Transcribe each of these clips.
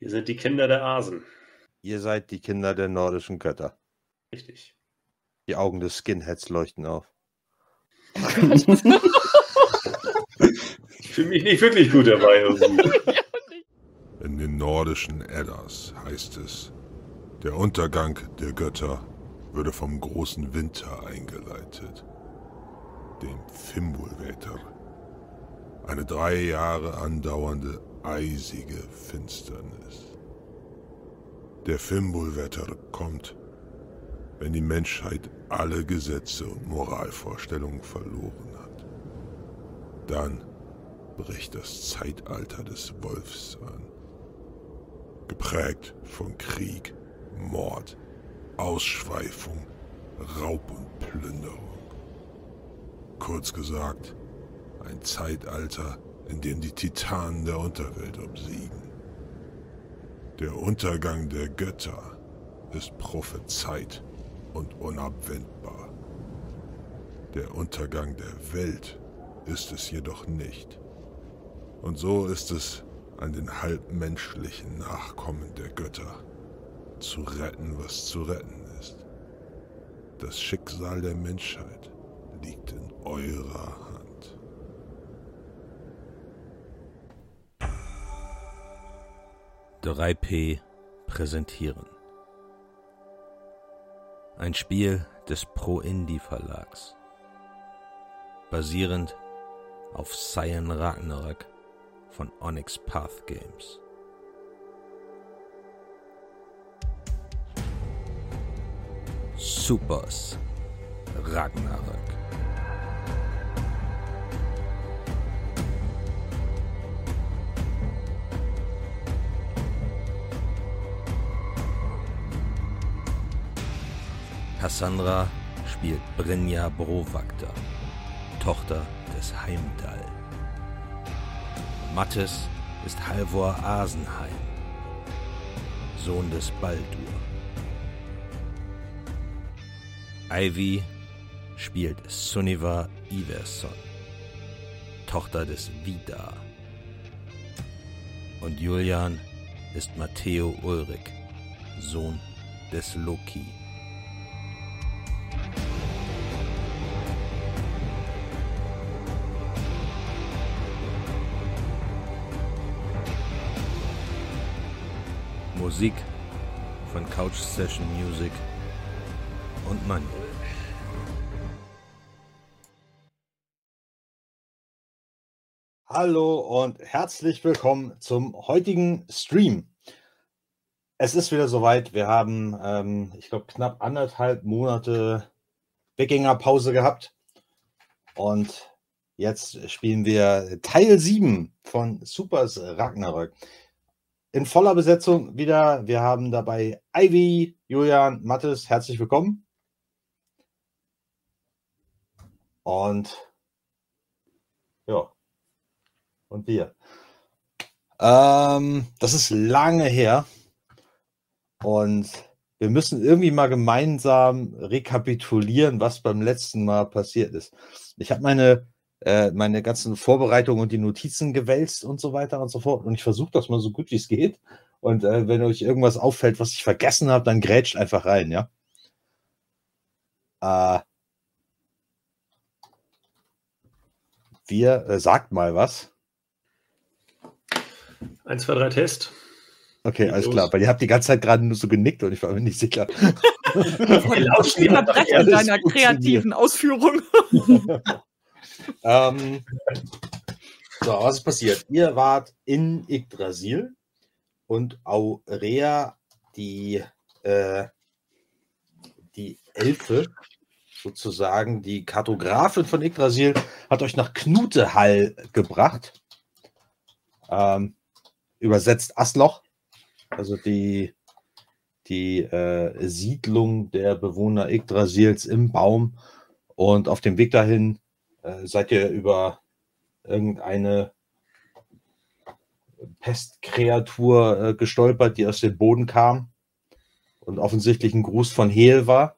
Ihr seid die Kinder der Asen. Ihr seid die Kinder der nordischen Götter. Richtig. Die Augen des Skinheads leuchten auf. ich fühle mich nicht wirklich gut dabei. In den nordischen Eddas heißt es, der Untergang der Götter würde vom großen Winter eingeleitet, dem Fimbulwetter. Eine drei Jahre andauernde eisige Finsternis. Der Fimbulwetter kommt, wenn die Menschheit alle Gesetze und Moralvorstellungen verloren hat. Dann bricht das Zeitalter des Wolfs an. Geprägt von Krieg, Mord, Ausschweifung, Raub und Plünderung. Kurz gesagt, ein Zeitalter, in dem die Titanen der Unterwelt obsiegen. Der Untergang der Götter ist prophezeit und unabwendbar. Der Untergang der Welt ist es jedoch nicht. Und so ist es an den halbmenschlichen Nachkommen der Götter, zu retten, was zu retten ist. Das Schicksal der Menschheit liegt in eurer Hand. 3P präsentieren. Ein Spiel des Pro Indie Verlags. Basierend auf Cyan Ragnarok von Onyx Path Games. Supers Ragnarök. Cassandra spielt Brynja Brovakta, Tochter des Heimdall. Mattes ist Halvor Asenheim, Sohn des Baldur. Ivy spielt Sunniva Iverson, Tochter des Vidar. Und Julian ist Matteo Ulrich, Sohn des Loki. Musik von Couch Session Music und Manuel. Hallo und herzlich willkommen zum heutigen Stream. Es ist wieder soweit. Wir haben, ähm, ich glaube, knapp anderthalb Monate Wikinger-Pause gehabt. Und jetzt spielen wir Teil 7 von Supers Ragnarök. In voller Besetzung wieder. Wir haben dabei Ivy, Julian, Mattes. Herzlich willkommen. Und ja, und wir. Ähm, das ist lange her. Und wir müssen irgendwie mal gemeinsam rekapitulieren, was beim letzten Mal passiert ist. Ich habe meine, äh, meine ganzen Vorbereitungen und die Notizen gewälzt und so weiter und so fort. Und ich versuche das mal so gut wie es geht. Und äh, wenn euch irgendwas auffällt, was ich vergessen habe, dann grätscht einfach rein, ja. Äh, wir, äh, sagt mal was. 1, 2, 3 Test. Okay, Geht alles los. klar, weil ihr habt die ganze Zeit gerade nur so genickt und ich war mir nicht sicher. Wir lauschen jemand nach Unterbrechen alles deiner kreativen Ausführung. ähm, so, was ist passiert? Ihr wart in Yggdrasil und Aurea, die, äh, die Elfe, sozusagen, die Kartografin von Yggdrasil, hat euch nach Knutehall gebracht. Ähm, übersetzt Asloch, also die, die äh, Siedlung der Bewohner Yggdrasils im Baum. Und auf dem Weg dahin äh, seid ihr über irgendeine Pestkreatur äh, gestolpert, die aus dem Boden kam und offensichtlich ein Gruß von Hel war.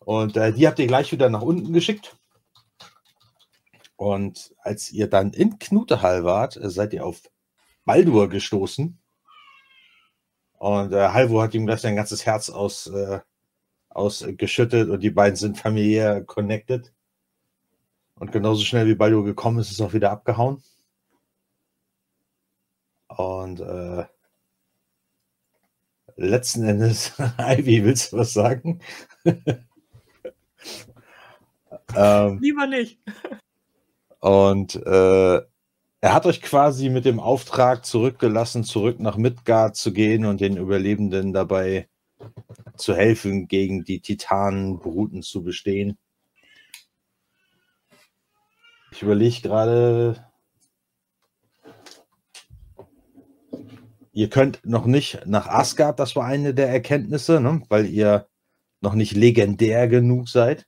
Und äh, die habt ihr gleich wieder nach unten geschickt. Und als ihr dann in Knutehall wart, äh, seid ihr auf Baldur gestoßen. Und äh, Halvo hat ihm gleich sein ganzes Herz aus, äh, ausgeschüttet und die beiden sind familiär connected. Und genauso schnell wie Baldur gekommen ist, ist es auch wieder abgehauen. Und äh, letzten Endes, Ivy, willst du was sagen? ähm, Lieber nicht. Und äh, er hat euch quasi mit dem Auftrag zurückgelassen, zurück nach Midgard zu gehen und den Überlebenden dabei zu helfen, gegen die Titanenbruten zu bestehen. Ich überlege gerade, ihr könnt noch nicht nach Asgard, das war eine der Erkenntnisse, ne? weil ihr noch nicht legendär genug seid.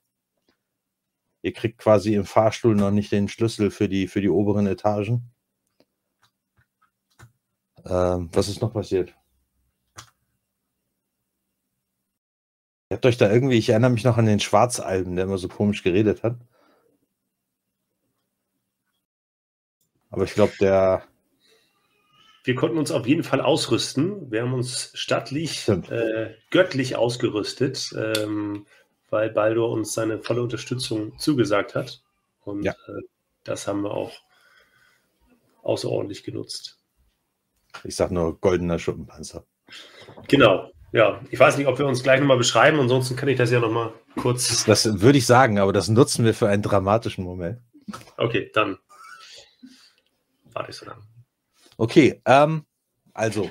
Ihr kriegt quasi im Fahrstuhl noch nicht den Schlüssel für die, für die oberen Etagen. Ähm, was ist noch passiert? Ihr habt euch da irgendwie, ich erinnere mich noch an den Schwarzalben, der immer so komisch geredet hat. Aber ich glaube, der. Wir konnten uns auf jeden Fall ausrüsten. Wir haben uns stattlich, äh, göttlich ausgerüstet, ähm, weil Baldur uns seine volle Unterstützung zugesagt hat. Und ja. äh, das haben wir auch außerordentlich genutzt. Ich sage nur goldener Schuppenpanzer. Genau. Ja, ich weiß nicht, ob wir uns gleich nochmal beschreiben, ansonsten kann ich das ja nochmal kurz. Das, das würde ich sagen, aber das nutzen wir für einen dramatischen Moment. Okay, dann warte ich so lange. Okay, ähm, also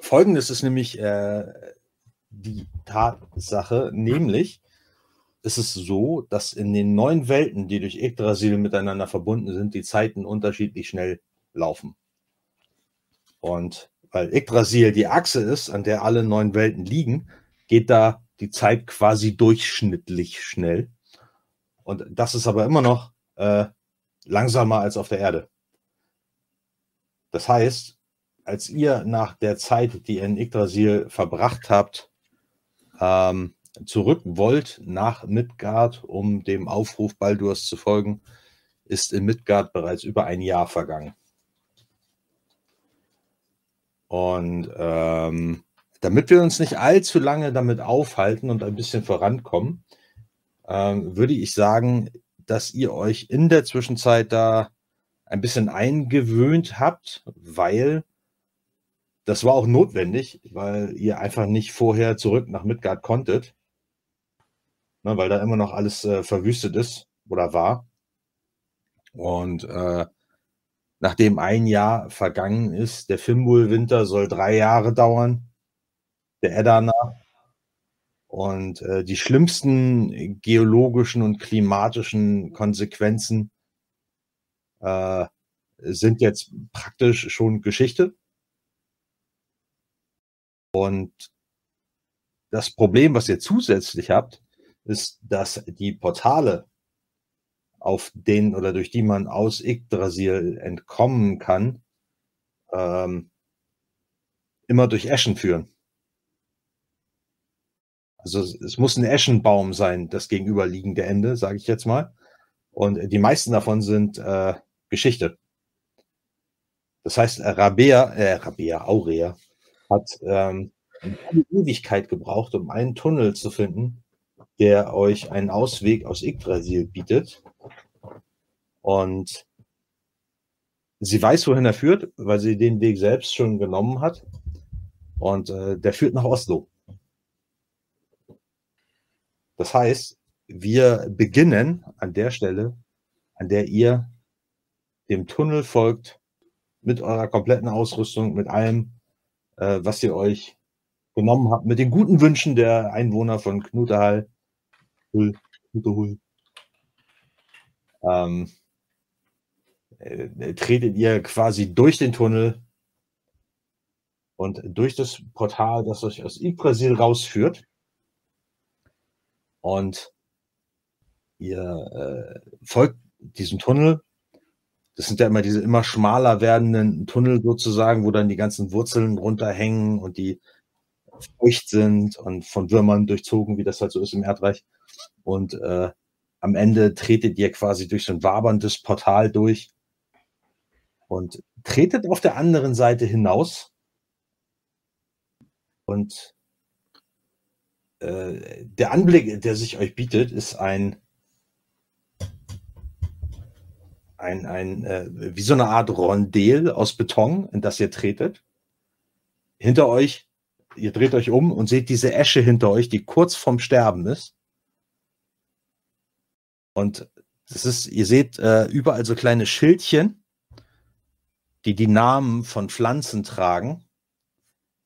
folgendes ist nämlich äh, die Tatsache, nämlich ist es so, dass in den neuen Welten, die durch Yggdrasil miteinander verbunden sind, die Zeiten unterschiedlich schnell laufen. Und weil Yggdrasil die Achse ist, an der alle neun Welten liegen, geht da die Zeit quasi durchschnittlich schnell. Und das ist aber immer noch äh, langsamer als auf der Erde. Das heißt, als ihr nach der Zeit, die ihr in Yggdrasil verbracht habt, ähm, zurück wollt nach Midgard, um dem Aufruf Baldurs zu folgen, ist in Midgard bereits über ein Jahr vergangen. Und ähm, damit wir uns nicht allzu lange damit aufhalten und ein bisschen vorankommen, ähm, würde ich sagen, dass ihr euch in der Zwischenzeit da ein bisschen eingewöhnt habt, weil das war auch notwendig, weil ihr einfach nicht vorher zurück nach Midgard konntet, ne, weil da immer noch alles äh, verwüstet ist oder war. Und äh, nachdem ein Jahr vergangen ist. Der Fimbul-Winter soll drei Jahre dauern, der Eddana. Und äh, die schlimmsten geologischen und klimatischen Konsequenzen äh, sind jetzt praktisch schon Geschichte. Und das Problem, was ihr zusätzlich habt, ist, dass die Portale auf denen oder durch die man aus Yggdrasil entkommen kann, ähm, immer durch Eschen führen. Also es muss ein Eschenbaum sein, das gegenüberliegende Ende, sage ich jetzt mal. Und die meisten davon sind äh, Geschichte. Das heißt, Rabea, äh, Rabea, Aurea, hat ähm, eine Ewigkeit gebraucht, um einen Tunnel zu finden, der euch einen Ausweg aus Yggdrasil bietet. Und sie weiß, wohin er führt, weil sie den Weg selbst schon genommen hat. Und äh, der führt nach Oslo. Das heißt, wir beginnen an der Stelle, an der ihr dem Tunnel folgt, mit eurer kompletten Ausrüstung, mit allem, äh, was ihr euch genommen habt, mit den guten Wünschen der Einwohner von Knutehall. Hull, Knutehull. Ähm, äh, tretet ihr quasi durch den Tunnel und durch das Portal, das euch aus Yggdrasil rausführt. Und ihr äh, folgt diesem Tunnel. Das sind ja immer diese immer schmaler werdenden Tunnel sozusagen, wo dann die ganzen Wurzeln runterhängen und die feucht sind und von Würmern durchzogen, wie das halt so ist im Erdreich. Und äh, am Ende tretet ihr quasi durch so ein waberndes Portal durch und tretet auf der anderen Seite hinaus Und äh, der Anblick, der sich euch bietet, ist ein, ein, ein äh, wie so eine Art Rondel aus Beton, in das ihr tretet. Hinter euch, ihr dreht euch um und seht diese Esche hinter euch, die kurz vorm Sterben ist. Und das ist, ihr seht äh, überall so kleine Schildchen, die die Namen von Pflanzen tragen.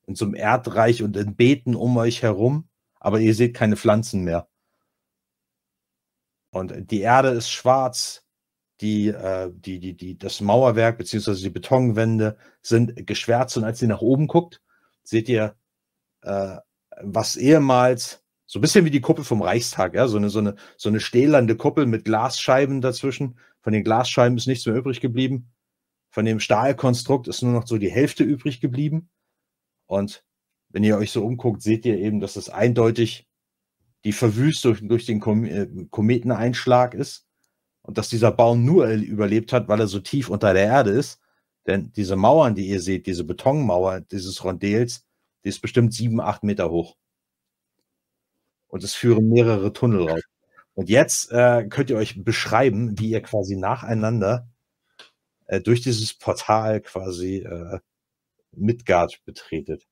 In so einem Erdreich und in Beeten um euch herum. Aber ihr seht keine Pflanzen mehr. Und die Erde ist schwarz. Die, äh, die, die, die, das Mauerwerk beziehungsweise die Betonwände sind geschwärzt. Und als ihr nach oben guckt, seht ihr, äh, was ehemals so ein bisschen wie die Kuppel vom Reichstag, ja, so eine, so eine, so eine stählernde Kuppel mit Glasscheiben dazwischen. Von den Glasscheiben ist nichts mehr übrig geblieben. Von dem Stahlkonstrukt ist nur noch so die Hälfte übrig geblieben. Und wenn ihr euch so umguckt, seht ihr eben, dass es eindeutig die Verwüstung durch den äh, Kometeneinschlag ist und dass dieser Baum nur überlebt hat, weil er so tief unter der Erde ist. Denn diese Mauern, die ihr seht, diese Betonmauer dieses Rondels, die ist bestimmt sieben, acht Meter hoch und es führen mehrere Tunnel raus. Und jetzt äh, könnt ihr euch beschreiben, wie ihr quasi nacheinander äh, durch dieses Portal quasi äh, Midgard betretet.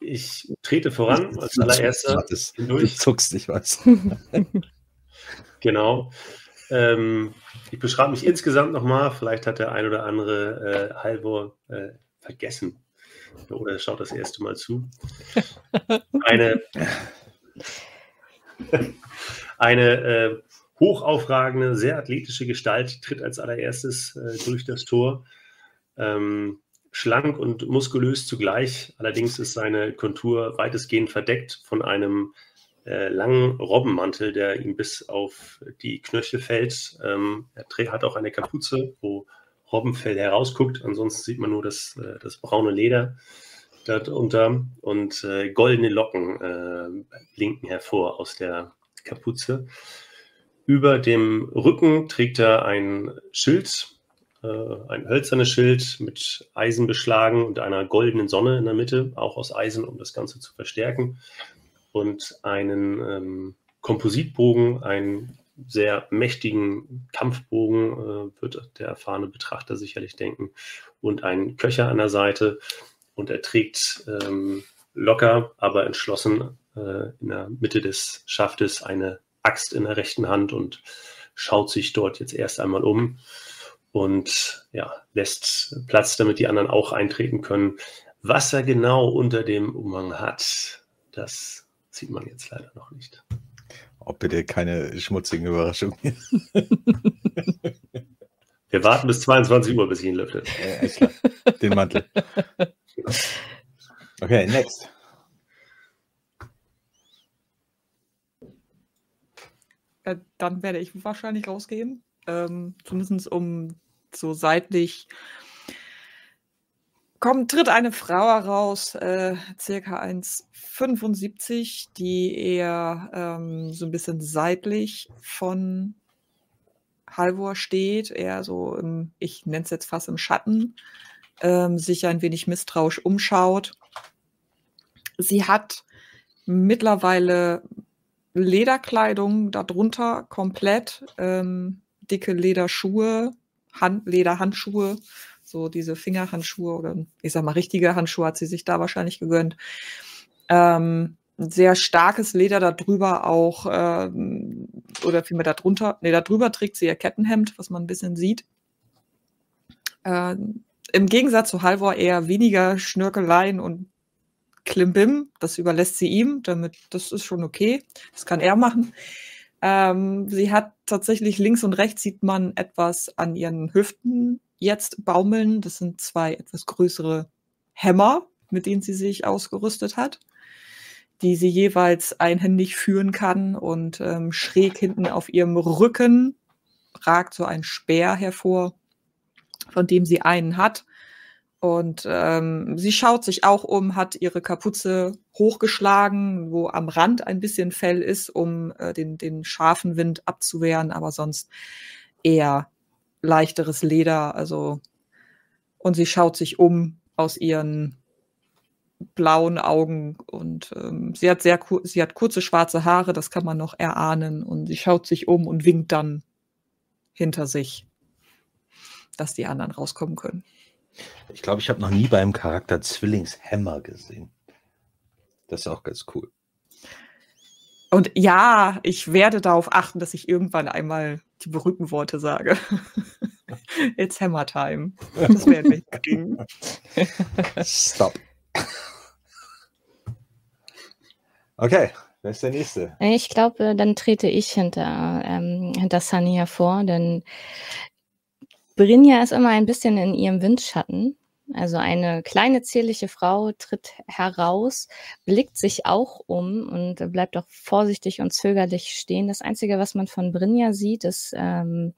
Ich trete voran als allererster. Du zuckst, ich weiß. genau. Ähm, ich beschreibe mich insgesamt nochmal. Vielleicht hat der ein oder andere äh, Halvor äh, vergessen, oder er schaut das erste Mal zu. Eine, eine äh, hochaufragende, sehr athletische Gestalt tritt als allererstes äh, durch das Tor. Ähm, schlank und muskulös zugleich. Allerdings ist seine Kontur weitestgehend verdeckt von einem äh, langen Robbenmantel, der ihm bis auf die Knöchel fällt. Ähm, er hat auch eine Kapuze, wo Robbenfell herausguckt. Ansonsten sieht man nur das, äh, das braune Leder darunter und äh, goldene Locken äh, blinken hervor aus der Kapuze. Über dem Rücken trägt er ein Schild, ein hölzernes Schild mit Eisen beschlagen und einer goldenen Sonne in der Mitte, auch aus Eisen, um das Ganze zu verstärken. Und einen ähm, Kompositbogen, einen sehr mächtigen Kampfbogen, äh, wird der erfahrene Betrachter sicherlich denken, und einen Köcher an der Seite. Und er trägt ähm, locker, aber entschlossen äh, in der Mitte des Schaftes eine Axt in der rechten Hand und schaut sich dort jetzt erst einmal um und ja, lässt Platz, damit die anderen auch eintreten können. Was er genau unter dem Umhang hat, das sieht man jetzt leider noch nicht. Oh, bitte keine schmutzigen Überraschungen. Wir warten bis 22 Uhr, bis ich ihn lüfte. Ja, Den Mantel. Okay, next. Äh, dann werde ich wahrscheinlich rausgehen. Ähm, zumindest um so seitlich kommt, tritt eine Frau heraus, äh, circa 1,75, die eher ähm, so ein bisschen seitlich von Halvor steht, eher so im, ich nenne es jetzt fast im Schatten, ähm, sich ein wenig misstrauisch umschaut. Sie hat mittlerweile Lederkleidung darunter komplett, ähm, dicke Lederschuhe, Hand, Lederhandschuhe, so diese Fingerhandschuhe oder ich sag mal richtige Handschuhe hat sie sich da wahrscheinlich gegönnt. Ähm, sehr starkes Leder darüber auch, ähm, oder vielmehr darunter, nee, darüber trägt sie ihr Kettenhemd, was man ein bisschen sieht. Ähm, Im Gegensatz zu Halvor eher weniger Schnörkeleien und Klimbim, das überlässt sie ihm, damit, das ist schon okay, das kann er machen. Ähm, sie hat tatsächlich links und rechts sieht man etwas an ihren Hüften jetzt baumeln. Das sind zwei etwas größere Hämmer, mit denen sie sich ausgerüstet hat, die sie jeweils einhändig führen kann. Und ähm, schräg hinten auf ihrem Rücken ragt so ein Speer hervor, von dem sie einen hat. Und ähm, sie schaut sich auch um, hat ihre Kapuze hochgeschlagen, wo am Rand ein bisschen Fell ist, um äh, den, den scharfen Wind abzuwehren, aber sonst eher leichteres Leder, also und sie schaut sich um aus ihren blauen Augen und ähm, sie hat sehr sie hat kurze schwarze Haare, das kann man noch erahnen und sie schaut sich um und winkt dann hinter sich, dass die anderen rauskommen können. Ich glaube, ich habe noch nie beim Charakter Zwillingshämmer gesehen. Das ist auch ganz cool. Und ja, ich werde darauf achten, dass ich irgendwann einmal die berühmten Worte sage. It's Hammer Time. Das werden wir kriegen. Stop. Okay, wer ist der Nächste? Ich glaube, dann trete ich hinter, ähm, hinter Sunny hervor, denn Brinja ist immer ein bisschen in ihrem Windschatten. Also eine kleine zierliche Frau tritt heraus, blickt sich auch um und bleibt auch vorsichtig und zögerlich stehen. Das Einzige, was man von Brinja sieht, ist, ähm,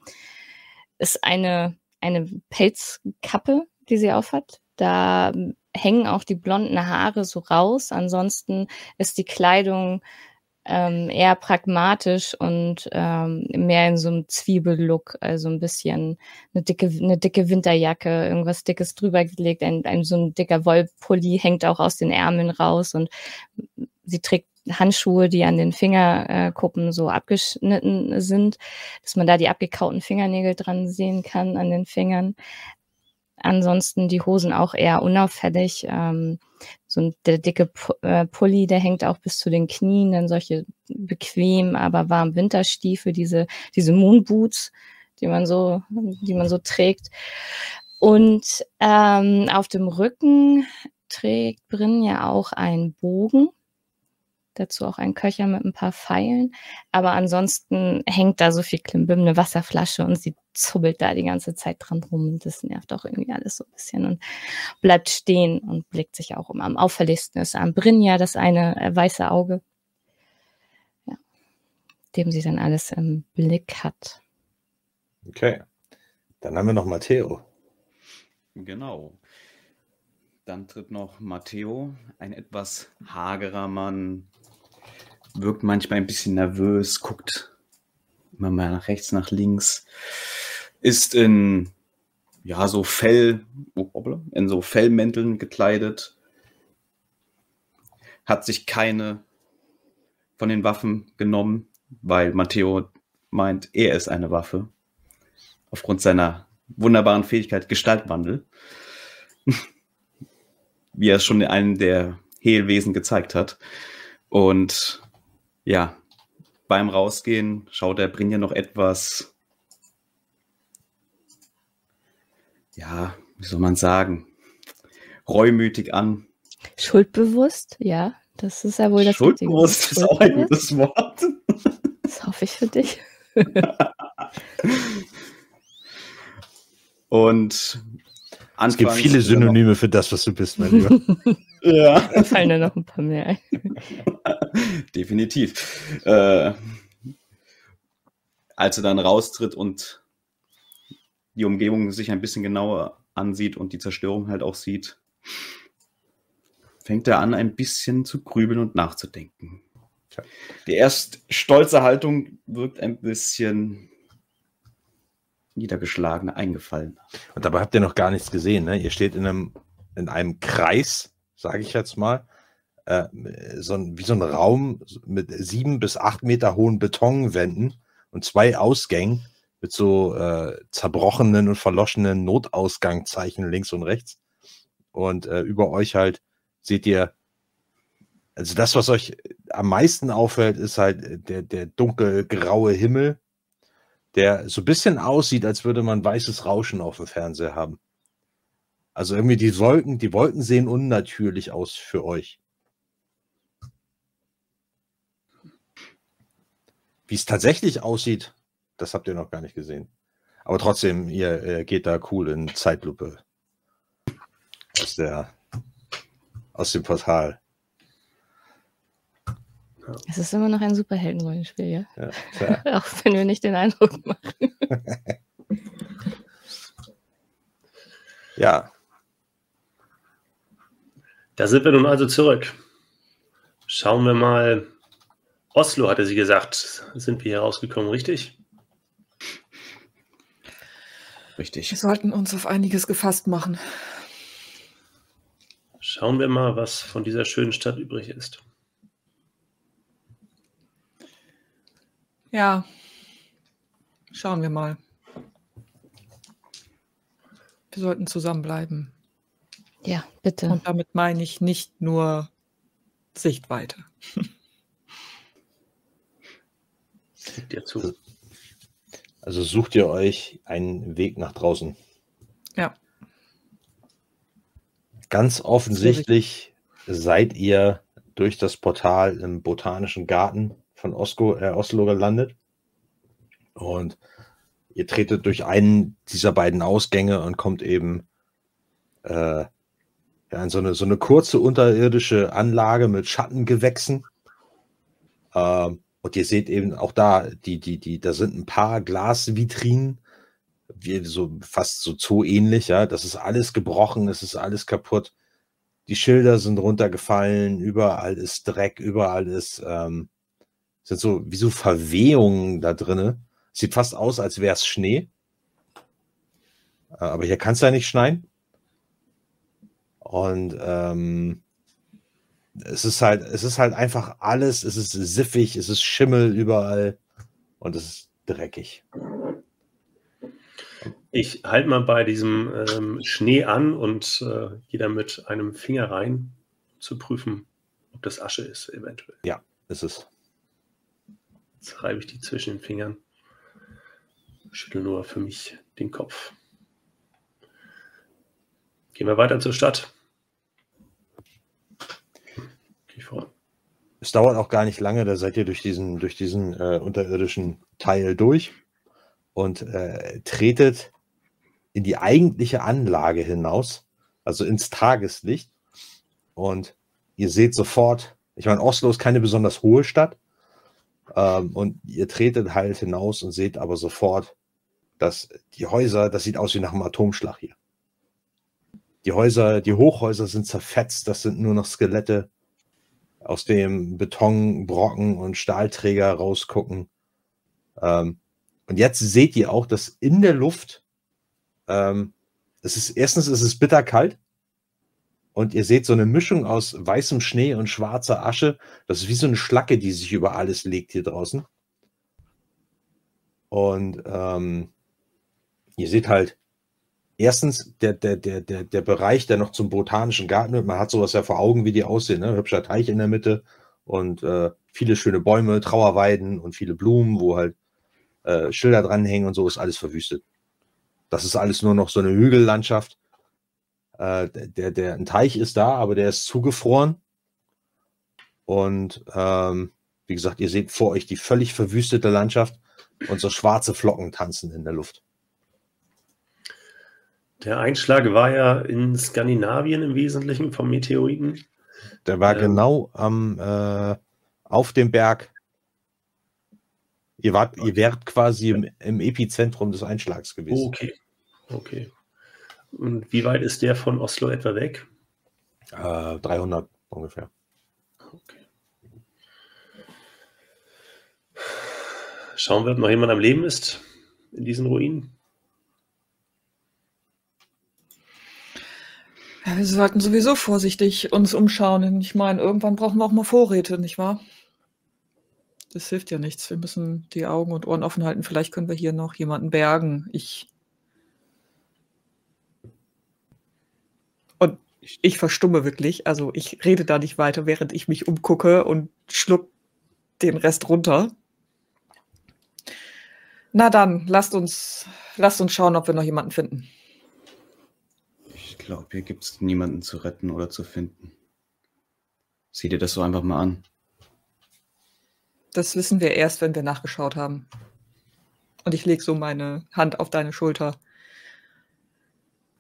ist eine, eine Pelzkappe, die sie aufhat. Da hängen auch die blonden Haare so raus. Ansonsten ist die Kleidung ähm, eher pragmatisch und ähm, mehr in so einem Zwiebellook, also ein bisschen eine dicke, eine dicke Winterjacke, irgendwas Dickes drüber gelegt, ein, ein so ein dicker Wollpulli hängt auch aus den Ärmeln raus und sie trägt Handschuhe, die an den Fingerkuppen so abgeschnitten sind, dass man da die abgekauten Fingernägel dran sehen kann an den Fingern. Ansonsten die Hosen auch eher unauffällig. Ähm, so ein, der dicke äh, Pulli, der hängt auch bis zu den Knien, dann solche bequem, aber warm Winterstiefel, diese, diese Moonboots, die man so, die man so trägt. Und ähm, auf dem Rücken trägt Brin ja auch einen Bogen dazu auch ein Köcher mit ein paar Pfeilen. Aber ansonsten hängt da so viel Klimbim, eine Wasserflasche und sie zubbelt da die ganze Zeit dran rum. Und das nervt auch irgendwie alles so ein bisschen und bleibt stehen und blickt sich auch um. Am auffälligsten ist am Brinja das eine äh, weiße Auge, ja, dem sie dann alles im Blick hat. Okay. Dann haben wir noch Matteo. Genau. Dann tritt noch Matteo, ein etwas hagerer Mann, wirkt manchmal ein bisschen nervös, guckt immer mal nach rechts, nach links, ist in ja so Fell, oh, in so Fellmänteln gekleidet, hat sich keine von den Waffen genommen, weil Matteo meint, er ist eine Waffe. Aufgrund seiner wunderbaren Fähigkeit Gestaltwandel. Wie er es schon in einem der Hehlwesen gezeigt hat. Und ja, beim Rausgehen schaut der Brinja noch etwas, ja, wie soll man sagen, reumütig an. Schuldbewusst, ja, das ist ja wohl das Schuldbewusst ist auch ein gutes Wort. Das hoffe ich für dich. Und es gibt viele Synonyme für das, was du bist, mein Lieber. ja. Da fallen da noch ein paar mehr ein. Definitiv. Äh, als er dann raustritt und die Umgebung sich ein bisschen genauer ansieht und die Zerstörung halt auch sieht, fängt er an, ein bisschen zu grübeln und nachzudenken. Die erst stolze Haltung wirkt ein bisschen niedergeschlagener, eingefallen. Und dabei habt ihr noch gar nichts gesehen. Ne? Ihr steht in einem, in einem Kreis, sage ich jetzt mal, äh, so ein, wie so ein Raum mit sieben bis acht Meter hohen Betonwänden und zwei Ausgängen mit so äh, zerbrochenen und verloschenen Notausgangzeichen links und rechts. Und äh, über euch halt seht ihr, also das, was euch am meisten auffällt, ist halt der, der dunkelgraue Himmel der so ein bisschen aussieht, als würde man weißes Rauschen auf dem Fernseher haben. Also irgendwie die Wolken, die Wolken sehen unnatürlich aus für euch. Wie es tatsächlich aussieht, das habt ihr noch gar nicht gesehen. Aber trotzdem, ihr, ihr geht da cool in Zeitlupe aus der aus dem Portal. Es ist immer noch ein Superheldenrollenspiel, ja. ja Auch wenn wir nicht den Eindruck machen. ja. Da sind wir nun also zurück. Schauen wir mal. Oslo hatte sie gesagt, sind wir hier rausgekommen, richtig? Richtig. Wir sollten uns auf einiges gefasst machen. Schauen wir mal, was von dieser schönen Stadt übrig ist. Ja, schauen wir mal. Wir sollten zusammenbleiben. Ja, bitte. Und damit meine ich nicht nur Sichtweite. Gibt dir zu. Also sucht ihr euch einen Weg nach draußen. Ja. Ganz offensichtlich seid ihr durch das Portal im Botanischen Garten von Oslo, äh, Oslo gelandet. Und ihr tretet durch einen dieser beiden Ausgänge und kommt eben äh, ja, in so eine, so eine kurze unterirdische Anlage mit Schattengewächsen. Ähm, und ihr seht eben auch da, die, die, die, da sind ein paar Glasvitrinen, wie so fast so zoo-ähnlich, ja. Das ist alles gebrochen, es ist alles kaputt. Die Schilder sind runtergefallen, überall ist Dreck, überall ist, ähm, sind so wie so Verwehungen da drinnen. Sieht fast aus, als wäre es Schnee. Äh, aber hier kann es ja nicht schneien. Und ähm, es ist halt, es ist halt einfach alles, es ist siffig, es ist Schimmel überall und es ist dreckig. Ich halte mal bei diesem ähm, Schnee an und äh, gehe da mit einem Finger rein, zu prüfen, ob das Asche ist, eventuell. Ja, ist es. Jetzt reibe ich die zwischen den Fingern. Schüttel nur für mich den Kopf. Gehen wir weiter zur Stadt. Geh vor. Es dauert auch gar nicht lange, da seid ihr durch diesen, durch diesen äh, unterirdischen Teil durch und äh, tretet in die eigentliche Anlage hinaus, also ins Tageslicht. Und ihr seht sofort, ich meine, Oslo ist keine besonders hohe Stadt. Ähm, und ihr tretet halt hinaus und seht aber sofort, dass die Häuser, das sieht aus wie nach einem Atomschlag hier. Die Häuser, die Hochhäuser sind zerfetzt, das sind nur noch Skelette, aus dem Betonbrocken und Stahlträger rausgucken. Ähm, und jetzt seht ihr auch, dass in der Luft, ähm, es ist, erstens ist es bitterkalt und ihr seht so eine Mischung aus weißem Schnee und schwarzer Asche. Das ist wie so eine Schlacke, die sich über alles legt hier draußen. Und ähm, ihr seht halt, erstens der, der, der, der, der Bereich, der noch zum botanischen Garten wird. Man hat sowas ja vor Augen, wie die aussehen. Ne? Hübscher Teich in der Mitte und äh, viele schöne Bäume, Trauerweiden und viele Blumen, wo halt äh, Schilder dranhängen und so ist alles verwüstet. Das ist alles nur noch so eine Hügellandschaft. Äh, der, der, ein Teich ist da, aber der ist zugefroren. Und ähm, wie gesagt, ihr seht vor euch die völlig verwüstete Landschaft und so schwarze Flocken tanzen in der Luft. Der Einschlag war ja in Skandinavien im Wesentlichen vom Meteoriten. Der war ähm, genau am, äh, auf dem Berg. Ihr, wart, ihr wärt quasi im, im, Epizentrum des Einschlags gewesen. Okay. Okay. Und wie weit ist der von Oslo etwa weg? Äh, 300 ungefähr. Okay. Schauen wir, ob noch jemand am Leben ist in diesen Ruinen. Ja, wir sollten sowieso vorsichtig uns umschauen. Ich meine, irgendwann brauchen wir auch mal Vorräte, nicht wahr? Das hilft ja nichts. Wir müssen die Augen und Ohren offen halten. Vielleicht können wir hier noch jemanden bergen. Ich. Und ich verstumme wirklich. Also ich rede da nicht weiter, während ich mich umgucke und schluck den Rest runter. Na dann, lasst uns, lasst uns schauen, ob wir noch jemanden finden glaube, hier gibt es niemanden zu retten oder zu finden. Sieh dir das so einfach mal an. Das wissen wir erst, wenn wir nachgeschaut haben. Und ich lege so meine Hand auf deine Schulter.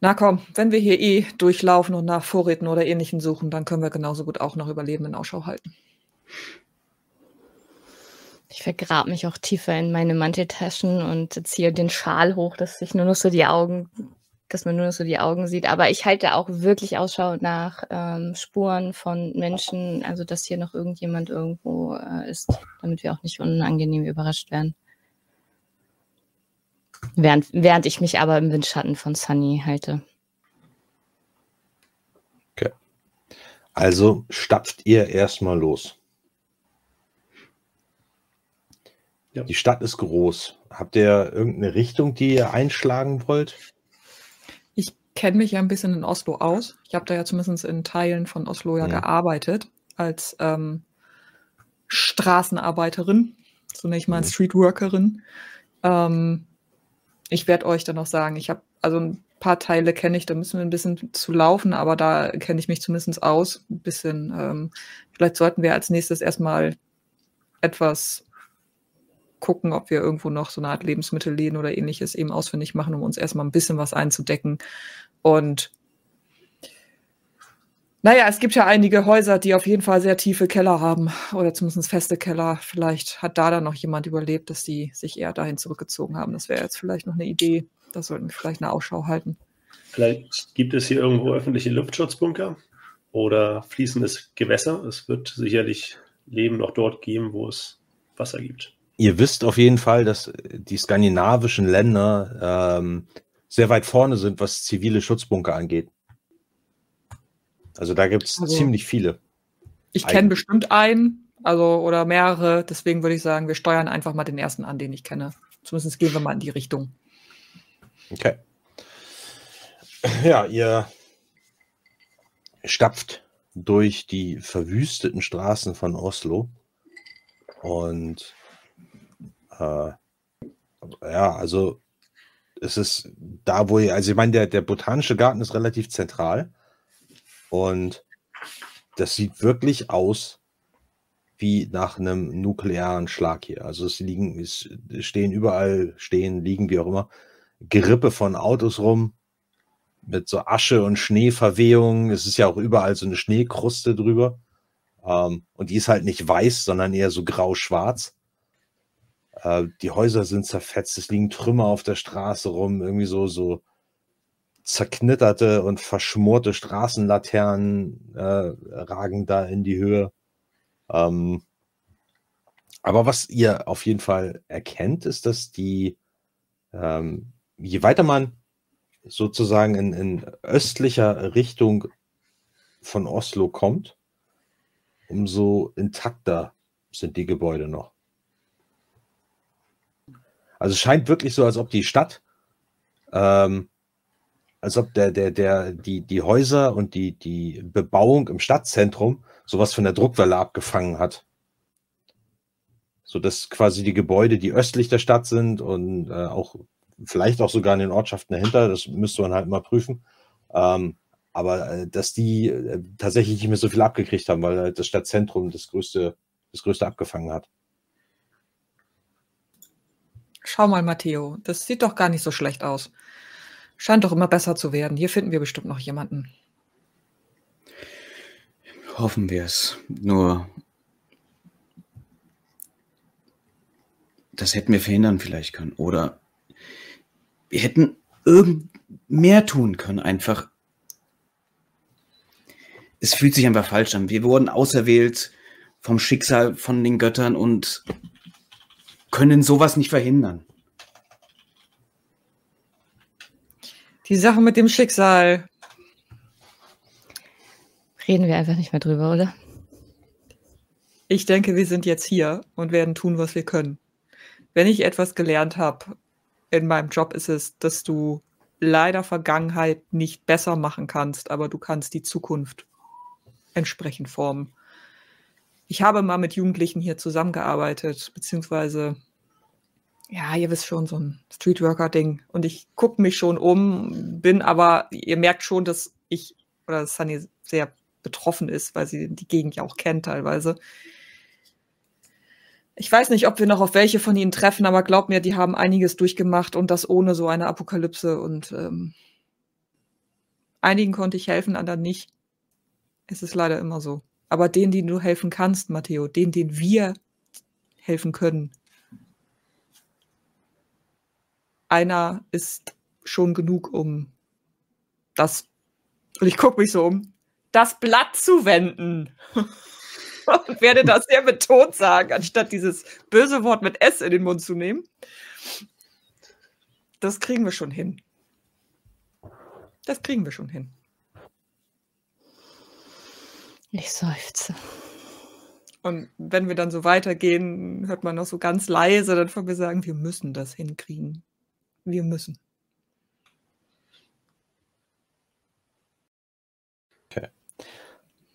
Na komm, wenn wir hier eh durchlaufen und nach Vorräten oder Ähnlichem suchen, dann können wir genauso gut auch nach Überlebenden Ausschau halten. Ich vergrab mich auch tiefer in meine Manteltaschen und ziehe den Schal hoch, dass sich nur noch so die Augen dass man nur so die Augen sieht. Aber ich halte auch wirklich Ausschau nach ähm, Spuren von Menschen, also dass hier noch irgendjemand irgendwo äh, ist, damit wir auch nicht unangenehm überrascht werden. Während, während ich mich aber im Windschatten von Sunny halte. Okay. Also stapft ihr erstmal los. Ja. Die Stadt ist groß. Habt ihr irgendeine Richtung, die ihr einschlagen wollt? Ich kenne mich ja ein bisschen in Oslo aus. Ich habe da ja zumindest in Teilen von Oslo ja, ja. gearbeitet als ähm, Straßenarbeiterin, so nenne ich mal mhm. Streetworkerin. Ähm, ich werde euch dann noch sagen, ich habe also ein paar Teile kenne ich, da müssen wir ein bisschen zu laufen, aber da kenne ich mich zumindest aus. Ein bisschen, ähm, vielleicht sollten wir als nächstes erstmal etwas gucken, ob wir irgendwo noch so eine Art Lebensmittelläden oder ähnliches eben ausfindig machen, um uns erstmal ein bisschen was einzudecken. Und naja, es gibt ja einige Häuser, die auf jeden Fall sehr tiefe Keller haben oder zumindest feste Keller. Vielleicht hat da dann noch jemand überlebt, dass die sich eher dahin zurückgezogen haben. Das wäre jetzt vielleicht noch eine Idee. Da sollten wir vielleicht eine Ausschau halten. Vielleicht gibt es hier irgendwo öffentliche Luftschutzbunker oder fließendes Gewässer. Es wird sicherlich Leben noch dort geben, wo es Wasser gibt. Ihr wisst auf jeden Fall, dass die skandinavischen Länder ähm, sehr weit vorne sind, was zivile Schutzbunker angeht. Also da gibt es also, ziemlich viele. Ich kenne bestimmt einen, also oder mehrere. Deswegen würde ich sagen, wir steuern einfach mal den ersten an, den ich kenne. Zumindest gehen wir mal in die Richtung. Okay. Ja, ihr stapft durch die verwüsteten Straßen von Oslo und äh, ja, also es ist da, wo ihr, also ich meine, der, der botanische Garten ist relativ zentral und das sieht wirklich aus wie nach einem nuklearen Schlag hier. Also es liegen, es stehen überall, stehen, liegen, wie auch immer, Gerippe von Autos rum mit so Asche und Schneeverwehungen. Es ist ja auch überall so eine Schneekruste drüber. Ähm, und die ist halt nicht weiß, sondern eher so grau-schwarz. Äh, die Häuser sind zerfetzt, es liegen Trümmer auf der Straße rum, irgendwie so, so zerknitterte und verschmorte Straßenlaternen äh, ragen da in die Höhe. Ähm, aber was ihr auf jeden Fall erkennt, ist, dass die, ähm, je weiter man sozusagen in, in östlicher Richtung von Oslo kommt, umso intakter sind die Gebäude noch. Also es scheint wirklich so, als ob die Stadt ähm, als ob der, der, der, die, die Häuser und die, die Bebauung im Stadtzentrum sowas von der Druckwelle abgefangen hat. So dass quasi die Gebäude, die östlich der Stadt sind und äh, auch vielleicht auch sogar in den Ortschaften dahinter, das müsste man halt mal prüfen. Ähm, aber äh, dass die äh, tatsächlich nicht mehr so viel abgekriegt haben, weil halt das Stadtzentrum das größte, das größte abgefangen hat. Schau mal, Matteo, das sieht doch gar nicht so schlecht aus. Scheint doch immer besser zu werden. Hier finden wir bestimmt noch jemanden. Hoffen wir es. Nur, das hätten wir verhindern vielleicht können. Oder wir hätten irgend mehr tun können, einfach. Es fühlt sich einfach falsch an. Wir wurden auserwählt vom Schicksal, von den Göttern und können sowas nicht verhindern. Die Sache mit dem Schicksal. Reden wir einfach nicht mehr drüber, oder? Ich denke, wir sind jetzt hier und werden tun, was wir können. Wenn ich etwas gelernt habe in meinem Job, ist es, dass du leider Vergangenheit nicht besser machen kannst, aber du kannst die Zukunft entsprechend formen. Ich habe mal mit Jugendlichen hier zusammengearbeitet, beziehungsweise ja, ihr wisst schon, so ein Streetworker-Ding. Und ich gucke mich schon um, bin aber, ihr merkt schon, dass ich oder Sunny sehr betroffen ist, weil sie die Gegend ja auch kennt teilweise. Ich weiß nicht, ob wir noch auf welche von ihnen treffen, aber glaub mir, die haben einiges durchgemacht und das ohne so eine Apokalypse. Und ähm, einigen konnte ich helfen, anderen nicht. Es ist leider immer so. Aber denen, denen du helfen kannst, Matteo, denen, denen wir helfen können, einer ist schon genug, um das, und ich gucke mich so um, das Blatt zu wenden. und werde das sehr betont sagen, anstatt dieses böse Wort mit S in den Mund zu nehmen. Das kriegen wir schon hin. Das kriegen wir schon hin. Ich seufze. Und wenn wir dann so weitergehen, hört man noch so ganz leise dann von mir sagen, wir müssen das hinkriegen. Wir müssen.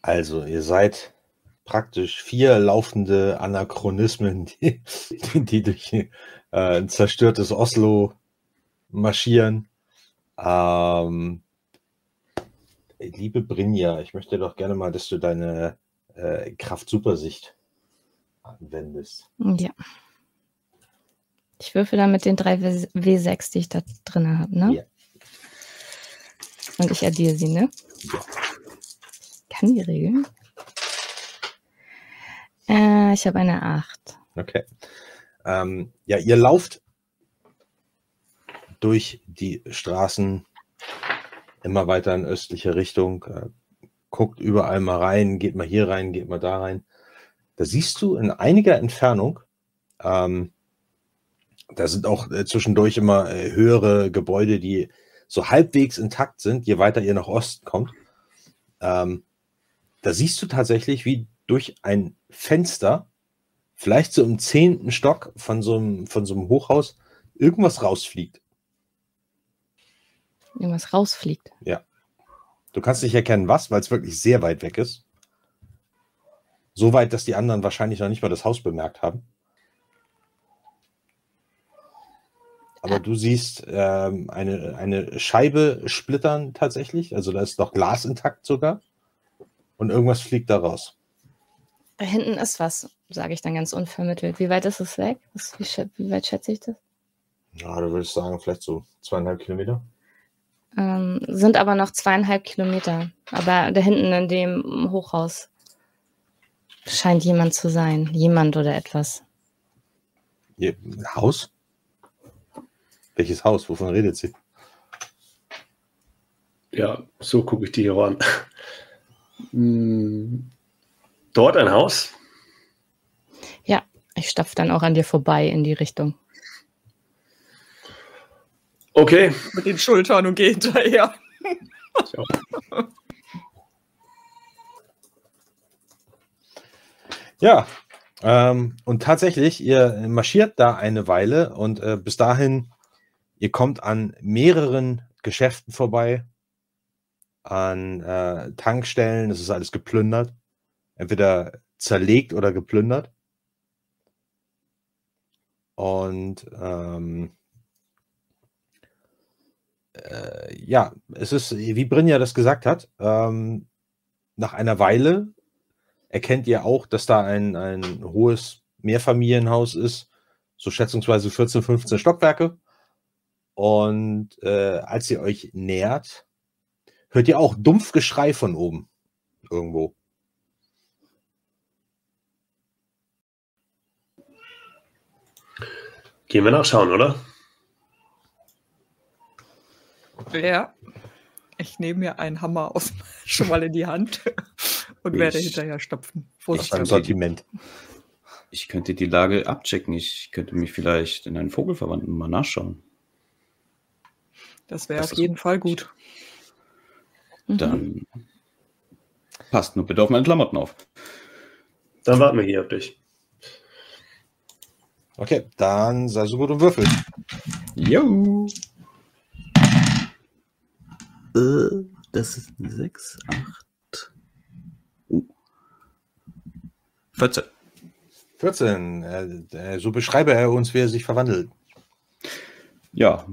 Also, ihr seid praktisch vier laufende Anachronismen, die, die durch äh, ein zerstörtes Oslo marschieren. Ähm, liebe Brinja, ich möchte doch gerne mal, dass du deine äh, Kraft-Supersicht anwendest. Ja. Ich würfel dann mit den drei W- W6, die ich da drin habe, ne? Ja. Und ich addiere sie, ne? Ja. Ich kann die Regeln. Äh, ich habe eine 8. Okay. Ähm, ja, ihr lauft durch die Straßen immer weiter in östliche Richtung, äh, guckt überall mal rein, geht mal hier rein, geht mal da rein. Da siehst du in einiger Entfernung, ähm, da sind auch äh, zwischendurch immer äh, höhere Gebäude, die so halbwegs intakt sind, je weiter ihr nach Osten kommt. Ähm, da siehst du tatsächlich, wie durch ein Fenster, vielleicht so im zehnten Stock von so einem, von so einem Hochhaus, irgendwas rausfliegt. Irgendwas rausfliegt. Du kannst nicht erkennen, was, weil es wirklich sehr weit weg ist. So weit, dass die anderen wahrscheinlich noch nicht mal das Haus bemerkt haben. Aber du siehst ähm, eine, eine Scheibe splittern tatsächlich. Also da ist noch Glas intakt sogar. Und irgendwas fliegt da raus. Da hinten ist was, sage ich dann ganz unvermittelt. Wie weit ist es weg? Wie, wie weit schätze ich das? Ja, du würdest sagen, vielleicht so zweieinhalb Kilometer. Ähm, sind aber noch zweieinhalb Kilometer. Aber da hinten in dem Hochhaus scheint jemand zu sein. Jemand oder etwas. Haus? Welches Haus? Wovon redet sie? Ja, so gucke ich die hier an. Hm, Dort ein Haus? Ja, ich stapfe dann auch an dir vorbei in die Richtung. Okay. Mit den Schultern und gehe hinterher. Ja. Ja, ähm, und tatsächlich, ihr marschiert da eine Weile und äh, bis dahin, ihr kommt an mehreren Geschäften vorbei, an äh, Tankstellen, es ist alles geplündert, entweder zerlegt oder geplündert. Und ähm, äh, ja, es ist, wie Brynja das gesagt hat, ähm, nach einer Weile erkennt ihr auch, dass da ein, ein hohes Mehrfamilienhaus ist, so schätzungsweise 14, 15 Stockwerke. Und äh, als ihr euch nähert, hört ihr auch dumpf Geschrei von oben irgendwo. Gehen wir nachschauen, oder? Ja. Ich nehme mir einen Hammer aus, schon mal in die Hand und werde Ich- hinterher stopfen. Vorsicht. dabei. Sortiment. Ich könnte die Lage abchecken. Ich könnte mich vielleicht in einen Vogel verwandeln und mal nachschauen. Das wäre auf jeden Fall gut. Mhm. Dann passt nur bitte auf meine Klamotten auf. Dann warten wir hier auf dich. Okay, dann sei so gut und würfel. Jo. Äh, das ist eine 6, 8. Uh. 14. 14. Äh, äh, so beschreibe er uns, wie er sich verwandelt. Ja,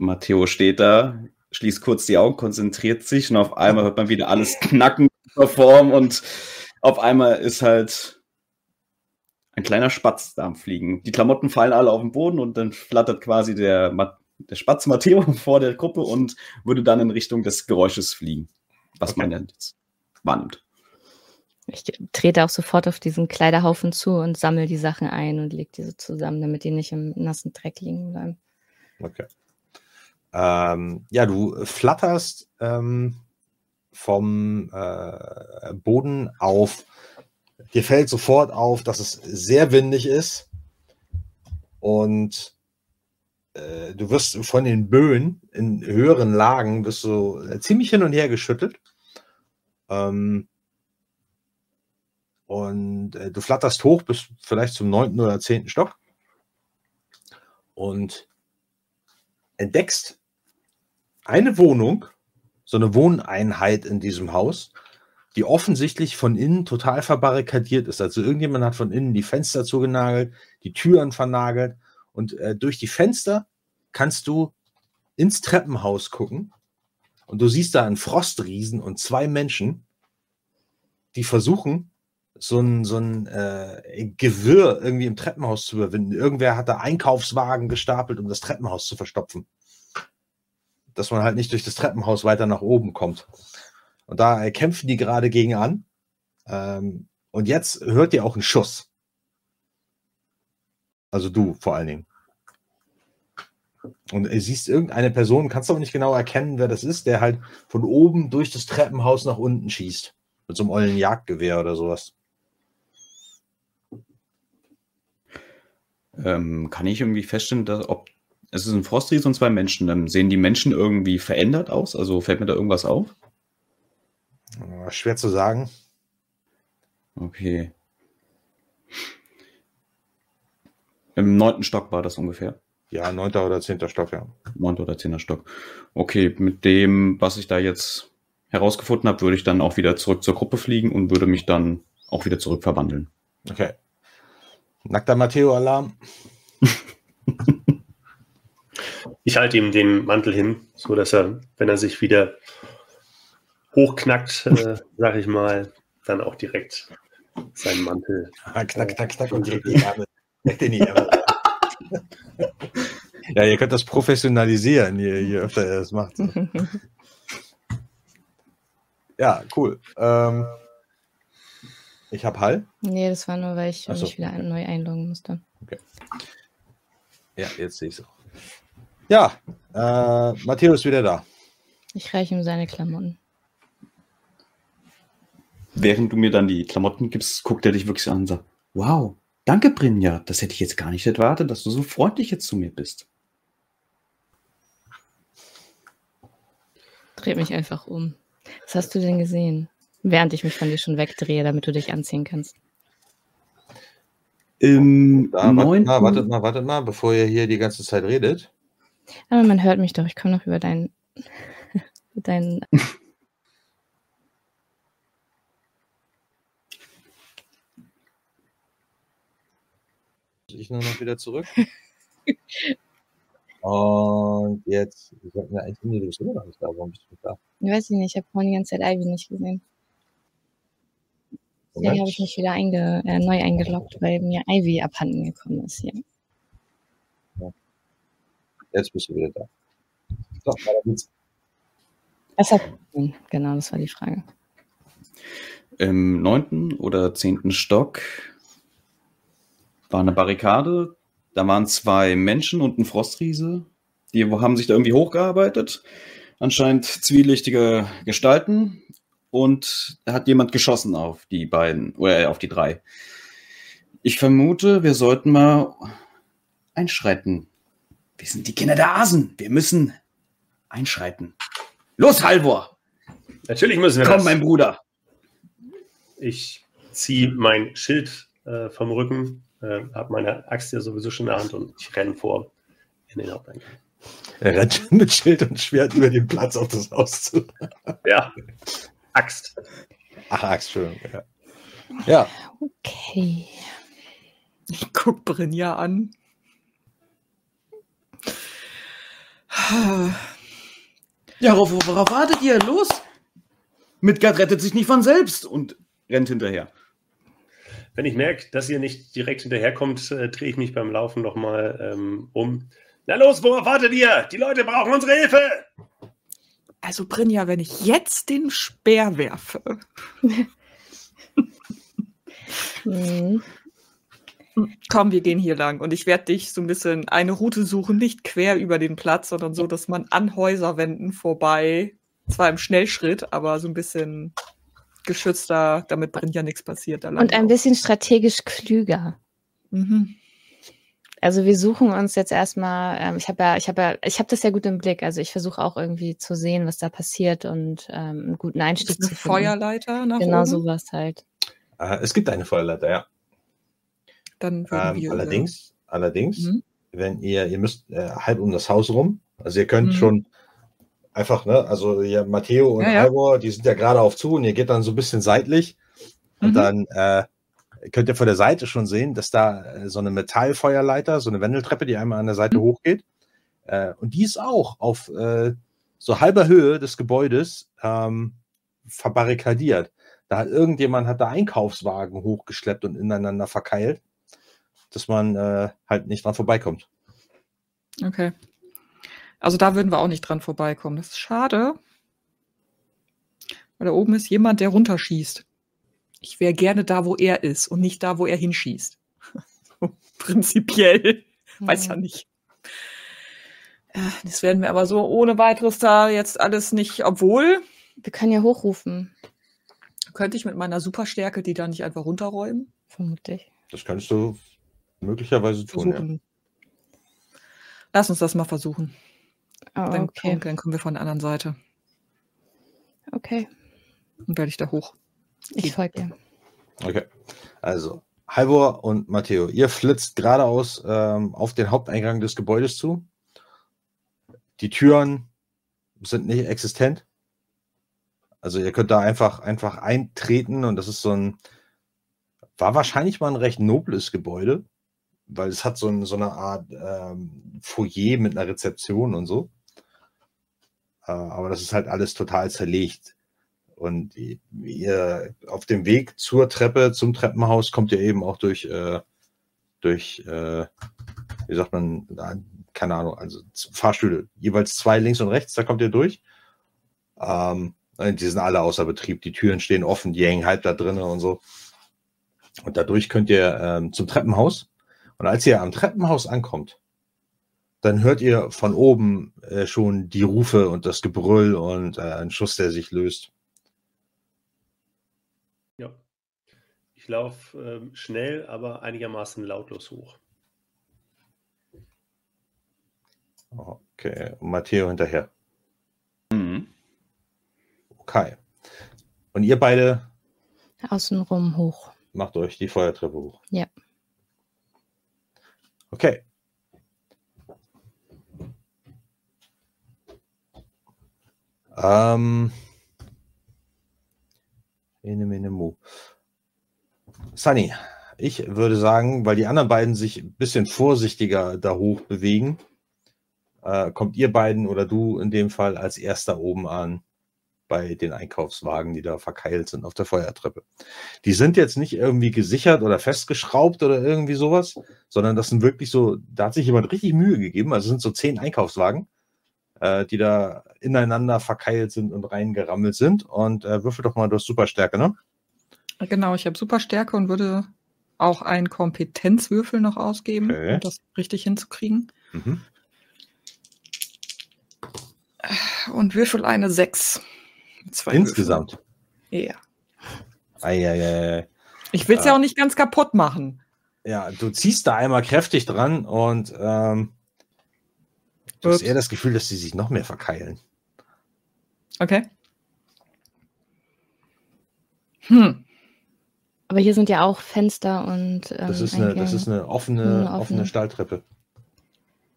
Matteo steht da, schließt kurz die Augen, konzentriert sich und auf einmal hört man wieder alles knacken, performen und auf einmal ist halt ein kleiner Spatz da am Fliegen. Die Klamotten fallen alle auf den Boden und dann flattert quasi der, der Spatz Matteo vor der Gruppe und würde dann in Richtung des Geräusches fliegen, was Okay. man dann jetzt wahrnimmt. Ich trete auch sofort auf diesen Kleiderhaufen zu und sammle die Sachen ein und lege diese zusammen, damit die nicht im nassen Dreck liegen bleiben. Okay. Ähm, ja, du flatterst ähm, vom äh, Boden auf. Dir fällt sofort auf, dass es sehr windig ist. Und äh, du wirst von den Böen in höheren Lagen wirst du äh, ziemlich hin und her geschüttelt. Ähm, Und äh, du flatterst hoch bis vielleicht zum neunten oder zehnten Stock und entdeckst eine Wohnung, so eine Wohneinheit in diesem Haus, die offensichtlich von innen total verbarrikadiert ist. Also irgendjemand hat von innen die Fenster zugenagelt, die Türen vernagelt und äh, durch die Fenster kannst du ins Treppenhaus gucken und du siehst da einen Frostriesen und zwei Menschen, die versuchen, so ein, so ein äh, Gewirr irgendwie im Treppenhaus zu überwinden. Irgendwer hat da Einkaufswagen gestapelt, um das Treppenhaus zu verstopfen. Dass man halt nicht durch das Treppenhaus weiter nach oben kommt. Und da äh, kämpfen die gerade gegen an. Ähm, und jetzt hört ihr auch einen Schuss. Also du vor allen Dingen. Und du siehst irgendeine Person, kannst aber nicht genau erkennen, wer das ist, der halt von oben durch das Treppenhaus nach unten schießt. Mit so einem ollen Jagdgewehr oder sowas. Ähm, kann ich irgendwie feststellen, dass, ob es ist ein Frostriese und zwei Menschen. Dann sehen die Menschen irgendwie verändert aus? Also fällt mir da irgendwas auf? Schwer zu sagen. Okay. Im neunten Stock war das ungefähr. Ja, neunter oder zehnter Stock, ja. Neunter oder zehnter Stock. Okay, mit dem, was ich da jetzt herausgefunden habe, würde ich dann auch wieder zurück zur Gruppe fliegen und würde mich dann auch wieder zurück verwandeln. Okay. Nackter Matteo-Alarm. ich halte ihm den Mantel hin, so dass er, wenn er sich wieder hochknackt, äh, sag ich mal, dann auch direkt seinen Mantel. Ah, knack, knack, knack und direkt die Ärmel. Direkt in die Ärmel. ja, ihr könnt das professionalisieren, je, je öfter ihr das macht. ja, cool. Ähm, ich habe Hall. Nee, das war nur, weil ich so, mich wieder okay. neu einloggen musste. Ja, jetzt sehe ich es auch. Ja, äh, Matteo ist wieder da. Ich reiche ihm seine Klamotten. Während du mir dann die Klamotten gibst, guckt er dich wirklich an und sagt, wow, danke Brinja, das hätte ich jetzt gar nicht erwartet, dass du so freundlich jetzt zu mir bist. Dreht mich einfach um. Was hast du denn gesehen? Während ich mich von dir schon wegdrehe, damit du dich anziehen kannst. Im Da, wartet neunten, mal, wartet mal, wartet mal, bevor ihr hier die ganze Zeit redet. Aber man hört mich doch. Ich komme noch über deinen. deinen Ich nur noch wieder zurück. Und jetzt, wir sollten ja eigentlich, du bist immer noch nicht da, warum bist du da? ich weiß ich nicht, ich habe vorhin die ganze Zeit Ivy nicht gesehen. Deswegen habe ich mich wieder einge, äh, neu eingeloggt, weil mir Ivy abhanden gekommen ist hier. Jetzt bist du wieder da. So, weiter geht's. Was hat Genau, das war die Frage. im neunten oder zehnten Stock war eine Barrikade. Da waren zwei Menschen und ein Frostriese. Die haben sich da irgendwie hochgearbeitet. Anscheinend zwielichtige Gestalten. Und da hat jemand geschossen auf die beiden, oder auf die drei. Ich vermute, wir sollten mal einschreiten. Wir sind die Kinder der Asen. Wir müssen einschreiten. Los, Halvor! Natürlich müssen wir Komm, das. mein Bruder! Ich ziehe mein Schild äh, vom Rücken, äh, habe meine Axt ja sowieso schon in der Hand und ich renne vor in den Haupteingang. Er rennt mit Schild und Schwert über den Platz auf das Haus zu. Ja, Axt. Ach, Axt, Entschuldigung. Ja. ja, Okay. Ich guck Brinja an. Ja, worauf, worauf wartet ihr? Los! Midgard rettet sich nicht von selbst und rennt hinterher. Wenn ich merke, dass ihr nicht direkt hinterherkommt, äh, drehe ich mich beim Laufen nochmal ähm, um. Na los, worauf wartet ihr? Die Leute brauchen unsere Hilfe! Also Brinja, wenn ich jetzt den Speer werfe, Mhm. komm, wir gehen hier lang und ich werde dich so ein bisschen eine Route suchen, nicht quer über den Platz, sondern so, dass man an Häuserwänden vorbei, zwar im Schnellschritt, aber so ein bisschen geschützter, damit Brinja nichts passiert. Und ein bisschen strategisch klüger. Mhm. Also wir suchen uns jetzt erstmal, ähm, ich habe ja, ich habe ja, ich habe das ja gut im Blick. Also ich versuche auch irgendwie zu sehen, was da passiert und ähm, einen guten Ist Einstieg eine zu finden. Feuerleiter nach Genau oben? sowas halt. Äh, es gibt eine Feuerleiter, ja. Dann würden Ähm, wir. allerdings, allerdings, Mhm. wenn ihr, ihr müsst äh, halb um das Haus rum, also ihr könnt Mhm. schon einfach, ne, also ja, Matteo und Ja, ja. Ivor, die sind ja gerade auf zu und ihr geht dann so ein bisschen seitlich und Mhm. dann äh, könnt ihr von der Seite schon sehen, dass da äh, so eine Metallfeuerleiter, so eine Wendeltreppe, die einmal an der Seite Mhm. hochgeht, äh, und die ist auch auf äh, so halber Höhe des Gebäudes ähm, verbarrikadiert. Da hat irgendjemand hat da Einkaufswagen hochgeschleppt und ineinander verkeilt, dass man äh, halt nicht dran vorbeikommt. Okay. Also da würden wir auch nicht dran vorbeikommen. Das ist schade. Weil da oben ist jemand, der runterschießt. Ich wäre gerne da, wo er ist und nicht da, wo er hinschießt. prinzipiell. Weiß ja Hm. nicht. Äh, Das werden wir aber so ohne weiteres da jetzt alles nicht, obwohl Wir können ja hochrufen, könnte ich mit meiner Superstärke die da nicht einfach runterräumen. vermutlich. Das könntest du möglicherweise tun. Ja. Versuchen. Lass uns das mal versuchen. Oh, Dann, okay. dann kommen wir von der anderen Seite. Okay. Dann werde ich da hoch. Ich folge dir. Okay. Also, Halvor und Matteo, ihr flitzt geradeaus ähm, auf den Haupteingang des Gebäudes zu. Die Türen sind nicht existent. Also ihr könnt da einfach, einfach eintreten und das ist so ein, war wahrscheinlich mal ein recht nobles Gebäude, weil es hat so, ein, so eine Art ähm, Foyer mit einer Rezeption und so. Äh, aber das ist halt alles total zerlegt. Und ihr- auf dem Weg zur Treppe, zum Treppenhaus, kommt ihr eben auch durch, äh, durch äh, wie sagt man, keine Ahnung, also Fahrstühle, jeweils zwei links und rechts, da kommt ihr durch. Ähm, die sind alle außer Betrieb, die Türen stehen offen, die hängen halb da drinnen und so. Und dadurch könnt ihr ähm, zum Treppenhaus. Und als ihr am Treppenhaus ankommt, dann hört ihr von oben äh, schon die Rufe und das Gebrüll und äh, einen Schuss, der sich löst. Ja. Ich laufe ähm, schnell, aber einigermaßen lautlos hoch. Okay, und Matteo hinterher. Mhm. Okay. Und ihr beide Außenrum hoch. macht euch die Feuertreppe hoch. Ja. Okay. Ähm. Ene, mene, mu. Sunny, ich würde sagen, weil die anderen beiden sich ein bisschen vorsichtiger da hoch bewegen, äh, kommt ihr beiden oder du in dem Fall als erster oben an bei den Einkaufswagen, die da verkeilt sind auf der Feuertreppe. Die sind jetzt nicht irgendwie gesichert oder festgeschraubt oder irgendwie sowas, sondern das sind wirklich so, da hat sich jemand richtig Mühe gegeben. Also es sind so zehn Einkaufswagen, äh, die da ineinander verkeilt sind und reingerammelt sind. Und äh, würfel doch mal durch Superstärke, ne? Genau, ich habe Superstärke und würde auch einen Kompetenzwürfel noch ausgeben, Okay. um das richtig hinzukriegen. Mhm. Und würfel eine 6. Zwei Insgesamt. Würfel. Ja. Eieiei. Ich will es ja auch nicht ganz kaputt machen. Ja, du ziehst da einmal kräftig dran und ähm, du hast eher das Gefühl, dass sie sich noch mehr verkeilen. Okay. Hm. Aber hier sind ja auch Fenster und. Ähm, Das ist eine, das ist eine offene, Eine offene. offene. Stahltreppe.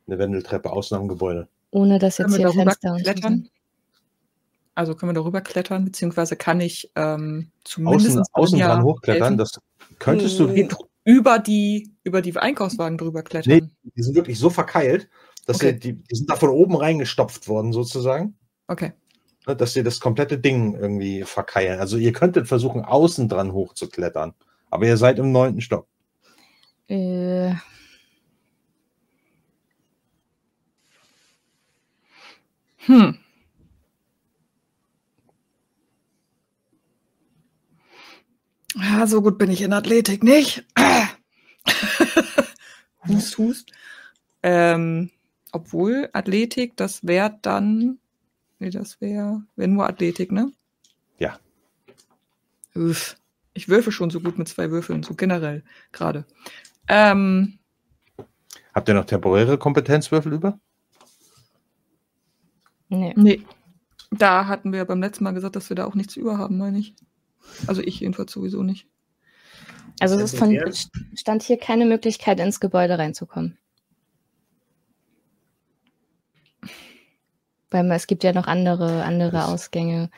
Eine Wendeltreppe außen am Gebäude. Ohne dass jetzt hier Fenster und so klettern? Also können wir darüber klettern, beziehungsweise kann ich ähm, zumindest Außen, außen dran hochklettern, das könntest du. Hm, über die über die Einkaufswagen drüber klettern. Nee, die sind wirklich so verkeilt, dass Okay. sie, die, die sind da von oben reingestopft worden, sozusagen, Okay. ne, dass sie das komplette Ding irgendwie verkeilen. Also ihr könntet versuchen, außen dran hochzuklettern. Aber ihr seid im neunten Stock. Äh, Hm. Ja, so gut bin ich in Athletik nicht. hust, hust. Ähm, obwohl Athletik, das wäre dann, nee, das wäre, wäre nur Athletik, ne? Ja. Uff. Ich würfe schon so gut mit zwei Würfeln, so generell gerade. Ähm, Habt ihr noch temporäre Kompetenzwürfel über? nee. nee. Da hatten wir beim letzten Mal gesagt, dass wir da auch nichts über haben, meine ich. Also ich jedenfalls sowieso nicht. Also es ist von, stand hier keine Möglichkeit, ins Gebäude reinzukommen. Weil es gibt ja noch andere, andere Ausgänge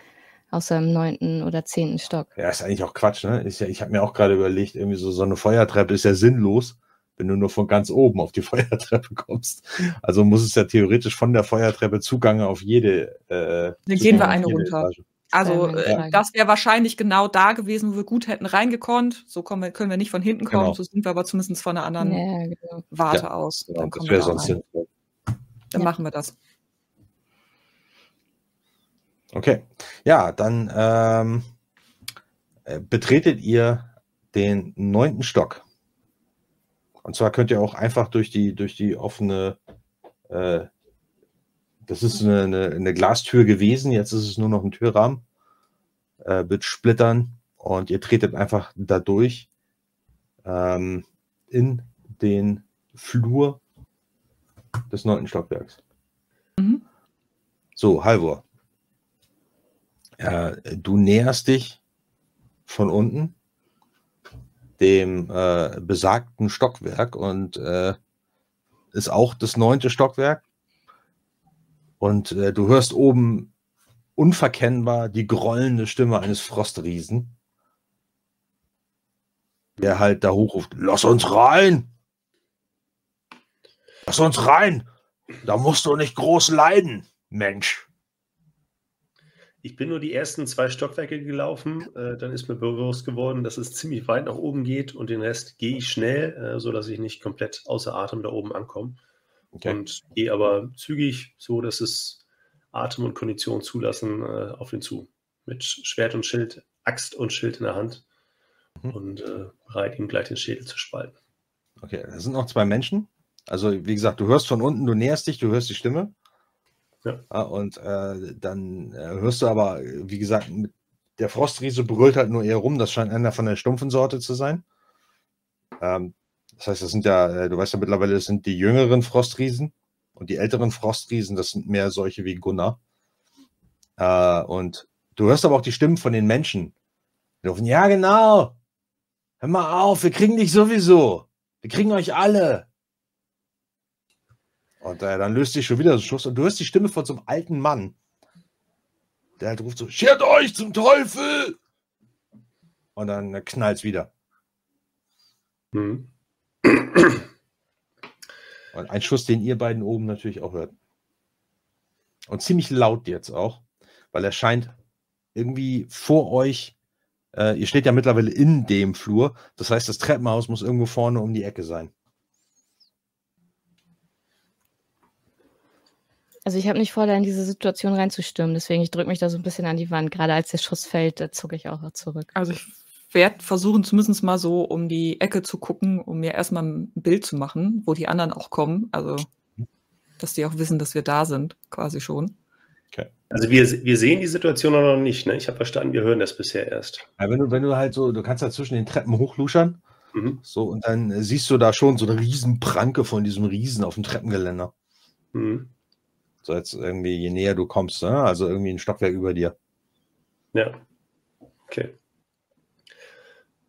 außer im neunten oder zehnten Stock. Ja, ist eigentlich auch Quatsch, ne? Ist ja, ich habe mir auch gerade überlegt, irgendwie so, so eine Feuertreppe ist ja sinnlos, wenn du nur von ganz oben auf die Feuertreppe kommst. Also muss es ja theoretisch von der Feuertreppe Zugang auf jede. Äh, Dann gehen wir eine runter. Etage. Also äh, das wäre wahrscheinlich genau da gewesen, wo wir gut hätten reingekonnt. So wir, können wir nicht von hinten kommen, genau. so sind wir aber zumindest von einer anderen ja, genau. Warte ja, aus. Genau, das wäre sonst sinnvoll. Dann ja. machen wir das. Okay. Ja, dann ähm, äh, betretet ihr den neunten Stock. Und zwar könnt ihr auch einfach durch die, durch die offene, äh, das ist eine, eine, eine, Glastür gewesen, jetzt ist es nur noch ein Türrahmen äh, mit Splittern und ihr tretet einfach dadurch ähm, in den Flur des neunten Stockwerks. Mhm. So, Halvor, äh, du näherst dich von unten dem äh, besagten Stockwerk und äh, ist auch das neunte Stockwerk. Und äh, du hörst oben unverkennbar die grollende Stimme eines Frostriesen, der halt da hochruft: Lass uns rein! Lass uns rein! Da musst du nicht groß leiden, Mensch. Ich bin nur die ersten zwei Stockwerke gelaufen. Äh, dann ist mir bewusst geworden, dass es ziemlich weit nach oben geht und den Rest gehe ich schnell, äh, sodass ich nicht komplett außer Atem da oben ankomme. Okay. Und gehe aber zügig, so dass es Atem und Kondition zulassen, äh, auf ihn zu. Mit Schwert und Schild, Axt und Schild in der Hand mhm. und äh, bereit, ihm gleich den Schädel zu spalten. Okay, da sind noch zwei Menschen. Also, wie gesagt, du hörst von unten, du näherst dich, du hörst die Stimme. Ja. und äh, dann äh, hörst du aber, wie gesagt, der Frostriese brüllt halt nur eher rum. Das scheint einer von der stumpfen Sorte zu sein. Ähm, das heißt, das sind ja, äh, du weißt ja mittlerweile, das sind die jüngeren Frostriesen und die älteren Frostriesen, das sind mehr solche wie Gunnar. Äh, und du hörst aber auch die Stimmen von den Menschen. Die rufen, ja, genau. Hör mal auf, wir kriegen dich sowieso. Wir kriegen euch alle. Und äh, dann löst sich schon wieder so Schuss und du hörst die Stimme von so einem alten Mann. Der halt ruft so: Schert euch zum Teufel! Und dann knallt es wieder. Mhm. Und ein Schuss, den ihr beiden oben natürlich auch hört. Und ziemlich laut jetzt auch, weil er scheint irgendwie vor euch. Äh, ihr steht ja mittlerweile in dem Flur. Das heißt, das Treppenhaus muss irgendwo vorne um die Ecke sein. Also ich habe nicht vor, da in diese Situation reinzustürmen, deswegen ich drücke mich da so ein bisschen an die Wand. Gerade als der Schuss fällt, da zucke ich auch zurück. Also ich werde versuchen, zumindest mal so um die Ecke zu gucken, um mir erstmal ein Bild zu machen, wo die anderen auch kommen. Also, dass die auch wissen, dass wir da sind, quasi schon. Okay. Also wir, wir sehen die Situation noch nicht, ne? Ich habe verstanden, wir hören das bisher erst. Ja, wenn du, wenn du halt so, du kannst da zwischen den Treppen hochluschern. Mhm. So, und dann siehst du da schon so eine Riesenpranke von diesem Riesen auf dem Treppengeländer. Mhm. So jetzt irgendwie, je näher du kommst, ne? also irgendwie ein Stockwerk über dir. Ja. Okay.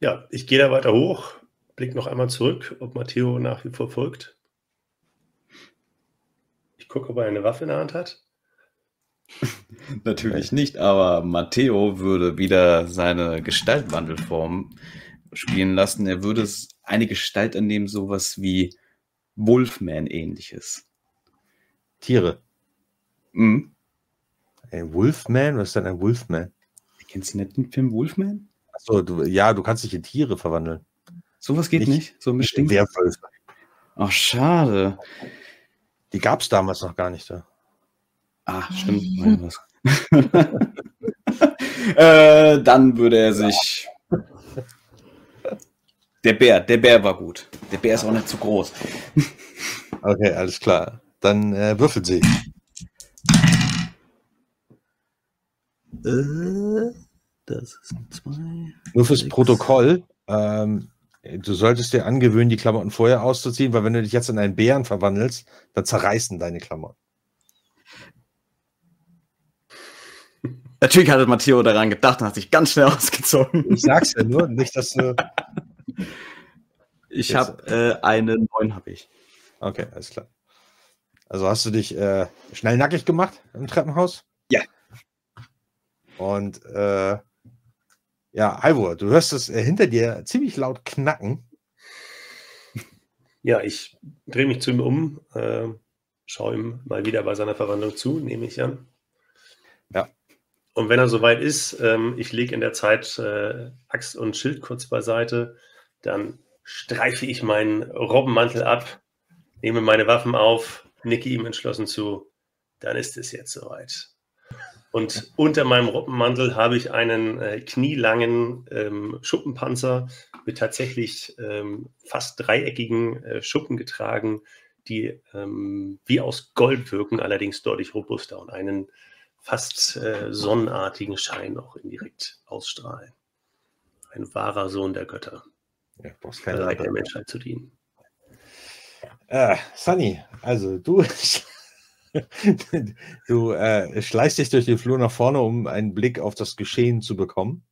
Ja, ich gehe da weiter hoch, blick noch einmal zurück, ob Matteo nach wie vor folgt. Ich gucke, ob er eine Waffe in der Hand hat. Natürlich nicht, aber Matteo würde wieder seine Gestaltwandelform spielen lassen. Er würde eine Gestalt annehmen, sowas wie Wolfman ähnliches. Tiere. Mhm. Ein Wolfman? Was ist denn ein Wolfman? Kennst du nicht den Film Wolfman? Achso, du, ja, du kannst dich in Tiere verwandeln. Sowas geht nicht? nicht? So ein bestimmt. Werwölfe. Ach, schade. Die gab es damals noch gar nicht da. Ah, stimmt. äh, dann würde er sich. Der Bär, der Bär war gut. Der Bär ist auch nicht zu groß. okay, alles klar. Dann äh, würfeln Sie. Äh, das sind zwei. Nur fürs sechs. Protokoll. Ähm, du solltest dir angewöhnen, die Klamotten vorher auszuziehen, weil wenn du dich jetzt in einen Bären verwandelst, dann zerreißen deine Klamotten. Natürlich hatte Matteo daran gedacht und hat sich ganz schnell ausgezogen. Ich sag's ja nur, nicht, dass du Ich habe äh, eine 9 habe ich. Okay, alles klar. Also hast du dich äh, schnell nackig gemacht im Treppenhaus? Ja. Und äh, ja, Halvor, du hörst es äh, hinter dir ziemlich laut knacken. Ja, ich drehe mich zu ihm um, äh, schaue ihm mal wieder bei seiner Verwandlung zu, nehme ich an. Ja. Und wenn er soweit ist, ähm, ich lege in der Zeit äh, Axt und Schild kurz beiseite, dann streife ich meinen Robbenmantel ab, nehme meine Waffen auf, nicke ihm entschlossen zu, dann ist es jetzt soweit. Und unter meinem Robbenmantel habe ich einen äh, knielangen ähm, Schuppenpanzer mit tatsächlich ähm, fast dreieckigen äh, Schuppen getragen, die ähm, wie aus Gold wirken, allerdings deutlich robuster und einen fast äh, sonnenartigen Schein noch indirekt ausstrahlen. Ein wahrer Sohn der Götter. Ja, brauchst Bereit keine der Menschheit zu dienen. Äh, Sunny, also du, du äh, schleichst dich durch den Flur nach vorne, um einen Blick auf das Geschehen zu bekommen.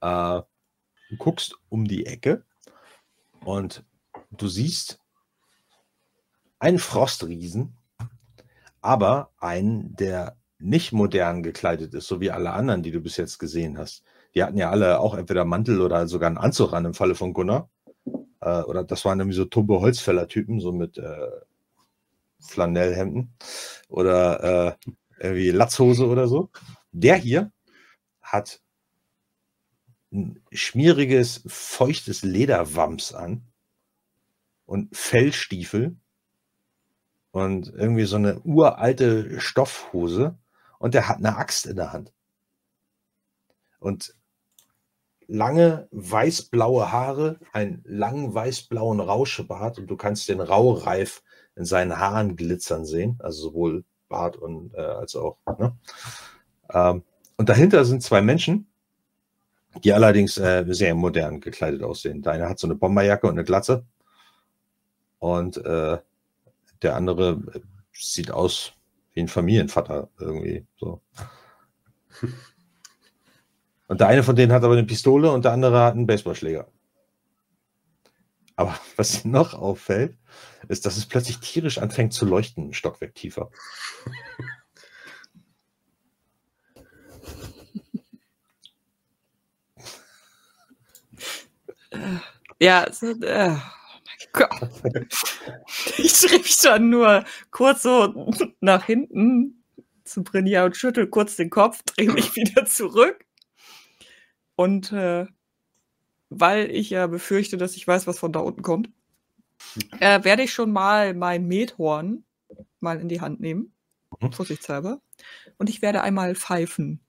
Äh, du guckst um die Ecke und du siehst einen Frostriesen, aber einen, der nicht modern gekleidet ist, so wie alle anderen, die du bis jetzt gesehen hast. Die hatten ja alle auch entweder Mantel oder sogar einen Anzug an im Falle von Gunnar. Äh, oder das waren irgendwie so tumbe Holzfäller-Typen, so mit äh, Flanellhemden oder äh, irgendwie Latzhose oder so. Der hier hat ein schmieriges, feuchtes Lederwams an und Fellstiefel und irgendwie so eine uralte Stoffhose und der hat eine Axt in der Hand. Und lange weißblaue Haare, einen langen weißblauen Rauschebart und du kannst den Raureif in seinen Haaren glitzern sehen, also sowohl Bart und äh, als auch. Ne? Ähm, und dahinter sind zwei Menschen, die allerdings äh, sehr modern gekleidet aussehen. Der eine hat so eine Bomberjacke und eine Glatze und äh, der andere äh, sieht aus wie ein Familienvater irgendwie so. Und der eine von denen hat aber eine Pistole und der andere hat einen Baseballschläger. Aber was noch auffällt, ist, dass es plötzlich tierisch anfängt zu leuchten, ein Stockwerk tiefer. Ja, so, äh, oh mein Gott. Ich mich dann nur kurz so nach hinten zu Brinja und schüttel kurz den Kopf, drehe mich wieder zurück. Und äh, weil ich ja befürchte, dass ich weiß, was von da unten kommt, äh, werde ich schon mal mein Methorn mal in die Hand nehmen. Mhm. Vorsichtshalber. Und ich werde einmal pfeifen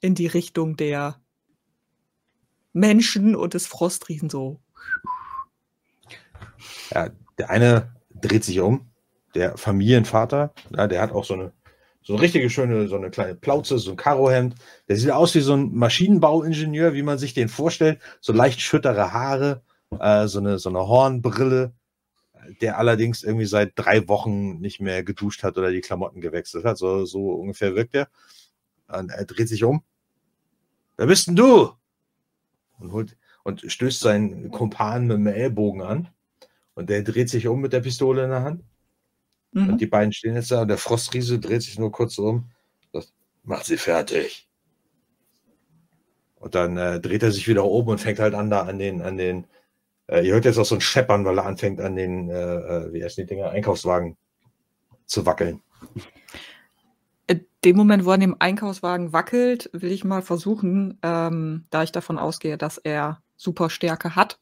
in die Richtung der Menschen und des Frostriesen so. Ja, der eine dreht sich um, der Familienvater, ja, der hat auch so eine, so eine richtige schöne, so eine kleine Plauze, so ein Karohemd. Der sieht aus wie so ein Maschinenbauingenieur, wie man sich den vorstellt. So leicht schüttere Haare, äh, so, eine, so eine Hornbrille, der allerdings irgendwie seit drei Wochen nicht mehr geduscht hat oder die Klamotten gewechselt hat. So, so ungefähr wirkt er. Und er dreht sich um. Wer bist denn du? Und, holt, und stößt seinen Kumpan mit dem Ellbogen an. Und der dreht sich um mit der Pistole in der Hand. Und Mhm. die beiden stehen jetzt da und der Frostriese dreht sich nur kurz um. Sagt, Mach sie fertig. Und dann äh, dreht er sich wieder um und fängt halt an, da an den, an den, äh, ihr hört jetzt auch so ein Scheppern, weil er anfängt, an den, äh, äh, wie heißen die Dinger, Einkaufswagen zu wackeln. Dem Moment, wo er an dem Einkaufswagen wackelt, will ich mal versuchen, ähm, da ich davon ausgehe, dass er super Stärke hat,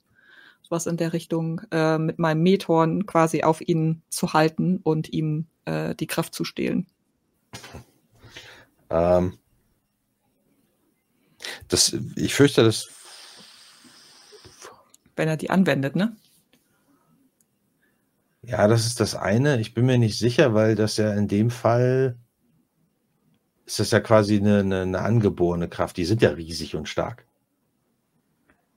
was in der Richtung äh, mit meinem Methorn quasi auf ihn zu halten und ihm äh, die Kraft zu stehlen. Ähm, das, ich fürchte, das Wenn er die anwendet, ne? Ja, das ist das eine. Ich bin mir nicht sicher, weil das ja in dem Fall ist das ja quasi eine, eine, eine angeborene Kraft. Die sind ja riesig und stark.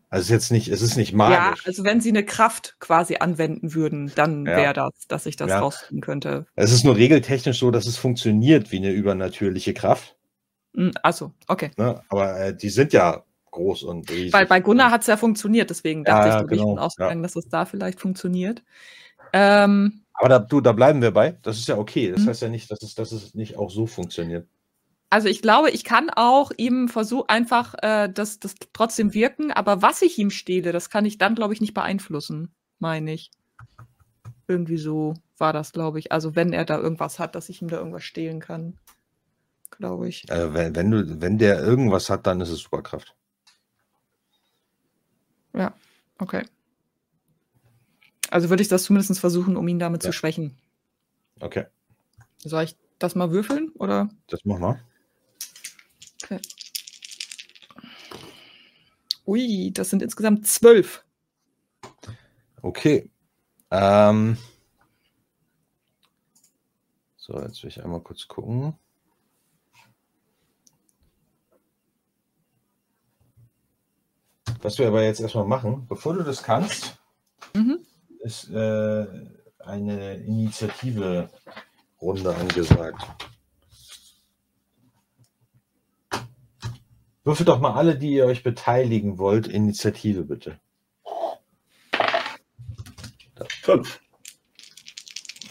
Also es ist jetzt nicht, es ist nicht Ja, magisch. also wenn sie eine Kraft quasi anwenden würden, dann Ja. wäre das, dass ich das Ja. rausfinden könnte. es ist nur regeltechnisch so, dass es funktioniert wie eine übernatürliche Kraft. Hm, Also, okay. Ne? Aber äh, die sind ja groß und riesig. Weil bei Gunnar hat es ja funktioniert, deswegen Ja, dachte ja, ich, du genau, genau, ausgegangen, dass es da vielleicht funktioniert. Ähm, Aber da, du, da bleiben wir bei. Das ist ja okay. Das Mhm. heißt ja nicht, dass es, dass es nicht auch so funktioniert. also ich glaube, ich kann auch ihm versuchen, einfach äh, das, das trotzdem wirken, aber was ich ihm stehle, das kann ich dann, glaube ich, nicht beeinflussen, meine ich. Irgendwie so war das, glaube ich. Also wenn er da irgendwas hat, dass ich ihm da irgendwas stehlen kann, glaube ich. Äh, wenn, wenn, du, wenn der irgendwas hat, dann ist es Superkraft. Ja, okay. Also würde ich das zumindest versuchen, um ihn damit Ja. zu schwächen. Okay, Soll ich das mal würfeln? Oder? das machen wir. Okay. Ui, das sind insgesamt zwölf. Okay. Ähm, so, jetzt will ich einmal kurz gucken. Was wir aber jetzt erstmal machen, bevor du das kannst, Mhm. ist äh, eine Initiative-Runde angesagt. Würfelt doch mal alle, die ihr euch beteiligen wollt, Initiative bitte. Fünf.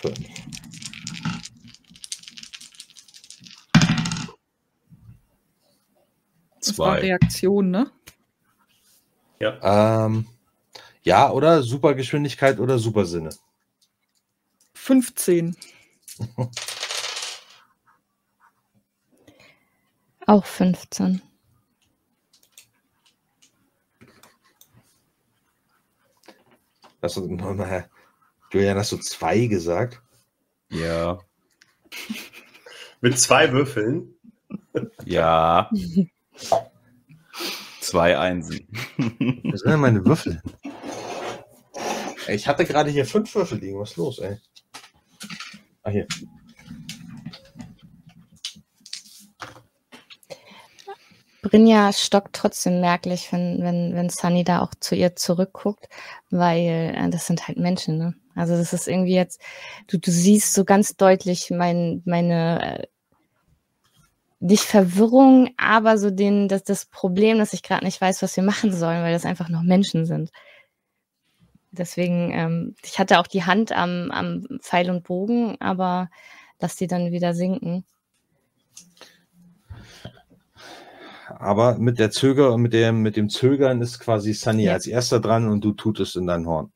Fünf. Das war Zwei. Reaktion, ne? Ja. Ähm, ja, oder Supergeschwindigkeit oder Supersinne. 15. Auch 15. Hast du, nochmal, Julian, hast du zwei gesagt? Ja. Mit zwei Würfeln. Ja. Zwei Einsen. Was sind denn meine Würfel? Ey, ich hatte gerade hier fünf Würfel liegen. Was ist los, ey? Ah, hier. Brinja stockt trotzdem merklich, wenn, wenn, wenn Sunny da auch zu ihr zurückguckt, weil äh, das sind halt Menschen, ne? Also das ist irgendwie jetzt, du, du siehst so ganz deutlich mein, meine, äh, nicht Verwirrung, aber so den, das, das Problem, dass ich gerade nicht weiß, was wir machen sollen, weil das einfach noch Menschen sind. Deswegen, ähm, ich hatte auch die Hand am, am Pfeil und Bogen, aber lass die dann wieder sinken. Aber mit der Zöger, mit dem, mit dem Zögern ist quasi Sunny Ja. als erster dran und du tut es in dein Horn.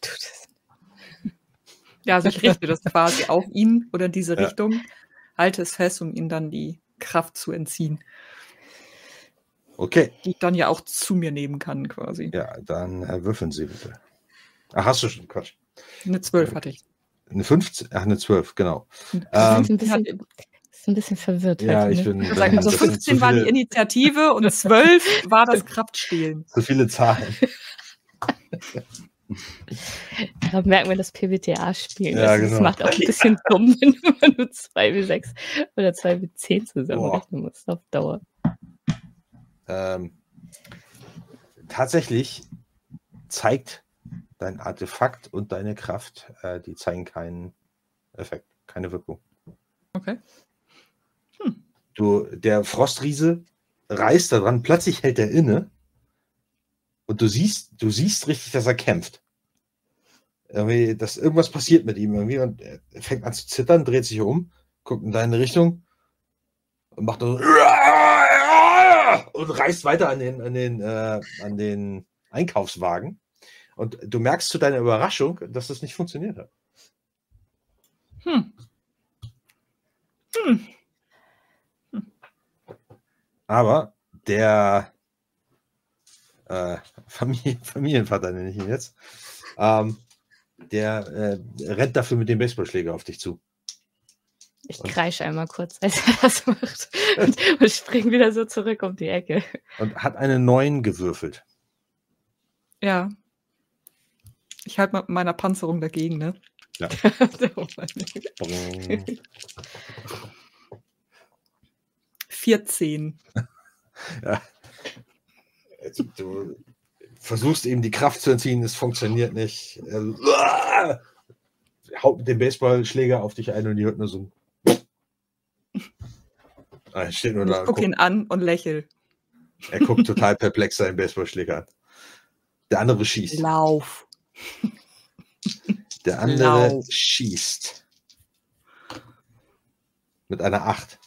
Tut es. Ja, also ich richte das quasi auf ihn oder in diese Ja. Richtung, halte es fest, um ihm dann die Kraft zu entziehen, Okay, die ich dann ja auch zu mir nehmen kann, quasi. ja, dann äh, würfeln Sie bitte. Ach, hast du schon, Quatsch. Eine 12 hatte ich. Eine 15, ach, eine 12, genau. Das Ähm, ist, ein bisschen, ist ein bisschen verwirrt. Ja, heute, ich ne? bin. Ich sag, also das sind 15 zu war die Initiative und 12 war das Kraftstehlen. zu viele Zahlen. Da merken wir das PBTA spielen. Ja, das, das genau. macht auch ein bisschen dumm, wenn man nur 2 bis 6 oder 2 bis 10 Boah. zusammenrechnen muss auf Dauer. Ähm, tatsächlich zeigt dein Artefakt und deine Kraft, äh, die zeigen keinen Effekt, keine Wirkung. Okay. Du, der Frostriese reißt da dran, plötzlich hält er inne und du siehst, du siehst richtig, dass er kämpft. Irgendwie, dass irgendwas passiert mit ihm irgendwie und er fängt an zu zittern, dreht sich um, guckt in deine Richtung und macht so und reißt weiter an den, an den, äh, an den Einkaufswagen. Und du merkst zu deiner Überraschung, dass das nicht funktioniert hat. Hm. Aber der äh, Familie, Familienvater nenne ich ihn jetzt, ähm, der äh, rennt dafür mit dem Baseballschläger auf dich zu. Ich Und- kreische einmal kurz, als er das macht und, und springe wieder so zurück um die Ecke. Und hat eine 9 gewürfelt. Ja. Ich halte mit meiner Panzerung dagegen, ne? Oh Mann. Brrrr. 14. Also, du versuchst ihm die Kraft zu entziehen, es funktioniert nicht. Er haut mit dem Baseballschläger auf dich ein und die hört nur so Ah, er steht nur Und da. ich guckt. ihn an und lächel. Er guckt total perplex seinen Baseballschläger an. Der andere schießt. Lauf. Der andere Lauf. schießt. Mit einer 8.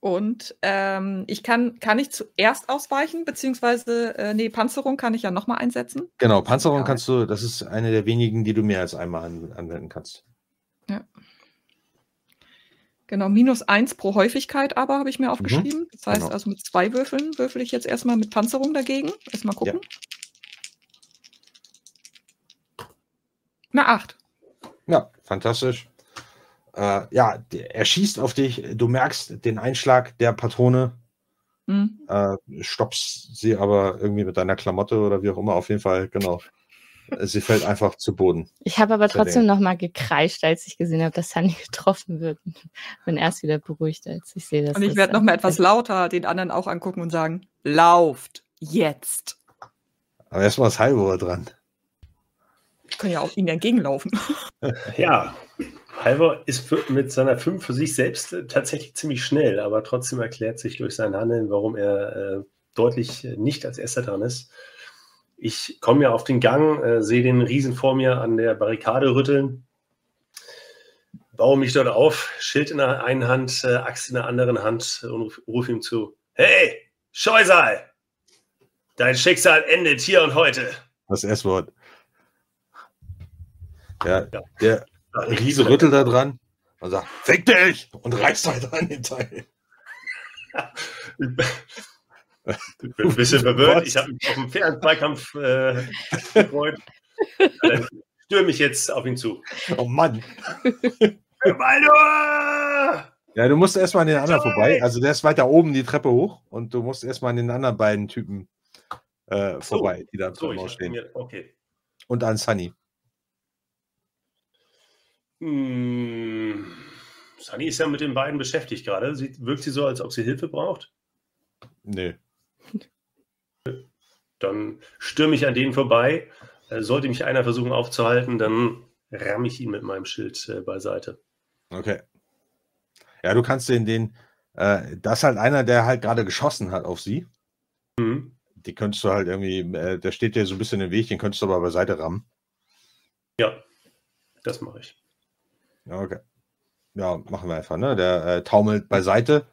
Und ähm, ich kann, kann ich zuerst ausweichen, beziehungsweise, äh, nee, Panzerung kann ich ja nochmal einsetzen. Genau, Panzerung Ja. kannst du, das ist eine der wenigen, die du mehr als einmal an, anwenden kannst. Genau, minus eins pro Häufigkeit aber habe ich mir aufgeschrieben. Das heißt genau. also mit zwei Würfeln würfel ich jetzt erstmal mit Panzerung dagegen. Erstmal gucken. Eine acht. Ja, fantastisch. Äh, ja, er schießt auf dich. Du merkst den Einschlag der Patrone, Hm. äh, stoppst sie aber irgendwie mit deiner Klamotte oder wie auch immer. Auf jeden Fall, genau. Sie fällt einfach zu Boden. Ich habe aber trotzdem noch mal gekreischt, als ich gesehen habe, dass Sunny getroffen wird. Bin erst wieder beruhigt, als ich sehe, dass Und ich das, werde äh, noch mal etwas lauter den anderen auch angucken und sagen, lauft jetzt. Aber erstmal ist Halvor dran. Ich kann ja auch ihnen entgegenlaufen. Ja, Halvor ist für, mit seiner 5 für sich selbst äh, tatsächlich ziemlich schnell, aber trotzdem erklärt sich durch sein Handeln, warum er äh, deutlich äh, nicht als erster dran ist. Ich komme ja auf den Gang, äh, sehe den Riesen vor mir an der Barrikade rütteln, baue mich dort auf, Schild in der einen Hand, äh, Axt in der anderen Hand und ruf, ruf ihm zu: Hey, Scheusal! Dein Schicksal endet hier und heute. Das S-Wort. Ja, Ja. der Riese rüttelt da dran und sagt, fick dich! Und reißt halt an den Teil. Ich bin ein bisschen verwirrt. Ich habe mich auf den fairen Zweikampf äh, gefreut. Dann stürme ich jetzt auf ihn zu. Oh Mann. Ja, du musst erstmal an den anderen vorbei. Also der ist weiter oben die Treppe hoch und du musst erstmal an den anderen beiden Typen äh, So. vorbei, die da So, stehen. mir, okay. Und an Sunny. Hm. Sunny ist ja mit den beiden beschäftigt gerade. Sie, wirkt sie so, als ob sie Hilfe braucht? Nö. Dann stürme ich an denen vorbei. Äh, sollte mich einer versuchen aufzuhalten, dann ramme ich ihn mit meinem Schild äh, beiseite. Okay. Ja, du kannst den, den, äh, das ist halt einer, der halt gerade geschossen hat auf sie. Mhm. Die könntest du halt irgendwie, äh, der steht dir so ein bisschen im Weg, den könntest du aber beiseite rammen. Ja, das mache ich. Ja, okay. Ja, machen wir einfach, ne? Der äh, taumelt beiseite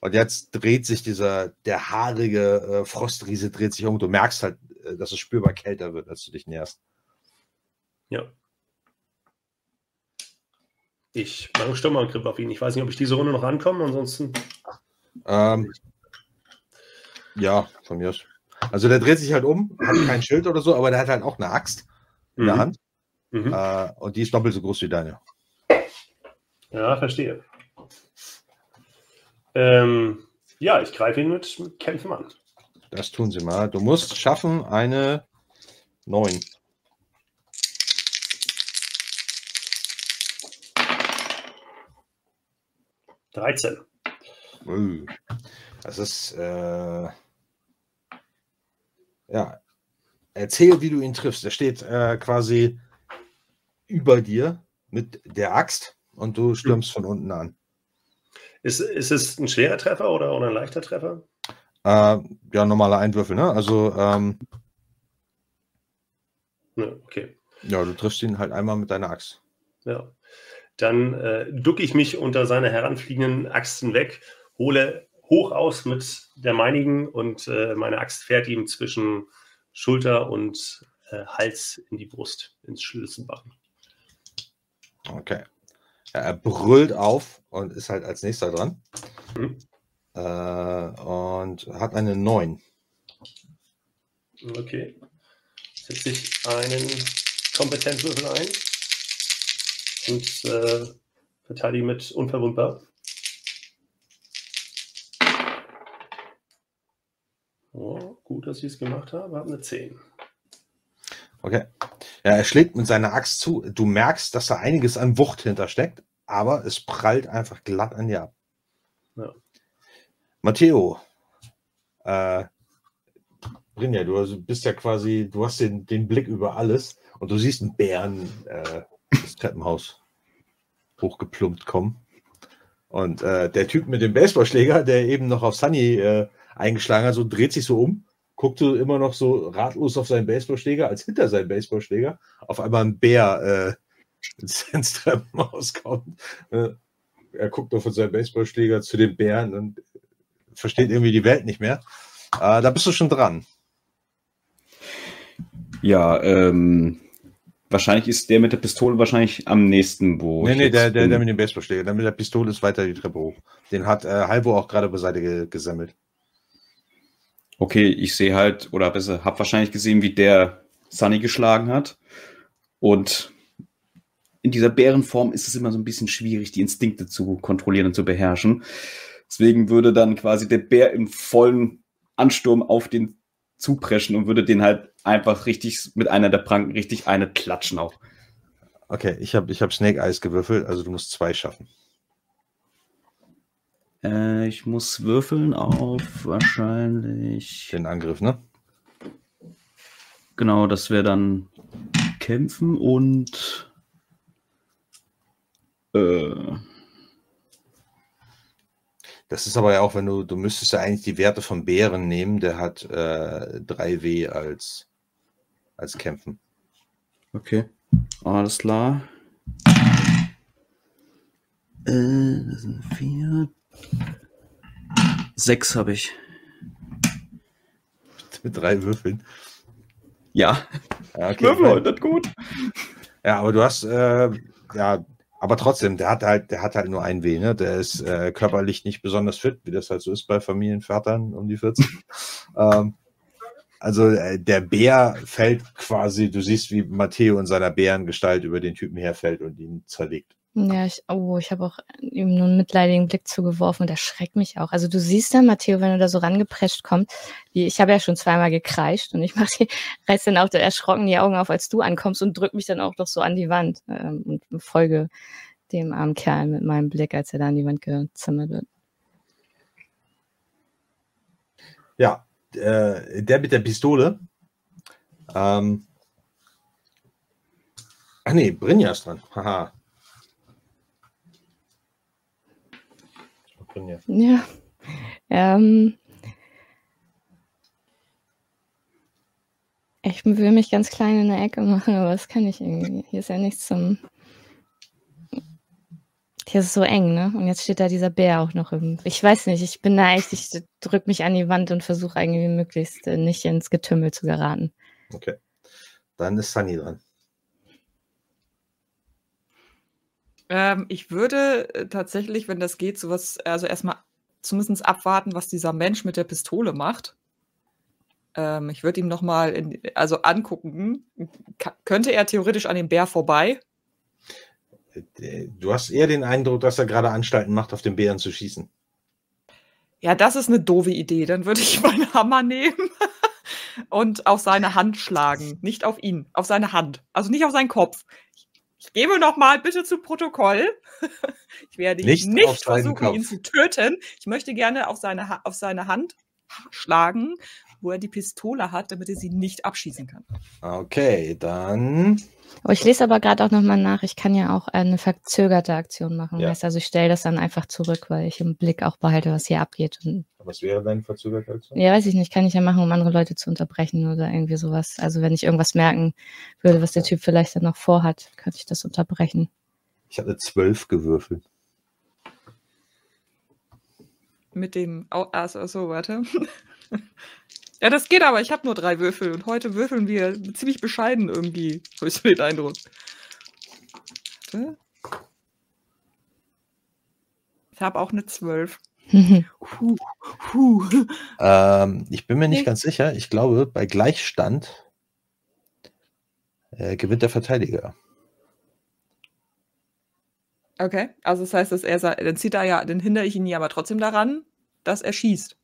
und jetzt dreht sich dieser, der haarige äh, Frostriese dreht sich um. Du merkst halt, äh, dass es spürbar kälter wird, als du dich näherst. Ja. Ich mache einen Stürmerangriff auf ihn. Ich weiß nicht, ob ich diese Runde noch rankomme. Ansonsten Ähm, ja, von mir aus. Also der dreht sich halt um, hat kein Schild oder so, aber der hat halt auch eine Axt in der Mhm. Hand Mhm. äh, und die ist doppelt so groß wie deine. Ja, verstehe. Ähm, ja, ich greife ihn mit, mit Kämpfen an. Das tun sie mal. Du musst schaffen eine 9. Dreizehn. Das ist, äh, ja, erzähl, wie du ihn triffst. Er steht äh, quasi über dir mit der Axt und du stürmst von unten an. Ist, ist es ein schwerer Treffer oder, oder ein leichter Treffer? Äh, ja, normaler Einwürfel, ne? Also, ähm, Ne, okay. ja, du triffst ihn halt einmal mit deiner Axt. Ja. Dann äh, ducke ich mich unter seine heranfliegenden Axten weg, hole hoch aus mit der meinigen und äh, meine Axt fährt ihm zwischen Schulter und äh, Hals in die Brust, ins Schlüsselbein. Okay. Ja, er brüllt auf und ist halt als nächster dran. Mhm. Äh, und hat eine 9. Okay. Setze ich einen Kompetenzwürfel ein und äh, verteidige mit unverwundbar. Oh, gut, dass ich es gemacht habe. Habe eine 10. Okay. Ja, er schlägt mit seiner Axt zu. Du merkst, dass da einiges an Wucht hintersteckt, aber es prallt einfach glatt an dir ab. Ja. Matteo, äh, Brinja, du bist ja quasi, du hast den, den Blick über alles und du siehst einen Bären äh, das Treppenhaus hochgeplumpt kommen. Und äh, der Typ mit dem Baseballschläger, der eben noch auf Sunny äh, eingeschlagen hat, so dreht sich so um, guckte immer noch so ratlos auf seinen Baseballschläger, als hinter seinem Baseballschläger auf einmal ein Bär äh, ins Treppenhaus kommt. Äh, er guckt auf seinen Baseballschläger zu den Bären und versteht irgendwie die Welt nicht mehr. Äh, da bist du schon dran. Ja, ähm, wahrscheinlich ist der mit der Pistole wahrscheinlich am nächsten, wo. Nee, nee, der, der, der mit dem Baseballschläger. Der mit der Pistole ist weiter die Treppe hoch. Den hat äh, Halvo auch gerade beiseite ge gesammelt. Okay, ich sehe halt, oder besser, hab wahrscheinlich gesehen, wie der Sunny geschlagen hat. Und in dieser Bärenform ist es immer so ein bisschen schwierig, die Instinkte zu kontrollieren und zu beherrschen. Deswegen würde dann quasi der Bär im vollen Ansturm auf den zupreschen und würde den halt einfach richtig mit einer der Pranken richtig eine klatschen auch. Okay, ich habe ich hab Snake Eyes gewürfelt, also du musst zwei schaffen. Äh, ich muss würfeln auf wahrscheinlich. Den Angriff, ne? Genau, das wäre dann kämpfen und. Äh, Das ist aber ja auch, wenn du, du müsstest ja eigentlich die Werte von Bären nehmen, der hat äh, 3W als, als Kämpfen. okay. Alles klar. Äh, das sind vier. Sechs habe ich. Mit drei Würfeln. Ja. Ja, Ich würfel heute gut. Ja, aber du hast, äh, ja, aber trotzdem, der hat halt, der hat halt nur ein W, ne? Der ist äh, körperlich nicht besonders fit, wie das halt so ist bei Familienvätern um die 40. ähm, also äh, der Bär fällt quasi, du siehst, wie Matteo in seiner Bärengestalt über den Typen herfällt und ihn zerlegt. Ja, ich, oh, ich habe auch ihm nur einen mitleidigen Blick zugeworfen und das schreckt mich auch. Also du siehst dann, Matteo, wenn du da so rangeprescht kommt, wie ich habe ja schon zweimal gekreischt und ich mach die, reiß dann auch erschrocken die Augen auf, als du ankommst und drück mich dann auch noch so an die Wand ähm, und folge dem armen Kerl mit meinem Blick, als er da an die Wand gezimmert wird. Ja, äh, der mit der Pistole. Ähm, ach nee, Brinja ist dran. Haha. Brinja. Ja. Ähm, ich will mich ganz klein in der Ecke machen, aber das kann ich irgendwie. Hier ist ja nichts zum. Hier ist es so eng, ne? Und jetzt steht da dieser Bär auch noch im. Ich weiß nicht, ich bin da echt, ich drück mich an die Wand und versuche irgendwie möglichst äh, nicht ins Getümmel zu geraten. Okay. Dann ist Sunny dran. Ähm, ich würde äh, tatsächlich, wenn das geht, sowas, also erstmal zumindest abwarten, was dieser Mensch mit der Pistole macht. Ähm, ich würde ihm nochmal, also angucken, Ka könnte er theoretisch an dem Bär vorbei? Äh, Du hast eher den Eindruck, dass er gerade Anstalten macht, auf den Bären zu schießen. Ja, das ist eine doofe Idee. Dann würde ich meinen Hammer nehmen und auf seine Hand schlagen. Nicht auf ihn, auf seine Hand. Also nicht auf seinen Kopf. Ich, gebe noch mal bitte zu Protokoll. ich werde Nicht nicht, versuchen, Kopf. ihn zu töten. Ich möchte gerne auf seine, Ha- auf seine Hand schlagen, wo er die Pistole hat, damit er sie nicht abschießen kann. Okay, dann. Aber ich lese aber gerade auch nochmal nach, ich kann ja auch eine verzögerte Aktion machen. Ja. Also ich stelle das dann einfach zurück, weil ich im Blick auch behalte, was hier abgeht. Und, Was wäre deine verzögerte Aktion? ja, weiß ich nicht, kann ich ja machen, um andere Leute zu unterbrechen oder irgendwie sowas. Also wenn ich irgendwas merken würde, was der Typ vielleicht dann noch vorhat, könnte ich das unterbrechen. Ich hatte zwölf gewürfelt. Mit dem. Oh, also, so, warte. ja, das geht aber. Ich habe nur drei Würfel und heute würfeln wir ziemlich bescheiden irgendwie. Habe ich so den Eindruck. Warte. Ich habe auch eine 12. Huh, huh. Ähm, ich bin mir nicht ganz sicher. Ich glaube, bei Gleichstand äh, gewinnt der Verteidiger. Okay, also das heißt, dass er dann zieht er ja, dann hindere ich ihn ja aber trotzdem daran, dass er schießt.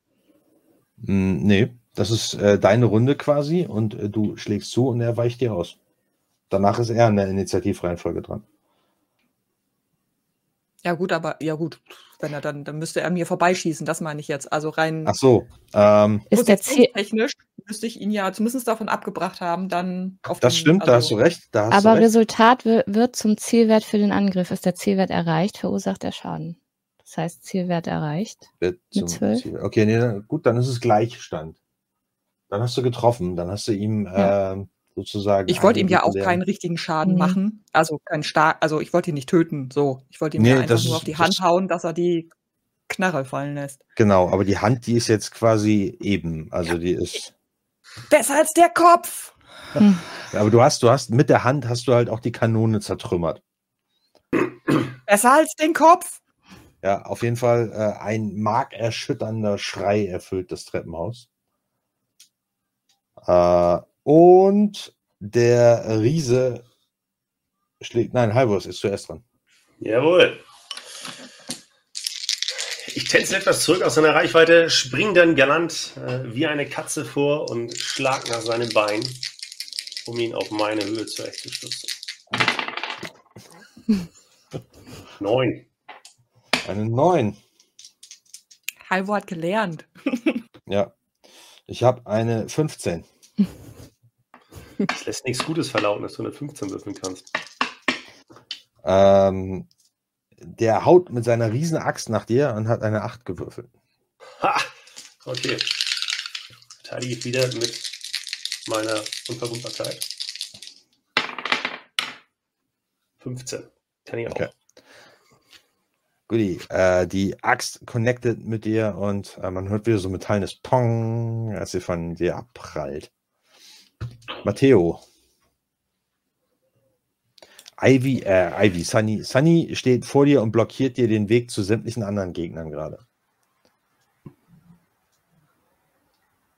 Hm, nee, das ist äh, deine Runde quasi und äh, du schlägst zu und er weicht dir aus. Danach ist er in der Initiativreihenfolge dran. Ja gut, aber ja gut, wenn er dann, dann müsste er mir vorbeischießen, das meine ich jetzt. Also rein Ach so, ähm, Ist der Ziel, technisch müsste ich ihn ja zumindest davon abgebracht haben, dann auf das den- stimmt, da hast also- du recht. Da hast aber du recht. Resultat wi- wird zum Zielwert für den Angriff. Ist der Zielwert erreicht, verursacht er Schaden. Das heißt, Zielwert erreicht. Wird zum zwölf? Ziel. Okay, nee, gut, dann ist es Gleichstand. Dann hast du getroffen, dann hast du ihm Ja. ähm, sozusagen. Ich wollte ihm ja auch einen keinen richtigen Schaden Mhm. machen. Also keinen Star also ich wollte ihn nicht töten. So. Ich wollte ihm Nee, ja einfach nur auf die das- Hand hauen, dass er die Knarre fallen lässt. Genau, aber die Hand, die ist jetzt quasi eben. Also die ist. Besser als der Kopf! Aber du hast, du hast mit der Hand hast du halt auch die Kanone zertrümmert. Besser als den Kopf! Ja, auf jeden Fall äh, ein markerschütternder Schrei erfüllt das Treppenhaus. Äh, und der Riese schlägt. Nein, Halvors ist zuerst dran. Jawohl. Ich tänze etwas zurück aus seiner Reichweite, spring dann galant äh, wie eine Katze vor und schlag nach seinem Bein, um ihn auf meine Höhe zurechtzustützen. Neun. Eine 9. Halvo hat gelernt. Ja. Ich habe eine 15. Es lässt nichts Gutes verlauten, dass du eine 15 würfeln kannst. Ähm, der haut mit seiner riesen Axt nach dir und hat eine 8 gewürfelt. Ha! Okay. Verteidige ich wieder mit meiner Unverwundbarkeit. 15. Kann ich auch. Okay. Guti, äh, die Axt connected mit dir und äh, man hört wieder so metallenes Pong, als sie von dir abprallt. Matteo. Ivy, äh, Ivy, Sunny. Sunny steht vor dir und blockiert dir den Weg zu sämtlichen anderen Gegnern gerade.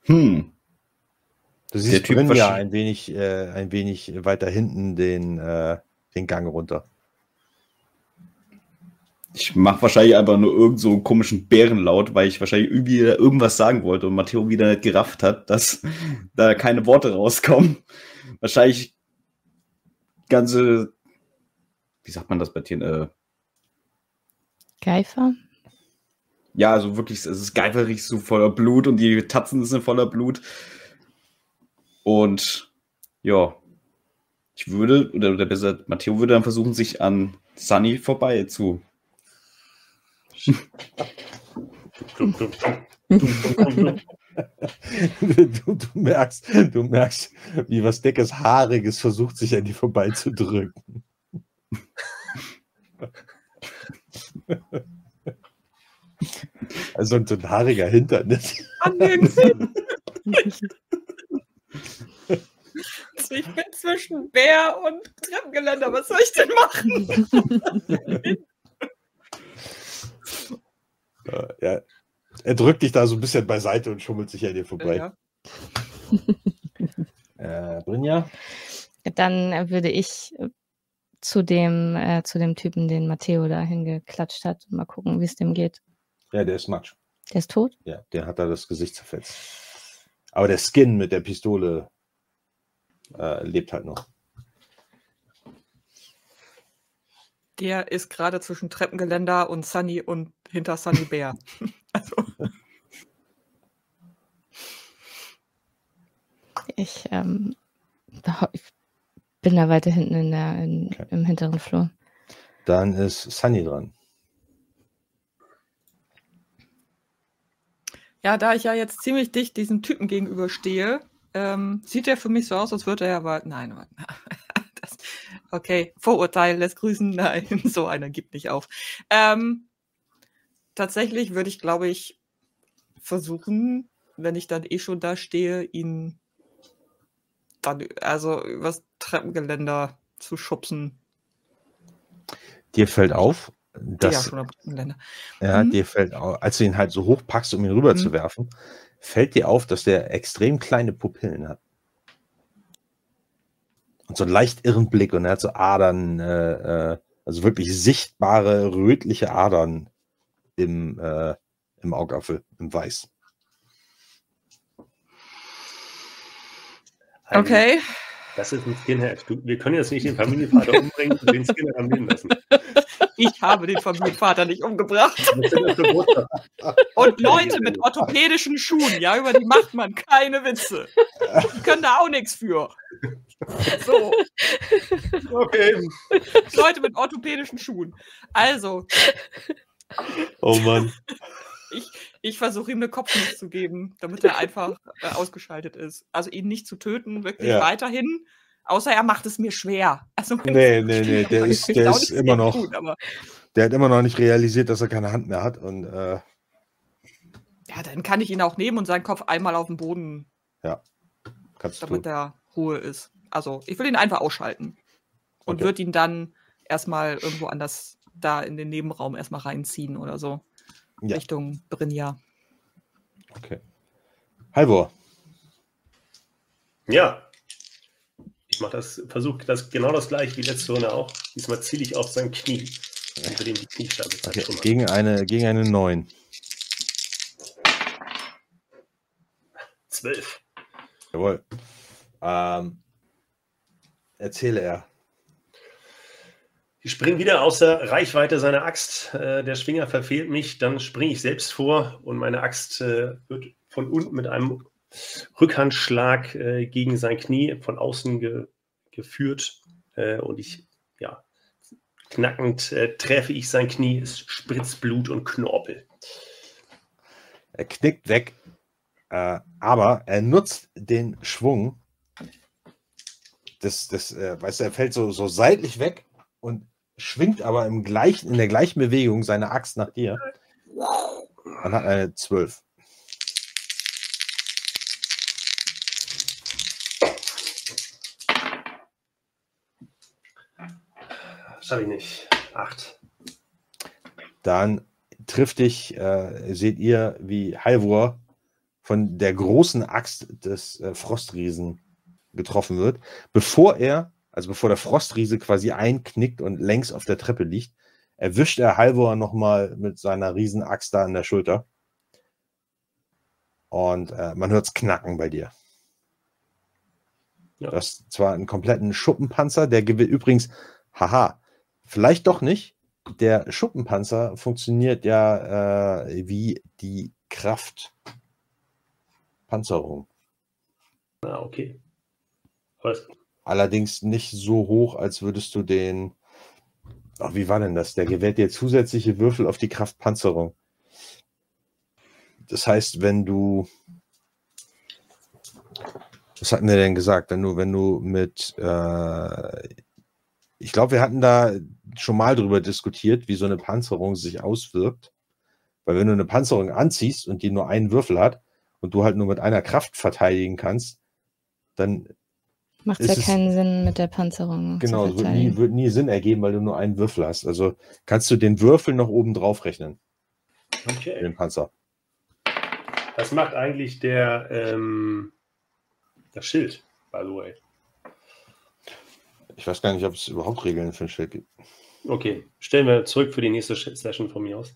Hm. Du siehst Typ Brynja wahrscheinlich- ein wenig, äh, ein wenig weiter hinten den, äh, den Gang runter. Ich mache wahrscheinlich einfach nur irgend so einen komischen Bärenlaut, weil ich wahrscheinlich irgendwie irgendwas sagen wollte und Matteo wieder nicht gerafft hat, dass da keine Worte rauskommen. Wahrscheinlich ganze, wie sagt man das bei Tieren? Äh, Geifer? ja, also wirklich, es ist geiferig, so voller Blut und die Tatzen sind voller Blut. Und ja, ich würde, oder, oder besser, Matteo würde dann versuchen, sich an Sunny vorbei zu. du, du, merkst, du merkst, wie was Dickes Haariges versucht, sich an dir vorbeizudrücken. Also so ein haariger Hinternis. An den Sinn. Ich bin zwischen Bär und Treppengeländer. Was soll ich denn machen? Äh, ja. Er drückt dich da so ein bisschen beiseite und schummelt sich an dir vorbei. Ja. Äh, Brinja? Dann würde ich zu dem, äh, zu dem Typen, den Matteo da hingeklatscht hat, mal gucken, wie es dem geht. Ja, der ist Matsch. Der ist tot? Ja, der hat da das Gesicht zerfetzt. Aber der Skin mit der Pistole äh, lebt halt noch. Der ist gerade zwischen Treppengeländer und Sunny und hinter Sunny Bär. Also, Ich, ähm, ich bin da weiter hinten in der, in, Okay. im hinteren Flur. Dann ist Sunny dran. ja, da ich ja jetzt ziemlich dicht diesem Typen gegenüberstehe, ähm, sieht er für mich so aus, als würde er aber. Nein, das, okay, Vorurteil lässt grüßen. Nein, so einer gibt nicht auf. Ähm, tatsächlich würde ich, glaube ich, versuchen, wenn ich dann eh schon da stehe, ihn dann also übers Treppengeländer zu schubsen. Dir fällt auf, Der ja dass schon. Ja, Mhm. dir fällt auf, als du ihn halt so hoch packst, um ihn rüber Mhm. zu werfen, fällt dir auf, dass der extrem kleine Pupillen hat. Und so einen leicht irren Blick und er hat so Adern, äh, äh, also wirklich sichtbare rötliche Adern im, äh, im Augapfel, im Weiß. Okay. Das ist ein Skinhead. Du, wir können jetzt nicht den Familienvater umbringen und den Skinhead am Leben lassen. Ich habe den Familienvater nicht umgebracht. Und Leute mit orthopädischen Schuhen, ja, über die macht man keine Witze. Die können da auch nichts für. So, Okay. Leute mit orthopädischen Schuhen. Also, Oh Mann. Ich, ich versuche ihm eine Kopfnuss zu geben, damit er einfach äh, ausgeschaltet ist. Also ihn nicht zu töten, wirklich Ja. weiterhin. Außer er macht es mir schwer. Also, Nee, nee, nee, der ist, der ist immer noch, Gut, aber der hat immer noch nicht realisiert, dass er keine Hand mehr hat. Und äh, ja, dann kann ich ihn auch nehmen und seinen Kopf einmal auf den Boden, kannst du damit tun. er Ruhe ist. Also ich will ihn einfach ausschalten. Und Okay. würde ihn dann erstmal irgendwo anders da in den Nebenraum erstmal reinziehen oder so. Ja. Richtung Brinja. Okay. Halvor, Ja. Ich mache das, versuche das genau das gleiche wie letzte Runde auch. Diesmal ziele ich auf sein Knie. Will ihm die Kniescheibe okay. gegen eine, gegen eine 9. Zwölf. Jawohl. Ähm, erzähle er. Ich springe wieder außer Reichweite seiner Axt. Äh, der Schwinger verfehlt mich. Dann springe ich selbst vor und meine Axt äh, wird von unten mit einem Rückhandschlag äh, gegen sein Knie von außen ge geführt. Und ich, ja, knackend treffe ich sein Knie. Es spritzt Blut und Knorpel. Er knickt weg, aber er nutzt den Schwung. Das, das, äh, weißt du, er fällt so, so seitlich weg und schwingt aber im gleichen, in der gleichen Bewegung seine Axt nach dir. Man hat eine 12. Schaffe ich nicht. Acht. Dann trifft dich, äh, seht ihr, wie Halvor von der großen Axt des äh, Frostriesen getroffen wird. Bevor er, also bevor der Frostriese quasi einknickt und längs auf der Treppe liegt, erwischt er Halvor nochmal mit seiner Riesenaxt da an der Schulter. Und äh, man hört es knacken bei dir. Ja. Du hast zwar einen kompletten Schuppenpanzer, der gewinnt übrigens, haha, vielleicht doch nicht. Der Schuppenpanzer funktioniert ja äh, wie die Kraftpanzerung. Ah, okay. Das, Allerdings nicht so hoch, als würdest du den. Ach, wie war denn das? Der gewährt dir zusätzliche Würfel auf die Kraftpanzerung. Das heißt, wenn du. Was hatten wir denn gesagt? Wenn du, wenn du mit. Äh, ich glaube, wir hatten da schon mal drüber diskutiert, wie so eine Panzerung sich auswirkt. Weil wenn du eine Panzerung anziehst und die nur einen Würfel hat und du halt nur mit einer Kraft verteidigen kannst, dann Macht ja es- keinen Sinn mit der Panzerung. Genau, wird nie, wird nie Sinn ergeben, weil du nur einen Würfel hast. Also kannst du den Würfel noch oben drauf rechnen, okay. den Panzer. Das macht eigentlich der, ähm, das Schild, by the way. Ich weiß gar nicht, ob es überhaupt Regeln für ein Schild gibt. Okay, stellen wir zurück für die nächste Session von mir aus.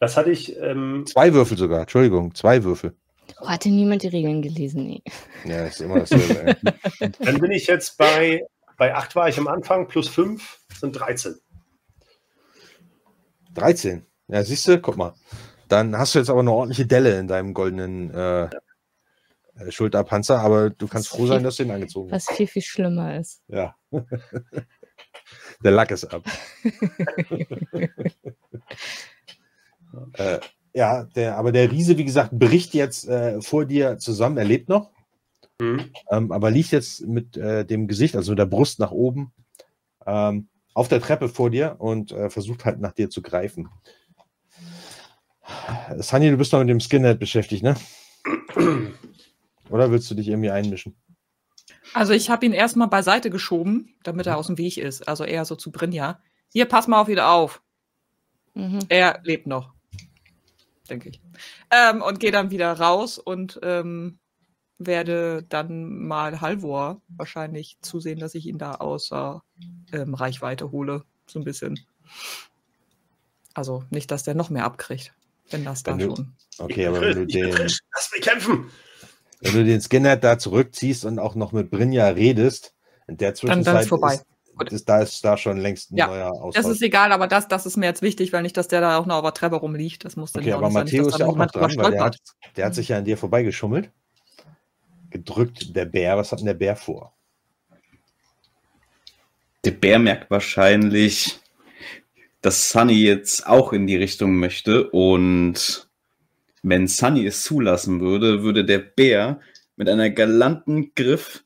Was hatte ich? Ähm, Zwei Würfel sogar, Entschuldigung, zwei Würfel. Oh, hatte niemand die Regeln gelesen? Nee. Ja, ist immer dasselbe. ey. dann bin ich jetzt bei, bei 8 war ich am Anfang, plus 5 sind 13. 13. Ja, siehst du, guck mal. Dann hast du jetzt aber eine ordentliche Delle in deinem goldenen äh, äh, Schulterpanzer, aber du kannst froh sein, dass du ihn angezogen hast. Was viel, viel schlimmer ist. Ja. Der Lack ist ab. äh, ja, der, aber der Riese, wie gesagt, bricht jetzt äh, vor dir zusammen. Er lebt noch, Hm? ähm, aber liegt jetzt mit äh, dem Gesicht, also mit der Brust nach oben, ähm, auf der Treppe vor dir und äh, versucht halt nach dir zu greifen. Sunny, du bist noch mit dem Skinhead beschäftigt, ne? Oder willst du dich irgendwie einmischen? Also ich habe ihn erstmal beiseite geschoben, damit er aus dem Weg ist. Also eher so zu Brinja. Hier, pass mal auf wieder auf. Mhm. Er lebt noch. Denke ich. Ähm, und gehe dann wieder raus und ähm, werde dann mal Halvor wahrscheinlich zusehen, dass ich ihn da außer ähm, Reichweite hole. So ein bisschen. Also nicht, dass der noch mehr abkriegt. Wenn das da Wenn du- schon. Okay, aber wenn du den. frisch. Lass mich kämpfen! Wenn du den Skinhead da zurückziehst und auch noch mit Brinja redest, in der dann Zwischenzeit ist vorbei. Ist, Gut. ist, da ist da schon längst ein Ja, neuer Das Austausch. ist egal, aber das, das ist mir jetzt wichtig, weil nicht, dass der da auch noch auf der Treppe rumliegt. Das muss dann okay, ja auch aber dass ist ja auch noch dran, weil der hat, der hat sich ja an dir vorbeigeschummelt. Gedrückt, der Bär. Was hat denn der Bär vor? Der Bär merkt wahrscheinlich, dass Sunny jetzt auch in die Richtung möchte und wenn Sunny es zulassen würde, würde der Bär mit einer galanten Griff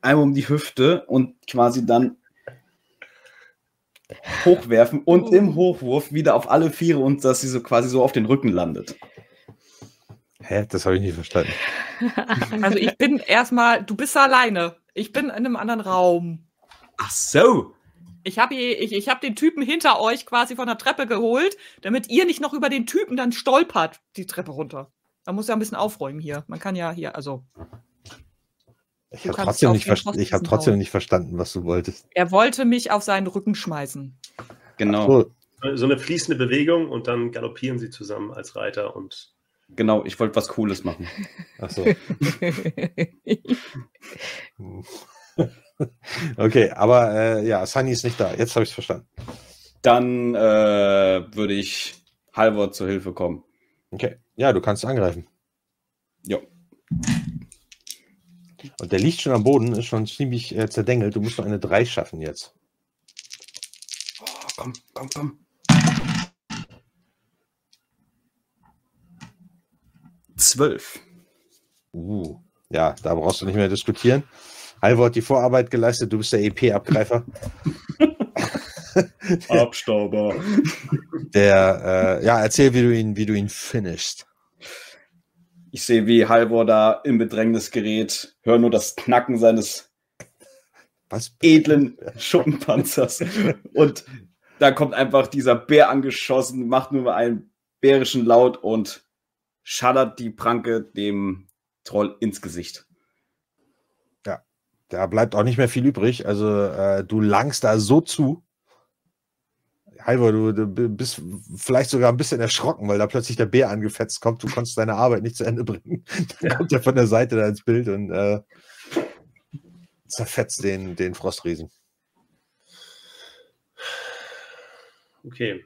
einmal um die Hüfte und quasi dann hochwerfen und im Hochwurf wieder auf alle Viere und dass sie so quasi so auf den Rücken landet. Hä? Das habe ich nicht verstanden. Also ich bin erstmal, du bist alleine. Ich bin in einem anderen Raum. Ach so. Ich habe ich, ich hab den Typen hinter euch quasi von der Treppe geholt, damit ihr nicht noch über den Typen dann stolpert, die Treppe runter. Man muss ja ein bisschen aufräumen hier. Man kann ja hier, also. Ich habe trotzdem, nicht, ich hab trotzdem nicht verstanden, was du wolltest. Er wollte mich auf seinen Rücken schmeißen. Genau, So, So eine fließende Bewegung und dann galoppieren sie zusammen als Reiter und genau. Ich wollte was Cooles machen. ach so. Okay, aber äh, ja, Sunny ist nicht da. Jetzt habe ich es verstanden. Dann äh, würde ich Halvor zur Hilfe kommen. Okay. Ja, du kannst angreifen. Ja. Und der liegt schon am Boden, ist schon ziemlich äh, zerdengelt. Du musst noch eine 3 schaffen jetzt. Oh, komm, komm, komm. Zwölf. Uh, ja, da brauchst du nicht mehr diskutieren. Halvor hat die Vorarbeit geleistet, du bist der EP-Abgreifer. Abstauber. Der, äh, ja, erzähl, wie du ihn, wie du ihn finishst. Ich sehe, wie Halvor da in Bedrängnis gerät, höre nur das Knacken seines Was? edlen Schuppenpanzers. Und da kommt einfach dieser Bär angeschossen, macht nur einen bärischen Laut und schallert die Pranke dem Troll ins Gesicht. Da bleibt auch nicht mehr viel übrig. Also, äh, du langst da so zu. Halvor, du, du bist vielleicht sogar ein bisschen erschrocken, weil da plötzlich der Bär angefetzt kommt. Du konntest deine Arbeit nicht zu Ende bringen. Dann kommt er von der Seite da ins Bild und äh, zerfetzt den, den Frostriesen. okay.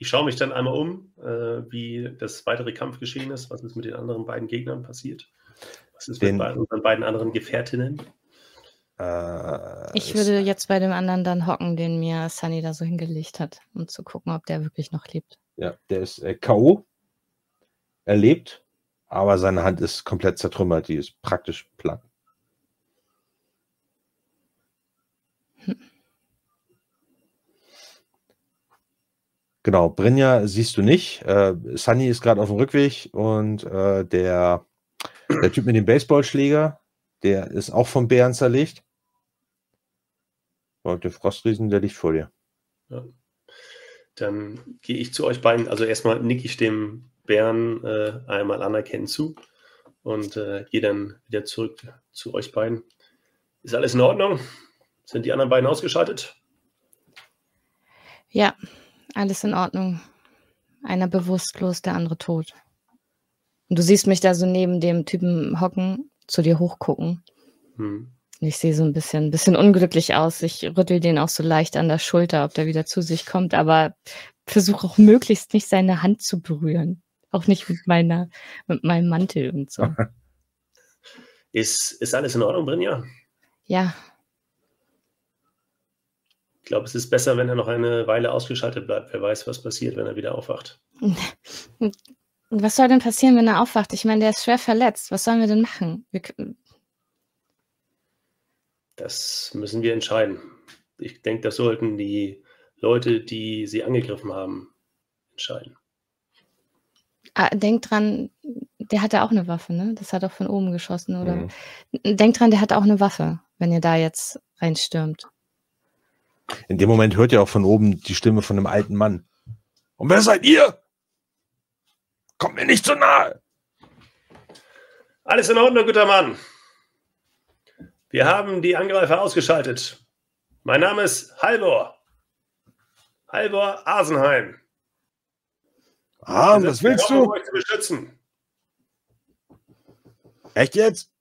Ich schaue mich dann einmal um, äh, wie das weitere Kampfgeschehen ist, was ist mit den anderen beiden Gegnern passiert. Was ist Den- mit unseren beiden anderen Gefährtinnen? Äh, Ich würde jetzt bei dem anderen dann hocken, den mir Sunny da so hingelegt hat, um zu gucken, ob der wirklich noch lebt. Ja, der ist äh, K.O. Er lebt, aber seine Hand ist komplett zertrümmert. Die ist praktisch platt. Genau, Brynja siehst du nicht. Äh, Sunny ist gerade auf dem Rückweg und äh, der, der Typ mit dem Baseballschläger, der ist auch vom Bären zerlegt. Und der Frostriesen, der liegt vor dir. Dann gehe ich zu euch beiden. Also erstmal nicke ich dem Bären äh, einmal anerkennend zu und äh, gehe dann wieder zurück zu euch beiden. Ist alles in Ordnung? Sind die anderen beiden ausgeschaltet? Ja, alles in Ordnung. Einer bewusstlos, der andere tot. Und du siehst mich da so neben dem Typen hocken, zu dir hochgucken. Hm. Ich sehe so ein bisschen, ein bisschen unglücklich aus. Ich rüttel den auch so leicht an der Schulter, ob der wieder zu sich kommt, aber versuche auch möglichst nicht seine Hand zu berühren. Auch nicht mit meiner, mit meinem Mantel und so. Ist, ist alles in Ordnung, Brinja? Ja, Ich glaube, es ist besser, wenn er noch eine Weile ausgeschaltet bleibt. Wer weiß, was passiert, wenn er wieder aufwacht. Was soll denn passieren, wenn er aufwacht? Ich meine, der ist schwer verletzt. Was sollen wir denn machen? Wir, k- Das müssen wir entscheiden. Ich denke, das sollten die Leute, die sie angegriffen haben, entscheiden. ah, denk dran, der hatte auch eine Waffe, ne? Das hat auch von oben geschossen, oder? Mhm. Denk dran, der hat auch eine Waffe, wenn ihr da jetzt reinstürmt. In dem Moment hört ihr auch von oben die Stimme von einem alten Mann. Und wer seid ihr? Kommt mir nicht so nahe. Alles in Ordnung, guter Mann. Wir haben die Angreifer ausgeschaltet. Mein Name ist Halvor. Halvor Asenheim. Ah, was willst du? euch zu beschützen. Echt jetzt?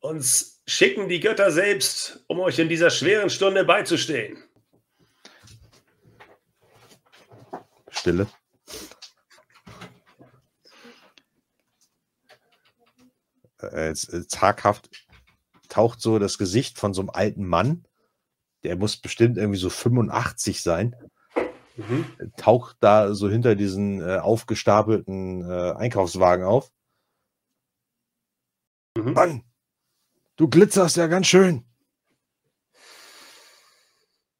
Uns schicken die Götter selbst, um euch in dieser schweren Stunde beizustehen. Stille. Äh, jetzt, äh, zaghaft taucht so das Gesicht von so einem alten Mann. Der muss bestimmt irgendwie so 85 sein. mhm. taucht da so hinter diesen äh, aufgestapelten äh, Einkaufswagen auf. Mhm. Mann, du glitzerst ja ganz schön.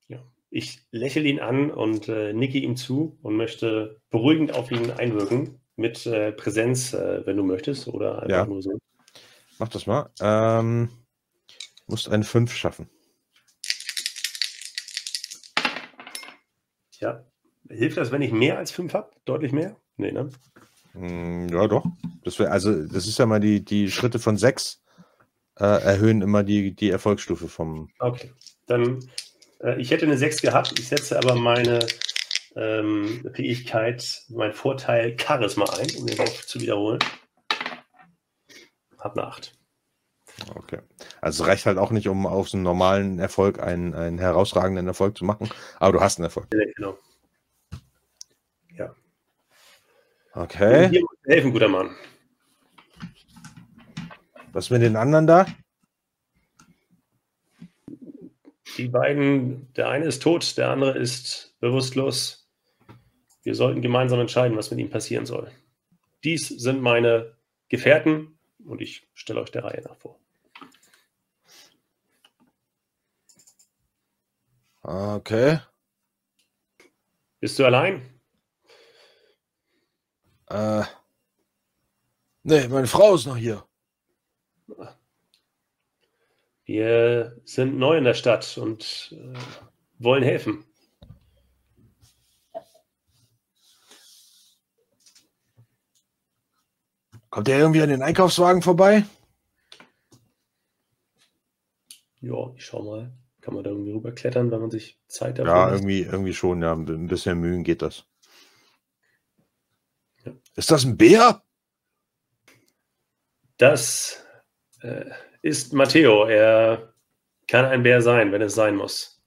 Ja, ich lächle ihn an und äh, nicke ihm zu und möchte beruhigend auf ihn einwirken mit äh, Präsenz, äh, wenn du möchtest, oder einfach Ja. nur so. Mach das mal. Ähm, musst eine 5 schaffen. Ja. Hilft das, wenn ich mehr als fünf habe? Deutlich mehr? Nee, ne? Mm, Ja, doch. Das wär, also, das ist ja mal die, die Schritte von 6 äh, erhöhen immer die, die Erfolgsstufe vom. Okay. Dann, äh, ich hätte eine 6 gehabt, ich setze aber meine ähm, Fähigkeit, mein Vorteil Charisma ein, um den Wurf zu wiederholen. Hab eine 8. Okay. Also, es reicht halt auch nicht, um auf so einen normalen Erfolg einen, einen herausragenden Erfolg zu machen. Aber du hast einen Erfolg. Ja, genau. Okay. Hier helfen, guter Mann. Was mit den anderen da? Die beiden, der eine ist tot, der andere ist bewusstlos. Wir sollten gemeinsam entscheiden, was mit ihm passieren soll. Dies sind meine Gefährten und ich stelle euch der Reihe nach vor. Okay. Bist du allein? Äh. Nee, meine Frau ist noch hier. Wir sind neu in der Stadt und äh, wollen helfen. Kommt der irgendwie an den Einkaufswagen vorbei? Ja, ich schau mal. Kann man da irgendwie rüberklettern, wenn man sich Zeit dafür Ja, lässt? irgendwie, irgendwie schon, ja. Ein bisschen Mühen geht das. Ja. Ist das ein Bär? Das äh, ist Matteo. Er kann ein Bär sein, wenn es sein muss.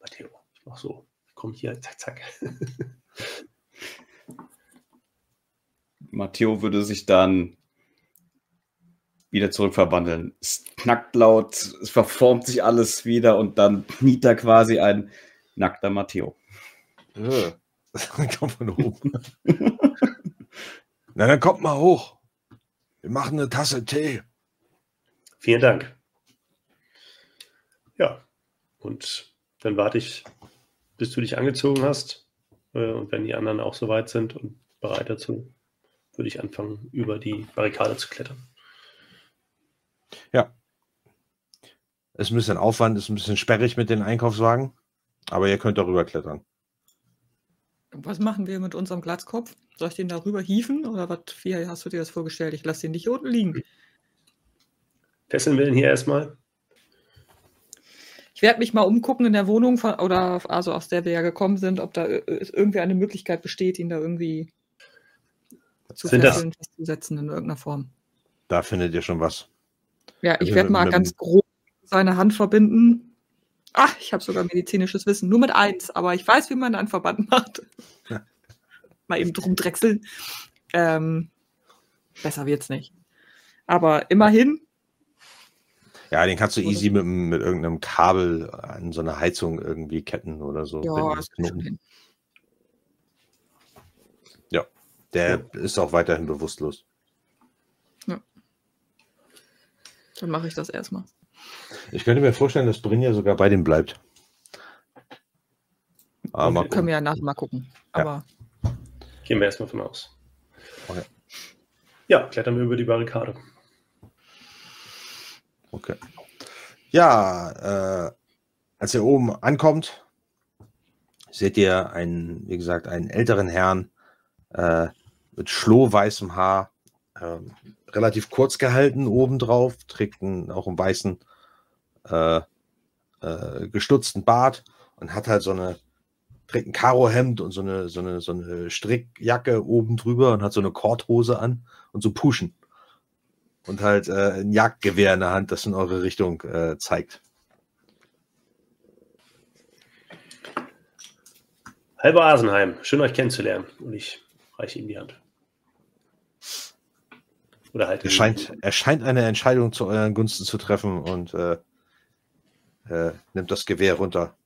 Matteo, ich mach so. Komm hier, zack, zack. Matteo würde sich dann wieder zurückverwandeln. Es knackt laut, es verformt sich alles wieder und dann kniet da quasi ein nackter Matteo. Äh, Das kommt von oben. Na, dann kommt mal hoch. Wir machen eine Tasse Tee. Vielen Dank. Ja, und dann warte ich, bis du dich angezogen hast. Äh, Und wenn die anderen auch soweit sind und bereit dazu, würde ich anfangen, über die Barrikade zu klettern. Ist ein bisschen Aufwand, ist ein bisschen sperrig mit den Einkaufswagen. Aber ihr könnt darüber klettern. Was machen wir mit unserem Glatzkopf? Soll ich den da rüber hieven oder was? Wie hast du dir das vorgestellt? Ich lasse den nicht hier unten liegen. Fesseln wir ihn hier erstmal. Ich werde mich mal umgucken in der Wohnung, von, oder also aus der wir ja gekommen sind, ob da äh, irgendwie eine Möglichkeit besteht, ihn da irgendwie zu Sind das- fesseln, festzusetzen in irgendeiner Form. Da findet ihr schon was. Ja, ich Also werde mit- mal ganz grob seine Hand verbinden. Ach, ich habe sogar medizinisches Wissen. Nur mit eins, aber ich weiß, wie man einen Verband macht. Ja. mal eben drum drechseln. Ähm, besser wird's nicht. Aber immerhin, Ja, den kannst du easy mit, mit irgendeinem Kabel an so eine Heizung irgendwie ketten oder so. ja, das hin. Der ist auch weiterhin bewusstlos. Dann mache ich das erstmal. Ich könnte mir vorstellen, dass Brinja sogar bei dem bleibt. Aber. Können wir ja nachher mal gucken. Ja. Aber Gehen wir erstmal von aus. Okay. Ja, klettern wir über die Barrikade. Okay. Ja, äh, als ihr oben ankommt, seht ihr einen, wie gesagt, einen älteren Herrn äh, mit schlohweißem Haar, ähm, relativ kurz gehalten obendrauf, trägt einen, auch einen weißen äh, äh, gestutzten Bart und hat halt so eine, trägt ein Karohemd und so eine, so eine, so eine Strickjacke oben drüber und hat so eine Korthose an und so Puschen. Und halt äh, ein Jagdgewehr in der Hand, das in eure Richtung äh, zeigt. Halber Asenheim, schön euch kennenzulernen. Und ich reiche ihm die Hand. Oder halt. Er scheint, er scheint eine Entscheidung zu euren Gunsten zu treffen und äh, äh, nimmt das Gewehr runter.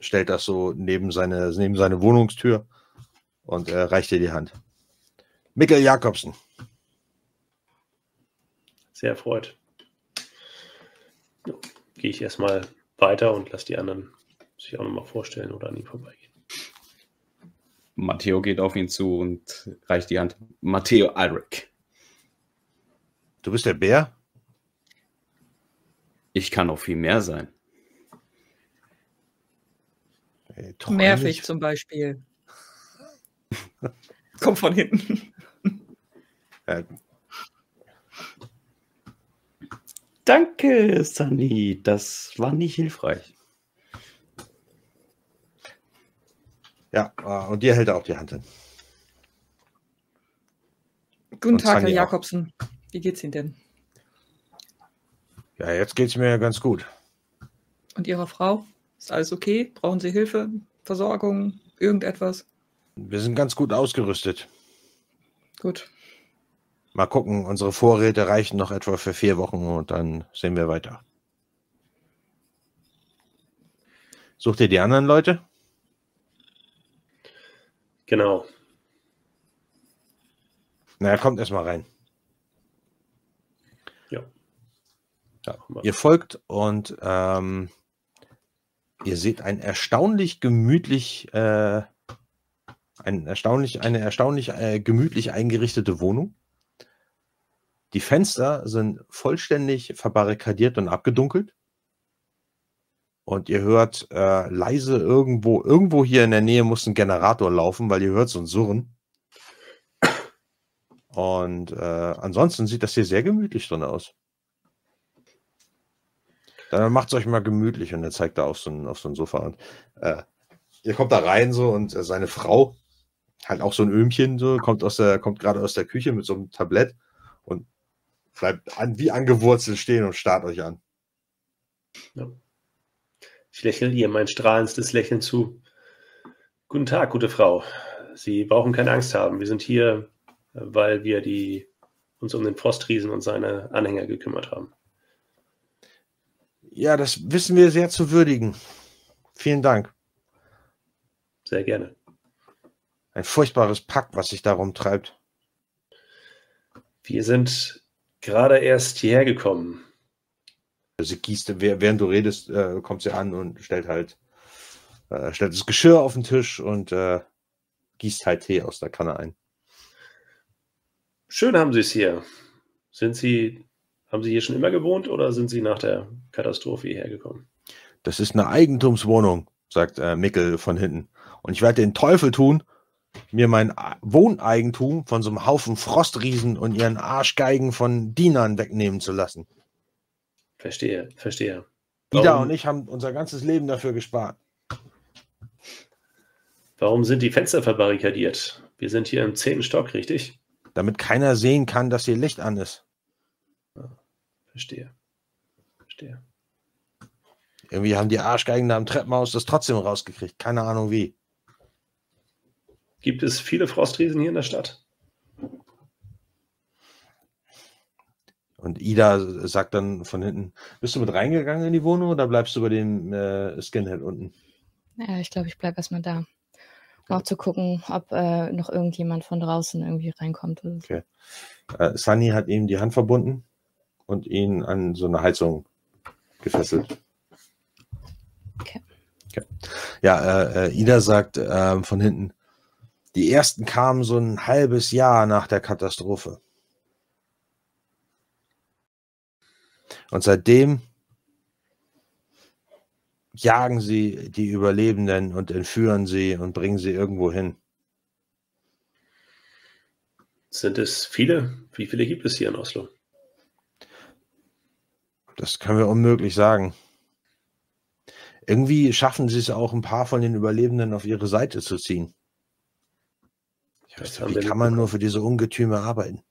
stellt das so neben seine, neben seine Wohnungstür und äh, reicht dir die Hand. Mikkel Jakobsen. Sehr erfreut. Ja, Gehe ich erstmal weiter und lasse die anderen sich auch nochmal vorstellen oder an ihm vorbeigehen. Matteo geht auf ihn zu und reicht die Hand. Matteo Alric. Du bist der Bär? Ich kann auch viel mehr sein. Nervig eigentlich- zum Beispiel. Kommt von hinten. Äh, Danke, Sunny. Das war nicht hilfreich. ja, äh, und dir hält er auch die Hand hin. Guten Und Tag, Herr Sunny auch. Wie geht's Ihnen denn? Ja, jetzt geht's mir ja ganz gut. Und Ihrer Frau? Ist alles okay? Brauchen Sie Hilfe? Versorgung? Irgendetwas? Wir sind ganz gut ausgerüstet. Gut. Mal gucken, unsere Vorräte reichen noch etwa für vier Wochen und dann sehen wir weiter. Sucht ihr die anderen Leute? Genau. Na, kommt erstmal rein. Ja. Wir. ihr folgt und ähm, ihr seht ein erstaunlich gemütlich, äh, ein erstaunlich, eine erstaunlich äh, gemütlich eingerichtete Wohnung. Die Fenster sind vollständig verbarrikadiert und abgedunkelt. Und ihr hört äh, leise irgendwo, irgendwo hier in der Nähe muss ein Generator laufen, weil ihr hört so ein Surren. Und äh, ansonsten sieht das hier sehr gemütlich drin aus. Dann macht es euch mal gemütlich und er zeigt da auf so ein, auf so ein Sofa. Und, äh, ihr kommt da rein so und äh, seine Frau, halt auch so ein Öhmchen, so, kommt kommt gerade aus der Küche mit so einem Tablett und bleibt an, wie angewurzelt stehen und starrt euch an. Ich lächle ihr mein strahlendstes Lächeln zu. Guten Tag, gute Frau. Sie brauchen keine Angst haben. Wir sind hier, äh, weil wir die, uns um den Frostriesen und seine Anhänger gekümmert haben. Ja, das wissen wir sehr zu würdigen. Vielen Dank. Sehr gerne. Ein furchtbares Pack, was sich darum treibt. Wir sind gerade erst hierher gekommen. Sie gießt, wäh- während du redest, äh, kommt sie an und stellt halt, äh, stellt das Geschirr auf den Tisch und äh, gießt halt Tee aus der Kanne ein. Schön haben Sie es hier. Sind Sie, haben Sie hier schon immer gewohnt oder sind Sie nach der Katastrophe hierher gekommen? Das ist eine Eigentumswohnung, sagt äh, Mickel von hinten. Und ich werde den Teufel tun, mir mein Wohneigentum von so einem Haufen Frostriesen und ihren Arschgeigen von Dienern wegnehmen zu lassen. Verstehe, verstehe. Ida und ich haben unser ganzes Leben dafür gespart. Warum sind die Fenster verbarrikadiert? Wir sind hier im zehnten Stock, richtig? Damit keiner sehen kann, dass hier Licht an ist. Verstehe. Verstehe. Irgendwie haben die Arschgeigen da am Treppenhaus das trotzdem rausgekriegt. Keine Ahnung wie. Gibt es viele Frostriesen hier in der Stadt? Und Ida sagt dann von hinten, bist du mit reingegangen in die Wohnung oder bleibst du bei dem äh, Skinhead unten? Ja, ich glaube, ich bleibe erstmal da. Um auch zu gucken, ob äh, noch irgendjemand von draußen irgendwie reinkommt. Oder so. Okay. Äh, Sunny hat ihm die Hand verbunden und ihn an so eine Heizung gefesselt. Okay. okay. Ja, äh, äh, Ida sagt äh, von hinten, die ersten kamen so ein halbes Jahr nach der Katastrophe. Und seitdem jagen sie die Überlebenden und entführen sie und bringen sie irgendwo hin. Sind es viele? Wie viele gibt es hier in Oslo? Das können wir unmöglich sagen. Irgendwie schaffen sie es auch, ein paar von den Überlebenden auf ihre Seite zu ziehen. Ich weiß nicht, wie kann man nur für diese Ungetüme arbeiten?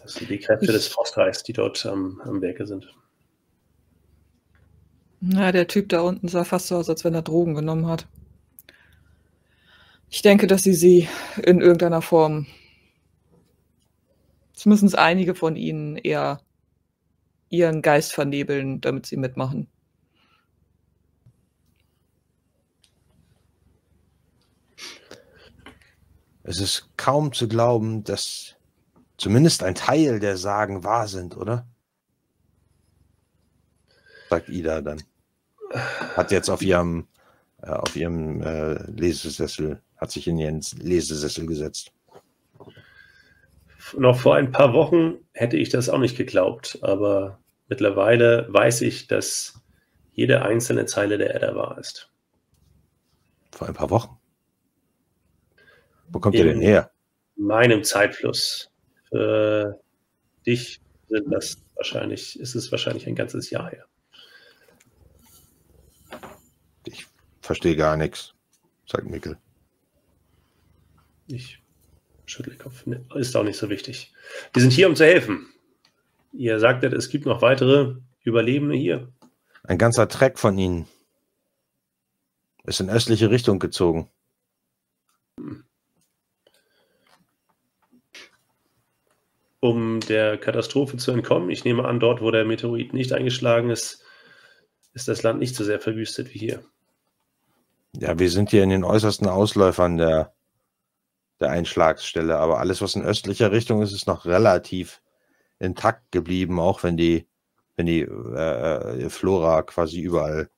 Das sind die Kräfte des Frostreichs, die dort am, am Werke sind. Na, der Typ da unten sah fast so aus, als wenn er Drogen genommen hat. Ich denke, dass sie sie in irgendeiner Form, zumindest einige von ihnen, eher ihren Geist vernebeln, damit sie mitmachen. Es ist kaum zu glauben, dass zumindest ein Teil der Sagen wahr sind, oder? Sagt Ida dann. Hat jetzt auf ihrem, äh, auf ihrem äh, Lesesessel, hat sich in ihren Lesesessel gesetzt. Noch vor ein paar Wochen hätte ich das auch nicht geglaubt, aber mittlerweile weiß ich, dass jede einzelne Zeile der Edda wahr ist. Vor ein paar Wochen? Wo kommt in ihr denn her? Meinem Zeitfluss. Für dich sind das wahrscheinlich, ist es wahrscheinlich ein ganzes Jahr her. Ich verstehe gar nichts, sagt Mikkel. Ich schüttle den Kopf. Ist auch nicht so wichtig. Wir sind hier, um zu helfen. Ihr sagtet, es gibt noch weitere Überlebende hier. Ein ganzer Treck von ihnen ist in östliche Richtung gezogen. Um der Katastrophe zu entkommen. Ich nehme an, dort, wo der Meteorit nicht eingeschlagen ist, ist das Land nicht so sehr verwüstet wie hier. Ja, wir sind hier in den äußersten Ausläufern der, der Einschlagsstelle, aber alles, was in östlicher Richtung ist, ist noch relativ intakt geblieben, auch wenn die, wenn die äh, äh Flora quasi überall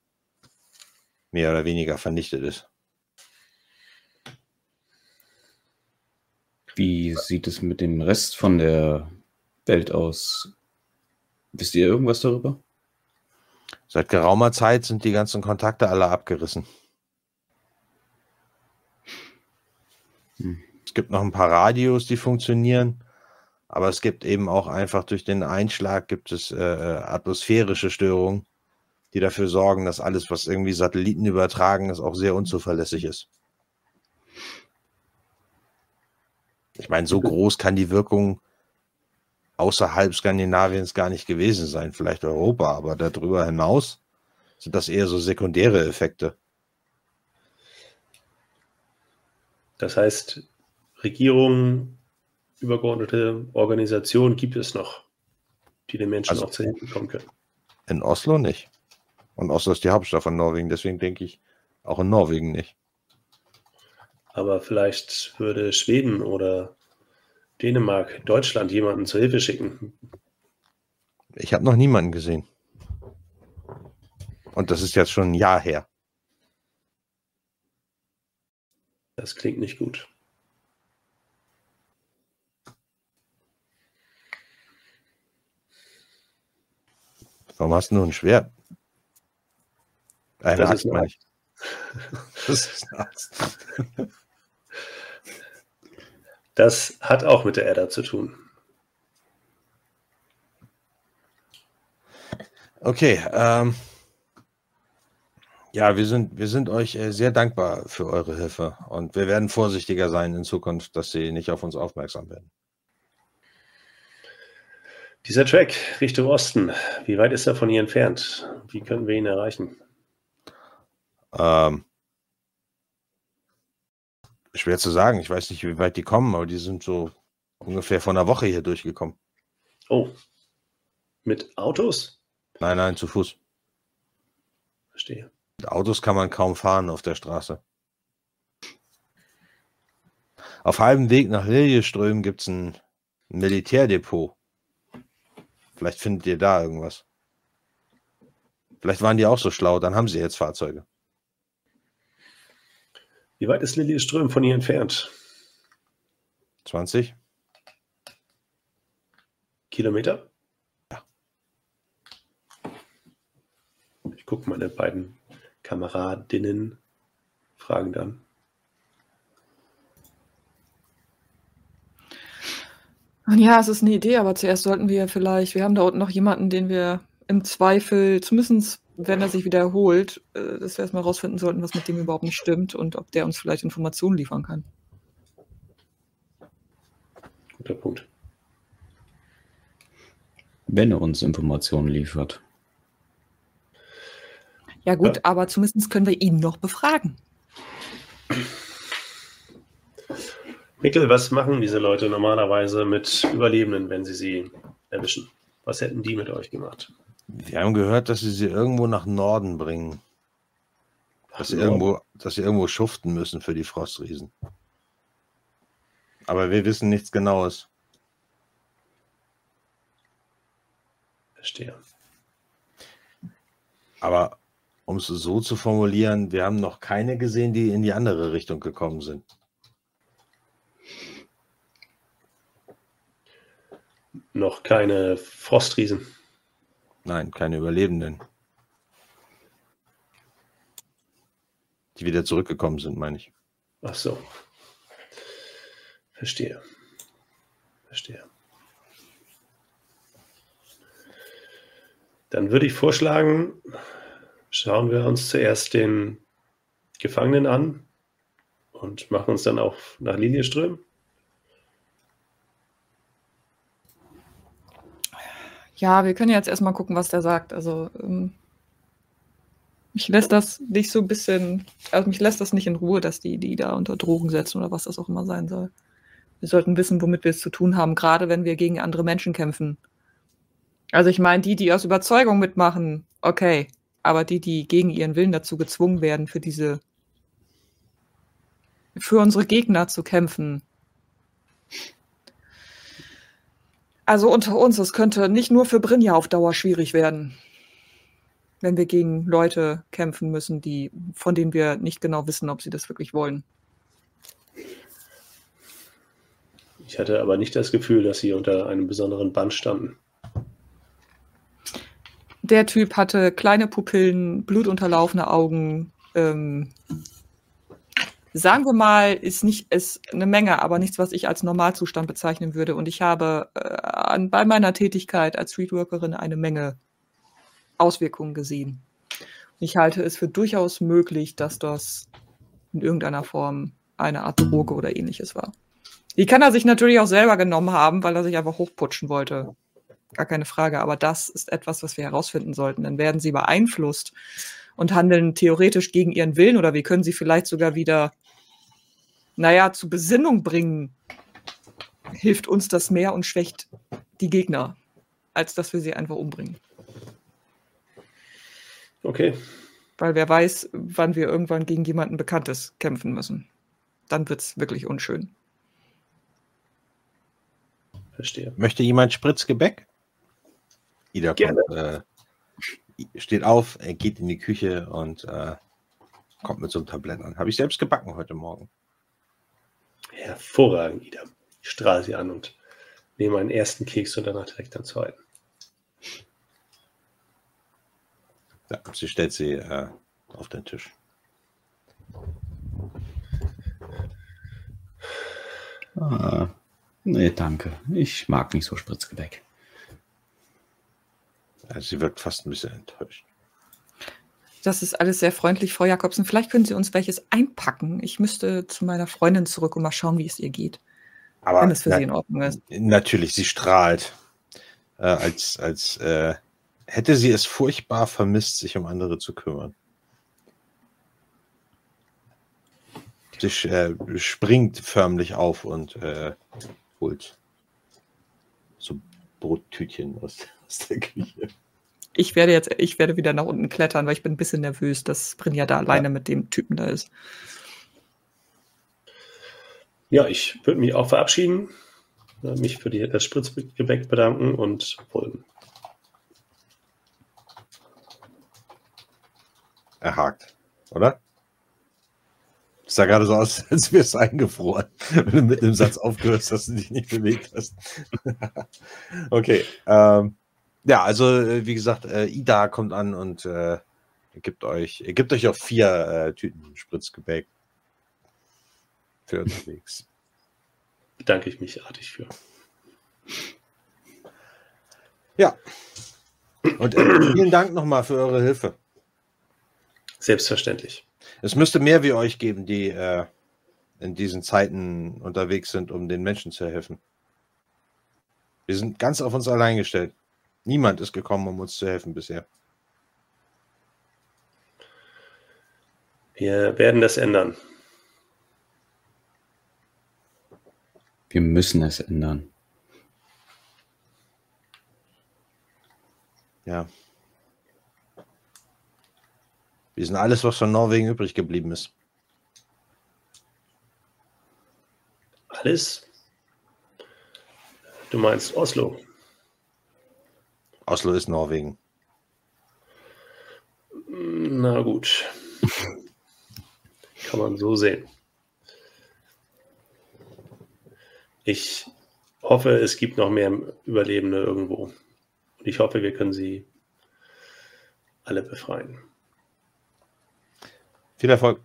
mehr oder weniger vernichtet ist. Wie sieht es mit dem Rest von der Welt aus? Wisst ihr irgendwas darüber? Seit geraumer Zeit sind die ganzen Kontakte alle abgerissen. Hm. Es gibt noch ein paar Radios, die funktionieren, aber es gibt eben auch einfach durch den Einschlag gibt es äh, äh atmosphärische Störungen, die dafür sorgen, dass alles, was irgendwie Satelliten übertragen ist, auch sehr unzuverlässig ist. Ich meine, so groß kann die Wirkung außerhalb Skandinaviens gar nicht gewesen sein, vielleicht Europa, aber darüber hinaus sind das eher so sekundäre Effekte. Das heißt, Regierungen, übergeordnete Organisationen gibt es noch, die den Menschen also, auch zu Hilfe kommen können. In Oslo nicht. Und Oslo ist die Hauptstadt von Norwegen, deswegen denke ich auch in Norwegen nicht. Aber vielleicht würde Schweden oder Dänemark, Deutschland jemanden zur Hilfe schicken. Ich habe noch niemanden gesehen. Und das ist jetzt schon ein Jahr her. Das klingt nicht gut. Warum hast du nur ein Schwert? Eine das Axt, meine ich. Das ist ein Arzt. Das hat auch mit der Edda zu tun. Okay, ähm, ja, wir sind, wir sind euch äh, sehr dankbar für eure Hilfe und wir werden vorsichtiger sein in Zukunft, dass sie nicht auf uns aufmerksam werden. Dieser Track Richtung Osten, wie weit ist er von hier entfernt? Wie können wir ihn erreichen? Ähm, schwer zu sagen. Ich weiß nicht, wie weit die kommen, aber die sind so ungefähr vor einer Woche hier durchgekommen. Oh. Mit Autos? Nein, nein, zu Fuß. Verstehe. Mit Autos kann man kaum fahren auf der Straße. Auf halbem Weg nach Liljeström gibt es ein Militärdepot. Vielleicht findet ihr da irgendwas. Vielleicht waren die auch so schlau, dann haben sie jetzt Fahrzeuge. Wie weit ist Liljeström von hier entfernt? 20 Kilometer? Ja. Ich gucke meine beiden Kameradinnen fragen dann. Ja, es ist eine Idee, aber zuerst sollten wir vielleicht, wir haben da unten noch jemanden, den wir im Zweifel, zumindest wenn er sich wiederholt, äh, dass wir erstmal rausfinden sollten, was mit dem überhaupt nicht stimmt und ob der uns vielleicht Informationen liefern kann. Guter Punkt. Wenn er uns Informationen liefert. Ja gut, ja. aber zumindest können wir ihn noch befragen. Mikkel, was machen diese Leute normalerweise mit Überlebenden, wenn sie sie erwischen? Was hätten die mit euch gemacht? Wir haben gehört, dass sie sie irgendwo nach Norden bringen. Dass sie, irgendwo, dass sie irgendwo schuften müssen für die Frostriesen. Aber wir wissen nichts Genaues. Verstehe. Aber um es so zu formulieren, wir haben noch keine gesehen, die in die andere Richtung gekommen sind. Noch keine Frostriesen. Nein, keine Überlebenden. Die wieder zurückgekommen sind, meine ich. Ach so. Verstehe. Verstehe. Dann würde ich vorschlagen, schauen wir uns zuerst den Gefangenen an und machen uns dann auch nach Lilieström. Ja, wir können jetzt erstmal gucken, was der sagt. Also, ähm, mich lässt das nicht so ein bisschen, also mich lässt das nicht in Ruhe, dass die die da unter Drogen setzen oder was das auch immer sein soll. Wir sollten wissen, womit wir es zu tun haben, gerade wenn wir gegen andere Menschen kämpfen. Also ich meine, die, die aus Überzeugung mitmachen, okay. Aber die, die gegen ihren Willen dazu gezwungen werden, für diese, für unsere Gegner zu kämpfen. Also unter uns, es könnte nicht nur für Brinja auf Dauer schwierig werden, wenn wir gegen Leute kämpfen müssen, die, von denen wir nicht genau wissen, ob sie das wirklich wollen. Ich hatte aber nicht das Gefühl, dass sie unter einem besonderen Band standen. Der Typ hatte kleine Pupillen, blutunterlaufene Augen. Ähm, sagen wir mal, ist nicht ist eine Menge, aber nichts, was ich als Normalzustand bezeichnen würde. Und ich habe äh, an, bei meiner Tätigkeit als Streetworkerin eine Menge Auswirkungen gesehen. Ich halte es für durchaus möglich, dass das in irgendeiner Form eine Art Droge oder ähnliches war. Die kann er sich natürlich auch selber genommen haben, weil er sich einfach hochputschen wollte. Gar keine Frage. Aber das ist etwas, was wir herausfinden sollten. Dann werden sie beeinflusst und handeln theoretisch gegen ihren Willen oder wir können sie vielleicht sogar wieder, naja, zu Besinnung bringen. Hilft uns das mehr und schwächt die Gegner, als dass wir sie einfach umbringen. Okay. Weil wer weiß, wann wir irgendwann gegen jemanden Bekanntes kämpfen müssen. Dann wird es wirklich unschön. Verstehe. Möchte jemand Spritzgebäck? Ida kommt, äh, steht auf, er geht in die Küche und äh, kommt mit so einem Tablett an. Habe ich selbst gebacken heute Morgen. Hervorragend, Ida. Ich strahle sie an und nehme einen ersten Keks und danach direkt einen zweiten. Ja, sie stellt sie äh, auf den Tisch. Ah, nee, danke. Ich mag nicht so Spritzgebäck. Ja, sie wirkt fast ein bisschen enttäuscht. Das ist alles sehr freundlich, Frau Jakobsen. Vielleicht können Sie uns welches einpacken. Ich müsste zu meiner Freundin zurück und mal schauen, wie es ihr geht. Aber wenn es für Sie in Ordnung ist. Natürlich, sie strahlt. Äh, als als äh, hätte sie es furchtbar vermisst, sich um andere zu kümmern. Sie äh, springt förmlich auf und äh, holt so Brottütchen aus, aus der Küche. Ich werde jetzt, ich werde wieder nach unten klettern, weil ich bin ein bisschen nervös, dass Brinja da alleine mit dem Typen da ist. Ja, ich würde mich auch verabschieden, mich für die, das Spritzgebäck bedanken und folgen. Er hakt, oder? Es sah gerade so aus, als wäre es eingefroren, wenn du mit dem Satz aufgehört hast, dass du dich nicht bewegt hast. okay. Ähm, ja, also äh, wie gesagt, äh, Ida kommt an und äh, gibt euch, gibt euch auch vier äh, Tüten Spritzgebäck für unterwegs. Bedanke ich mich artig für. Ja. Und äh, vielen Dank nochmal für eure Hilfe. Selbstverständlich. Es müsste mehr wie euch geben, die äh, in diesen Zeiten unterwegs sind, um den Menschen zu helfen. Wir sind ganz auf uns allein gestellt. Niemand ist gekommen, um uns zu helfen bisher. Wir werden das ändern. Wir müssen es ändern. Ja. Wir sind alles, was von Norwegen übrig geblieben ist. Alles? Du meinst Oslo? Oslo ist Norwegen. Na gut. Kann man so sehen. Ich hoffe, es gibt noch mehr Überlebende irgendwo. Und ich hoffe, wir können sie alle befreien. Viel Erfolg.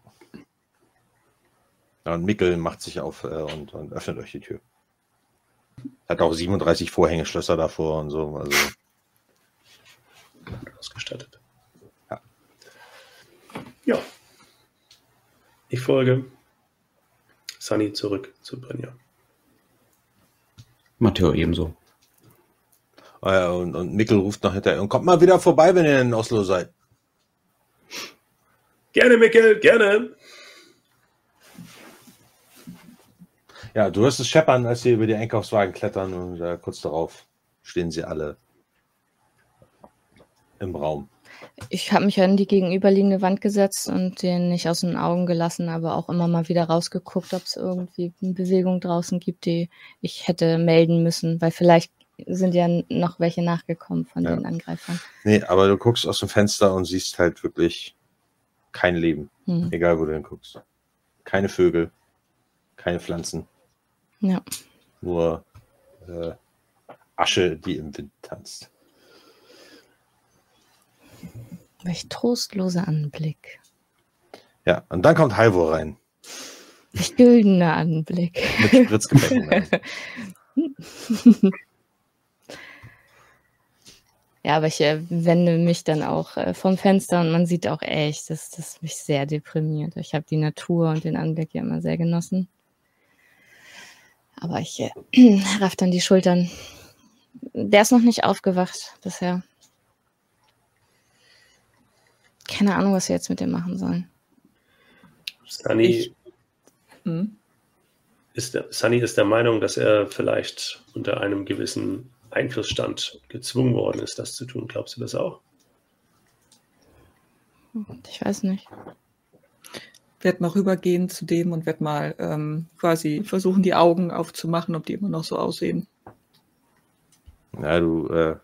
Ja, und Mickel macht sich auf äh, und, und, öffnet euch die Tür. Hat auch 37 Vorhängeschlösser davor und so. Also. Ausgestattet. Ja. Ja. Ich folge Sunny zurück zu Brinja. Matteo ebenso. Ah und, und Mickel ruft noch hinterher und kommt mal wieder vorbei, wenn ihr in Oslo seid. Gerne, Mickel, gerne. Ja, du hörst es scheppern, als sie über die Einkaufswagen klettern und äh, kurz darauf stehen sie alle im Raum. Ich habe mich an die gegenüberliegende Wand gesetzt und den nicht aus den Augen gelassen, aber auch immer mal wieder rausgeguckt, ob es irgendwie eine Bewegung draußen gibt, die ich hätte melden müssen, weil vielleicht sind ja noch welche nachgekommen von Ja. den Angreifern. Nee, aber du guckst aus dem Fenster und siehst halt wirklich kein Leben, Hm. egal wo du hinguckst. Keine Vögel, keine Pflanzen, Ja. nur äh, Asche, die im Wind tanzt. Welch trostloser Anblick. Ja, und dann kommt Halvor rein Welch güldener Anblick. mit Spritzgebäck. Ja, aber ich äh, wende mich dann auch äh, vom Fenster und man sieht auch echt, dass das mich sehr deprimiert. Ich habe die Natur und den Anblick ja immer sehr genossen. Aber ich äh, raff dann die Schultern. Der ist noch nicht aufgewacht bisher. Keine Ahnung, was wir jetzt mit dem machen sollen. Sunny Ich- Hm? ist, der, Sunny ist der Meinung, dass er vielleicht unter einem gewissen Einflussstand gezwungen worden ist, das zu tun. Glaubst du das auch? Ich weiß nicht. Werd mal rübergehen zu dem und werd mal ähm, quasi versuchen, die Augen aufzumachen, ob die immer noch so aussehen. Ja, du äh,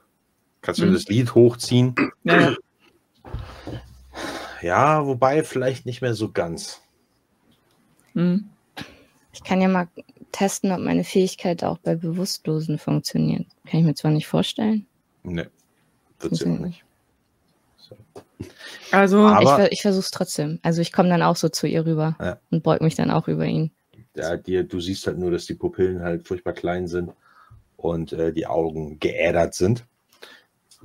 kannst mir Mhm. das Lied hochziehen. Ja, ja. Wobei vielleicht nicht mehr so ganz. Hm. Ich kann ja mal testen, ob meine Fähigkeit auch bei Bewusstlosen funktioniert. Kann ich mir zwar nicht vorstellen. Ne, wird sie auch nicht. So. Also, Aber- ich, ver ich versuche es trotzdem. Also ich komme dann auch so zu ihr rüber Ja. und beug mich dann auch über ihn. Ja, dir, du siehst halt nur, dass die Pupillen halt furchtbar klein sind und äh, die Augen geädert sind.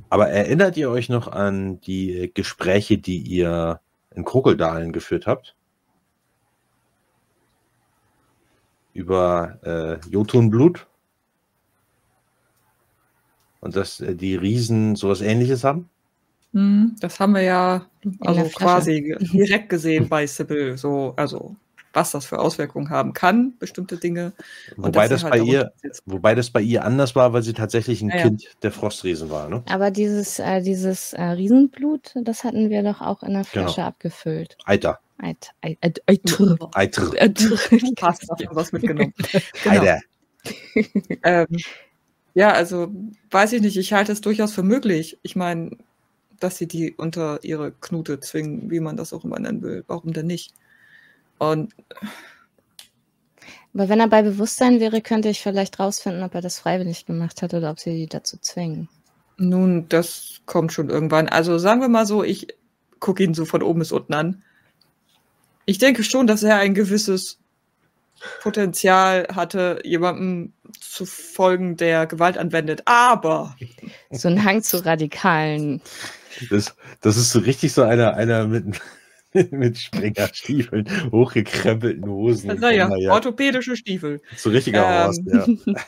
Aber erinnert ihr euch noch an die Gespräche, die ihr in Krokeldalen geführt habt? Über äh, Jotunblut? Und dass äh, die Riesen sowas ähnliches haben? hm, das haben wir ja also quasi direkt gesehen bei Sybil. So, also was das für Auswirkungen haben kann, bestimmte Dinge. Und Wobei dass das, sie bei halt ihr, wobei das bei ihr anders war, weil sie tatsächlich ein Ja, ja. Kind der Frostriesen war, ne? Aber dieses, äh, dieses äh, Riesenblut, das hatten wir doch auch in der Genau. Flasche abgefüllt. Eiter. Eit, eit, eit, Eiter. Eiter. Eiter. Passt, davon was mitgenommen. Genau. Eiter. Ähm, ja, also weiß ich nicht, ich halte es durchaus für möglich. Ich meine, dass sie die unter ihre Knute zwingen, wie man das auch immer nennen will. Warum denn nicht? Und Aber wenn er bei Bewusstsein wäre, könnte ich vielleicht rausfinden, ob er das freiwillig gemacht hat oder ob sie die dazu zwingen. nun, das kommt schon irgendwann. Also sagen wir mal so, ich gucke ihn so von oben bis unten an. Ich denke schon, dass er ein gewisses Potenzial hatte, jemandem zu folgen, der Gewalt anwendet. Aber So ein Hang zu radikalen. Das, das ist so richtig so einer, einer mit, mit Springerstiefeln, hochgekrempelten Hosen. und naja, Sommerjacke. orthopädische Stiefel. so richtiger ähm, Horst, ja.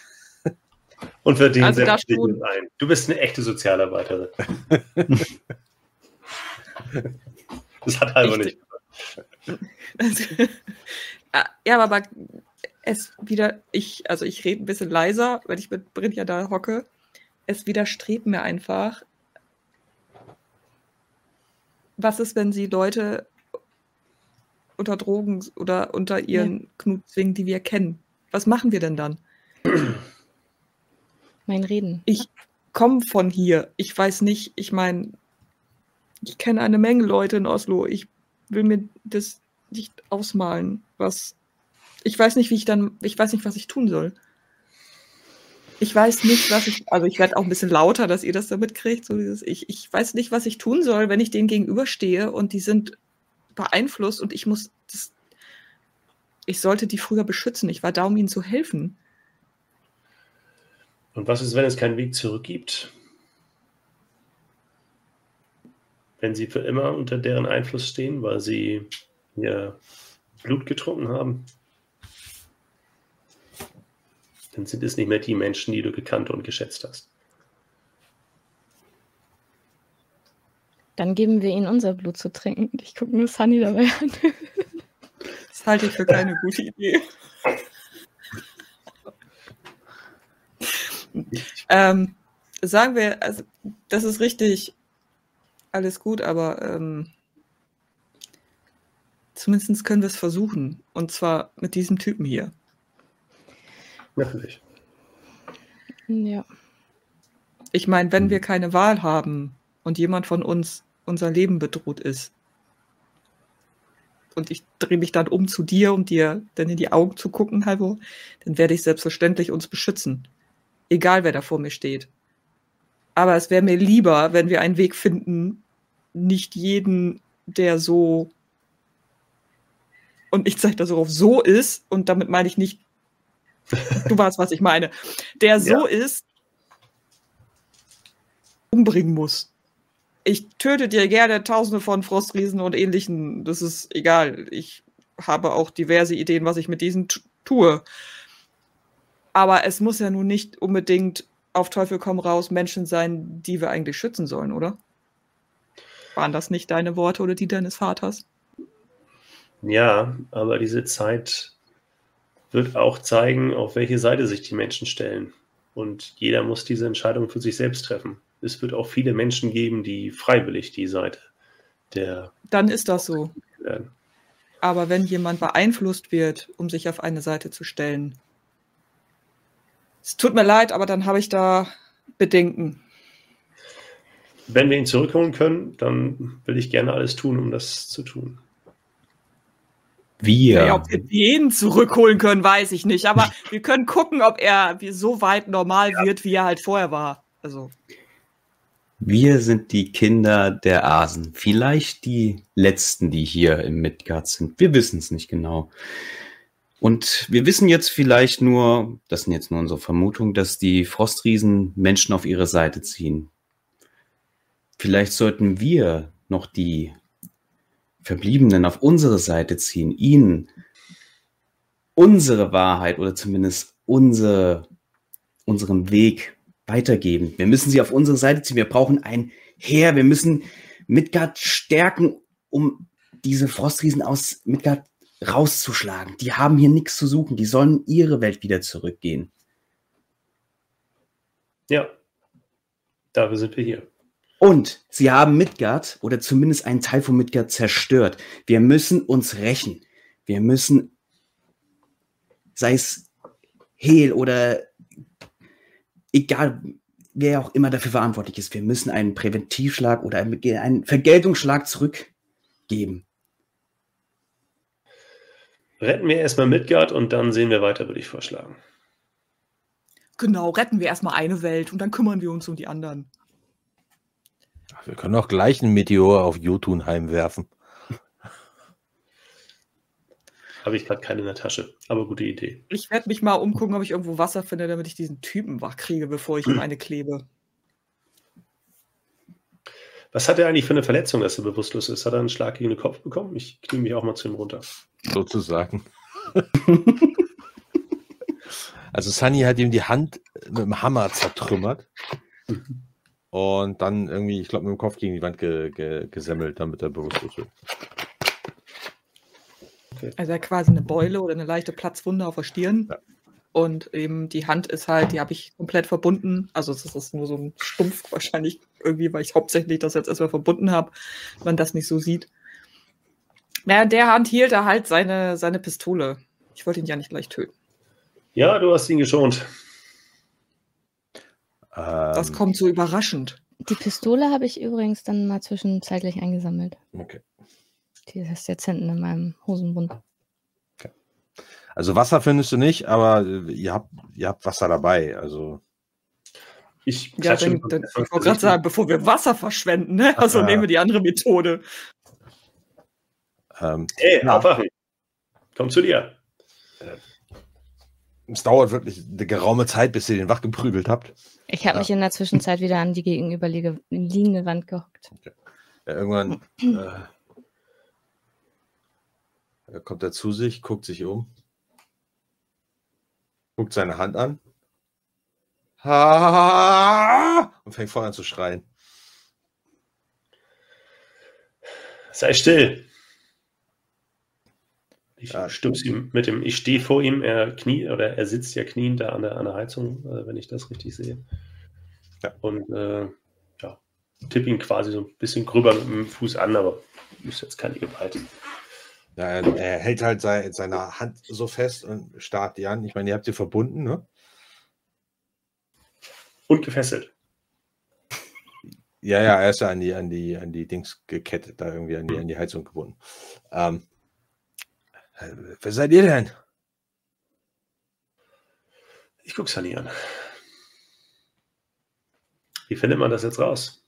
Und verdient Also schon- ein. Du bist eine echte Sozialarbeiterin. das hat halber nicht. Also, ja, aber es wieder, ich, also ich rede ein bisschen leiser, wenn ich mit Brinja da hocke. Es widerstrebt mir einfach, was ist, wenn sie Leute unter Drogen oder unter ihren ja. Knut zwingen, die wir kennen? Was machen wir denn dann? Mein Reden. Ich komme von hier. Ich weiß nicht, ich meine, ich kenne eine Menge Leute in Oslo. Ich will mir das nicht ausmalen, was. Ich weiß nicht, wie ich dann. Ich weiß nicht, was ich tun soll. Ich weiß nicht, was ich. Also ich werde auch ein bisschen lauter, dass ihr das da mitkriegt. So dieses, ich, ich weiß nicht, was ich tun soll, wenn ich denen gegenüberstehe und die sind beeinflusst und ich muss das. Ich sollte die früher beschützen. Ich war da, um ihnen zu helfen. Und was ist, wenn es keinen Weg zurück gibt? wenn sie für immer unter deren Einfluss stehen, weil sie ihr Blut getrunken haben, dann sind es nicht mehr die Menschen, die du gekannt und geschätzt hast. Dann geben wir ihnen unser Blut zu trinken. Ich gucke nur Sunny dabei an. Das halte ich für keine gute Idee. ähm, sagen wir, also, das ist richtig alles gut, aber ähm, zumindest können wir es versuchen. Und zwar mit diesem Typen hier. Natürlich. Ja. Ich meine, wenn wir keine Wahl haben und jemand von uns unser Leben bedroht ist, und ich drehe mich dann um zu dir, um dir dann in die Augen zu gucken, Halvo, dann werde ich selbstverständlich uns beschützen. Egal, wer da vor mir steht. Aber es wäre mir lieber, wenn wir einen Weg finden, nicht jeden, der so und ich zeige das so auf so ist, und damit meine ich nicht, du weißt, was ich meine, der so ja. ist, umbringen muss. Ich töte dir gerne tausende von Frostriesen und ähnlichen, das ist egal. Ich habe auch diverse Ideen, was ich mit diesen tue. Aber es muss ja nun nicht unbedingt auf Teufel komm raus Menschen sein, die wir eigentlich schützen sollen, oder? Waren das nicht deine Worte oder die deines Vaters? Ja, aber diese Zeit wird auch zeigen, auf welche Seite sich die Menschen stellen. Und jeder muss diese Entscheidung für sich selbst treffen. Es wird auch viele Menschen geben, die freiwillig die Seite der. Dann ist das so. Werden. Aber wenn jemand beeinflusst wird, um sich auf eine Seite zu stellen, es tut mir leid, aber dann habe ich da Bedenken. Wenn wir ihn zurückholen können, dann will ich gerne alles tun, um das zu tun. Wir. Ja, ob wir den zurückholen können, weiß ich nicht. Aber wir können gucken, ob er so weit normal ja. wird, wie er halt vorher war. Also. Wir sind die Kinder der Asen. Vielleicht die letzten, die hier im Midgard sind. Wir wissen es nicht genau. Und wir wissen jetzt vielleicht nur, das sind jetzt nur unsere Vermutungen, dass die Frostriesen Menschen auf ihre Seite ziehen. Vielleicht sollten wir noch die Verbliebenen auf unsere Seite ziehen, ihnen unsere Wahrheit oder zumindest unsere, unseren Weg weitergeben. Wir müssen sie auf unsere Seite ziehen. Wir brauchen ein Heer. Wir müssen Midgard stärken, um diese Frostriesen aus Midgard rauszuschlagen. Die haben hier nichts zu suchen. Die sollen ihre Welt wieder zurückgehen. Ja, dafür sind wir hier. Und sie haben Midgard oder zumindest einen Teil von Midgard zerstört. Wir müssen uns rächen. Wir müssen, sei es Hel oder egal, wer auch immer dafür verantwortlich ist, wir müssen einen Präventivschlag oder einen Vergeltungsschlag zurückgeben. Retten wir erstmal Midgard und dann sehen wir weiter, würde ich vorschlagen. Genau, retten wir erstmal eine Welt und dann kümmern wir uns um die anderen. Wir können auch gleich einen Meteor auf Jotunheim werfen. Habe ich gerade keine in der Tasche, aber gute Idee. Ich werde mich mal umgucken, ob ich irgendwo Wasser finde, damit ich diesen Typen wach kriege, bevor ich ihm eine klebe. Was hat er eigentlich für eine Verletzung, dass er bewusstlos ist? Hat er einen Schlag gegen den Kopf bekommen? Ich knie mich auch mal zu ihm runter. Sozusagen. also Sunny hat ihm die Hand mit dem Hammer zertrümmert. Mhm und dann irgendwie, ich glaube, mit dem Kopf gegen die Wand ge ge gesemmelt, damit er bewusstlos wird. Okay. Also er quasi eine Beule oder eine leichte Platzwunde auf der Stirn. Ja. Und eben die Hand ist halt, die habe ich komplett verbunden. Also das ist nur so ein Stumpf wahrscheinlich irgendwie, weil ich hauptsächlich das jetzt erstmal verbunden habe, man das nicht so sieht. Ja, in der Hand hielt er halt seine, seine Pistole. Ich wollte ihn ja nicht gleich töten. Ja, du hast ihn geschont. Das Ähm, kommt so überraschend. Die Pistole habe ich übrigens dann mal zwischenzeitlich eingesammelt. Okay. Die ist jetzt hinten in meinem Hosenbund. Also Wasser findest du nicht, aber äh, ihr habt, ihr habt Wasser dabei. Also Ich Ja, dann, dann, ich wollte gerade sagen, bevor wir Wasser verschwenden, ne? also ja. nehmen wir die andere Methode. ähm, Hey, Ja. abwachen. Komm zu dir. es dauert wirklich eine geraume Zeit, bis ihr den wach geprügelt habt. Ich habe Ja. mich in der Zwischenzeit wieder an die gegenüberliegende Wand gehockt. Ja, irgendwann äh, er kommt er zu sich, guckt sich um, guckt seine Hand an und fängt voll an zu schreien. Sei still. Ich Ja. stupse ihm mit dem, ich stehe vor ihm, er knie oder er sitzt ja kniend da an der, an der Heizung, äh, wenn ich das richtig sehe. Ja. Und äh, ja, tippe ihn quasi so ein bisschen gröber mit dem Fuß an, aber ist jetzt keine Gewalt. Ja, er, er hält halt sei, seine Hand so fest und starrt die an. Ich meine, ihr habt sie verbunden, ne? Und gefesselt. Ja, ja, er ist ja an die, an die, an die Dings gekettet, da irgendwie an die, an die Heizung gebunden. Ähm, äh, wer seid ihr denn? Ich gucke Sunny an. Wie findet man das jetzt raus?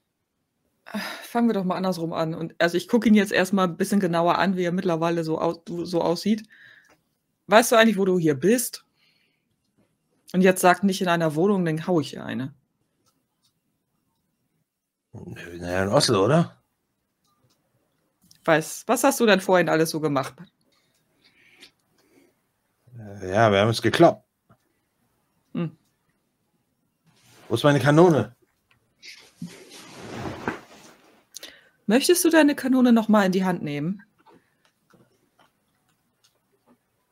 Fangen wir doch mal andersrum an. Und also ich gucke ihn jetzt erstmal ein bisschen genauer an, wie er mittlerweile so, aus, so aussieht. Weißt du eigentlich, wo du hier bist? Und jetzt sag nicht in einer Wohnung, dann hau ich hier eine. Naja, in Oslo, oder? Weiß, was hast du denn vorhin alles so gemacht? Ja, wir haben es geklappt. Hm. Wo ist meine Kanone? Möchtest du deine Kanone noch mal in die Hand nehmen?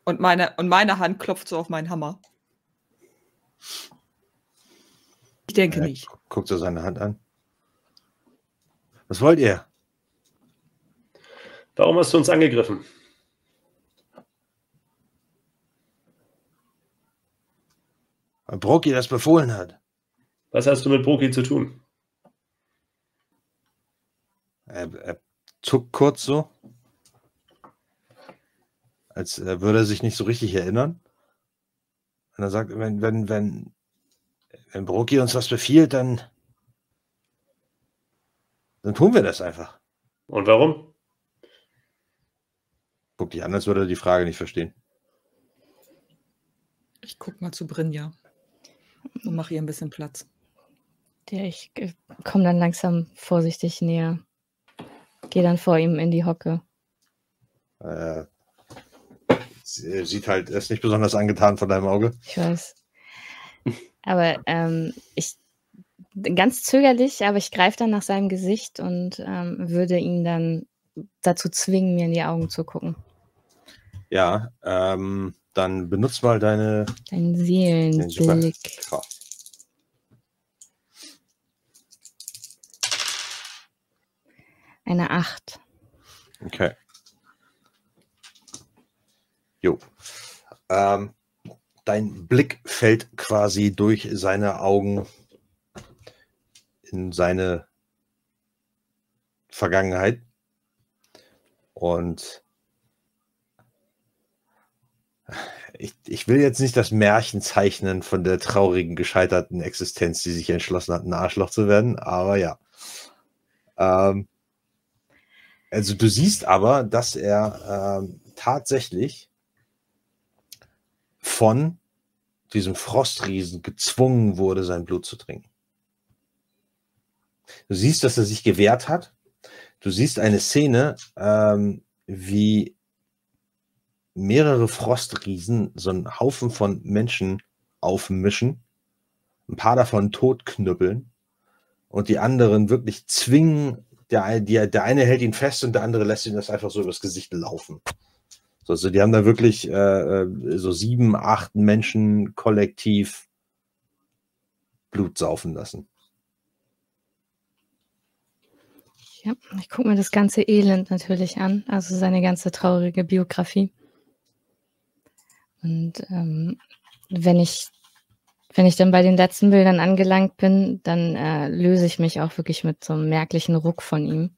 Und meine, und meine Hand klopft so auf meinen Hammer. Ich denke Ja, nicht. gu- Guckt er seine Hand an. Was wollt ihr? Warum hast du uns angegriffen? Weil Broki das befohlen hat. Was hast du mit Broki zu tun? Er, er zuckt kurz so. Als äh, würde er sich nicht so richtig erinnern. Und er sagt, wenn, wenn, wenn, wenn Broki uns was befiehlt, dann, dann tun wir das einfach. Und warum? Guckt dich an, als würde er die Frage nicht verstehen. Ich guck mal zu Brinja und mache ihr ein bisschen Platz. Der ich komme dann langsam vorsichtig näher. Gehe dann vor ihm in die Hocke. Äh, sie- sieht halt, er ist nicht besonders angetan von deinem Auge. Ich weiß. Aber ähm, ich ganz zögerlich, aber ich greife dann nach seinem Gesicht und ähm, würde ihn dann dazu zwingen, mir in die Augen zu gucken. Ja, ähm, dann benutzt mal deine Dein den Super- Seelenblick. Eine Acht. Okay. Jo. Ähm, dein Blick fällt quasi durch seine Augen in seine Vergangenheit. Und ich, ich will jetzt nicht das Märchen zeichnen von der traurigen, gescheiterten Existenz, die sich entschlossen hat, ein Arschloch zu werden, aber ja. Ähm, also du siehst aber, dass er ähm, tatsächlich von diesem Frostriesen gezwungen wurde, sein Blut zu trinken. Du siehst, dass er sich gewehrt hat. Du siehst eine Szene, ähm, wie mehrere Frostriesen so einen Haufen von Menschen aufmischen, ein paar davon totknüppeln und die anderen wirklich zwingen, der, der, der eine hält ihn fest und der andere lässt ihn das einfach so übers Gesicht laufen. Also die haben da wirklich äh, äh, so sieben, acht Menschen kollektiv Blut saufen lassen. Ja, ich gucke mir das ganze Elend natürlich an, also seine ganze traurige Biografie. Und ähm, wenn ich wenn ich dann bei den letzten Bildern angelangt bin, dann äh, löse ich mich auch wirklich mit so einem merklichen Ruck von ihm.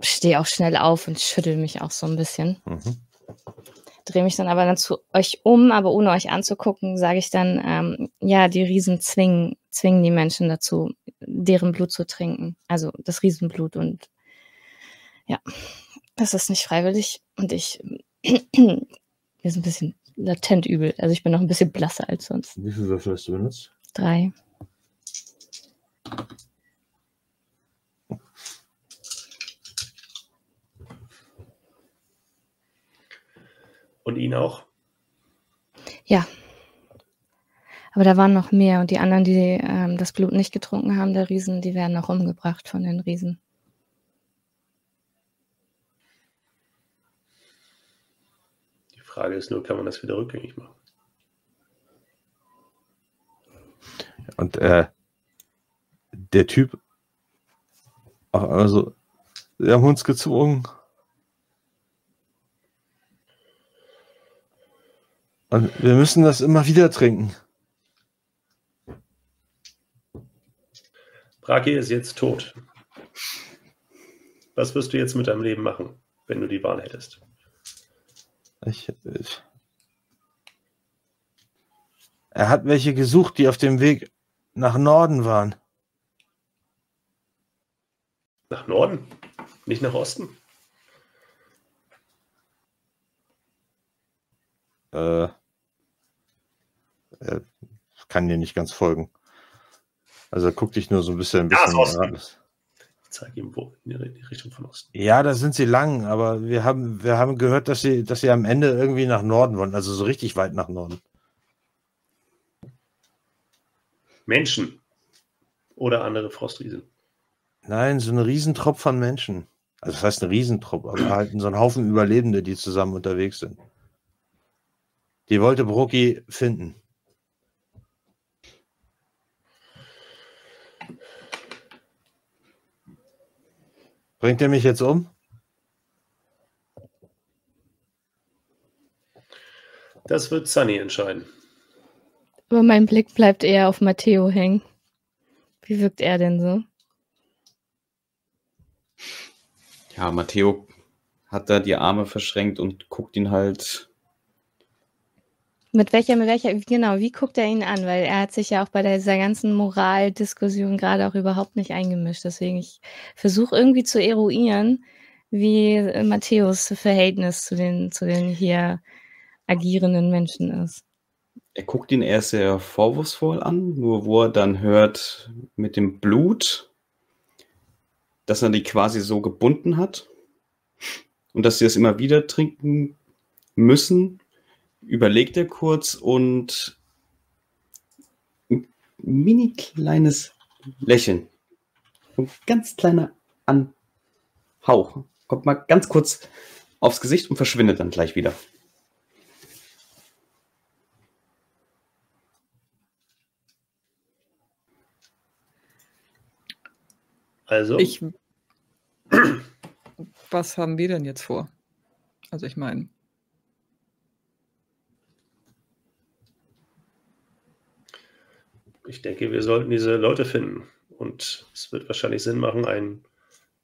Stehe auch schnell auf und schüttel mich auch so ein bisschen. Mhm. Drehe mich dann aber dann zu euch um, aber ohne euch anzugucken, sage ich dann, ähm, ja, die Riesen zwingen, zwingen die Menschen dazu, deren Blut zu trinken. Also das Riesenblut. Und ja, das ist nicht freiwillig. Und ich, wir sind ein bisschen latent übel. Also ich bin noch ein bisschen blasser als sonst. Wie viele Würfel hast du benutzt? Drei. Und ihn auch? Ja. Aber da waren noch mehr und die anderen, die ähm, das Blut nicht getrunken haben, der Riesen, die werden auch umgebracht von den Riesen. Frage ist nur, kann man das wieder rückgängig machen? Und äh, der Typ, also, wir haben uns gezwungen. Und wir müssen das immer wieder trinken. Braki ist jetzt tot. Was wirst du jetzt mit deinem Leben machen, wenn du die Wahl hättest? Ich, ich, er hat welche gesucht, die auf dem Weg nach Norden waren. Nach Norden? Nicht nach Osten? Äh, er kann dir nicht ganz folgen. Also guckt dich nur so ein bisschen. Ein bisschen ja, zeige ihm wo, in die Richtung von Osten. Ja, da sind sie lang, aber wir haben, wir haben gehört, dass sie, dass sie am Ende irgendwie nach Norden wollen, also so richtig weit nach Norden. Menschen oder andere Frostriesen? Nein, so ein Riesentropf von Menschen. Also das heißt ein Riesentropf, aber halt so ein Haufen Überlebende, die zusammen unterwegs sind. Die wollte Brocki finden. Bringt er mich jetzt um? Das wird Sunny entscheiden. Aber mein Blick bleibt eher auf Matteo hängen. Wie wirkt er denn so? Ja, Matteo hat da die Arme verschränkt und guckt ihn halt mit welcher, mit welcher, genau, wie guckt er ihn an? Weil er hat sich ja auch bei dieser ganzen Moraldiskussion gerade auch überhaupt nicht eingemischt. Deswegen, ich versuche irgendwie zu eruieren, wie Matthäus Verhältnis zu den, zu den hier agierenden Menschen ist. Er guckt ihn erst sehr vorwurfsvoll an, nur wo er dann hört mit dem Blut, dass er die quasi so gebunden hat und dass sie es immer wieder trinken müssen, überlegt er kurz und ein mini kleines Lächeln. Ein ganz kleiner Anhauch. Kommt mal ganz kurz aufs Gesicht und verschwindet dann gleich wieder. Also. Ich, was haben wir denn jetzt vor? Also ich meine, ich denke, wir sollten diese Leute finden. Und es wird wahrscheinlich Sinn machen, einen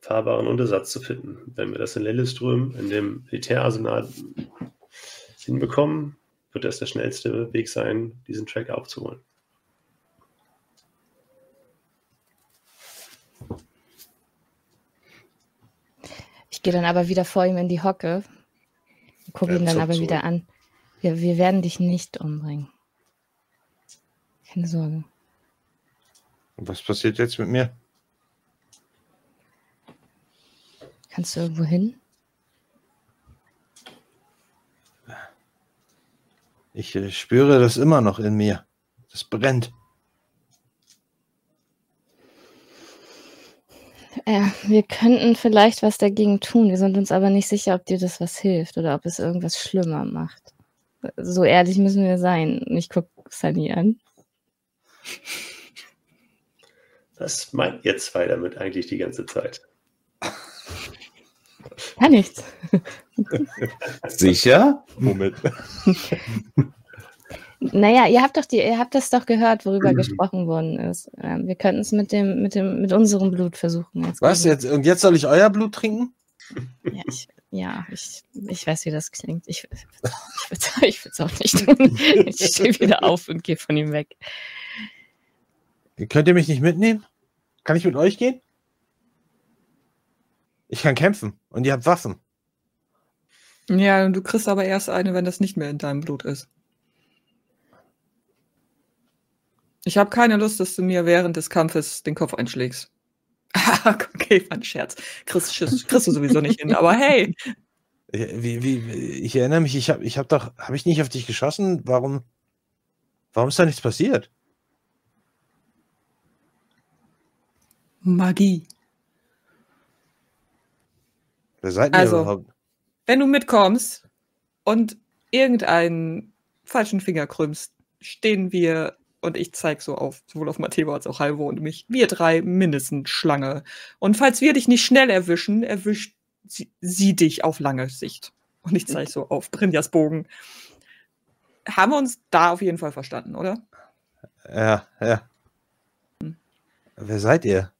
fahrbaren Untersatz zu finden. Wenn wir das in Lilleström, in dem Militärarsenal hinbekommen, wird das der schnellste Weg sein, diesen Track aufzuholen. Ich gehe dann aber wieder vor ihm in die Hocke, gucke ihn dann aber wieder an. Wir, wir werden dich nicht umbringen. Keine Sorge. Was passiert jetzt mit mir? Kannst du irgendwo hin? Ich äh, spüre das immer noch in mir. Das brennt. Äh, wir könnten vielleicht was dagegen tun. Wir sind uns aber nicht sicher, ob dir das was hilft oder ob es irgendwas schlimmer macht. So ehrlich müssen wir sein. Ich gucke Sunny an. Was meint ihr zwei damit eigentlich die ganze Zeit? Gar nichts. Sicher? Moment. Naja, ihr habt doch die, ihr habt das doch gehört, worüber gesprochen worden ist. Ähm, wir könnten es mit dem, mit dem, mit unserem Blut versuchen. Jetzt Was jetzt? Und jetzt soll ich euer Blut trinken? Ja, ich, ja, ich, ich weiß, wie das klingt. Ich, ich würde es auch nicht tun. Ich stehe wieder auf und gehe von ihm weg. Könnt ihr mich nicht mitnehmen? Kann ich mit euch gehen? Ich kann kämpfen und ihr habt Waffen. Ja, und du kriegst aber erst eine, wenn das nicht mehr in deinem Blut ist. Ich habe keine Lust, dass du mir während des Kampfes den Kopf einschlägst. okay, war ein Scherz. Kriegst, kriegst du sowieso nicht hin, aber hey. Wie, wie, ich erinnere mich, ich habe ich hab doch, habe ich nicht auf dich geschossen? Warum, warum ist da nichts passiert? Magie. Wer seid ihr Also, überhaupt? Wenn du mitkommst und irgendeinen falschen Finger krümmst, stehen wir und ich zeige so auf, sowohl auf Matteo als auch Halvo und mich, wir drei mindestens Schlange. Und falls wir dich nicht schnell erwischen, erwischt sie, sie dich auf lange Sicht. Und ich zeige so auf Brinjas Bogen. Haben wir uns da auf jeden Fall verstanden, oder? Ja, ja. Wer seid ihr?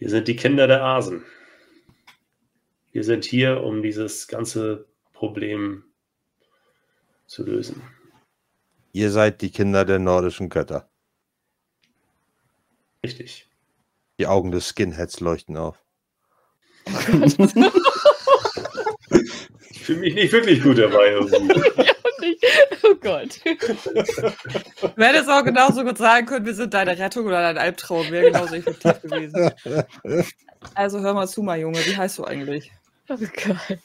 Wir sind die Kinder der Asen. Wir sind hier, um dieses ganze Problem zu lösen. Ihr seid die Kinder der nordischen Götter. Richtig. Die Augen des Skinheads leuchten auf. Ich fühle mich nicht wirklich gut dabei. Irgendwie. Oh Gott. Du hättest auch genauso gut sagen können, wir sind deine Rettung oder dein Albtraum. Wäre genauso effektiv gewesen. Also hör mal zu, mein Junge. Wie heißt du eigentlich? Oh Gott.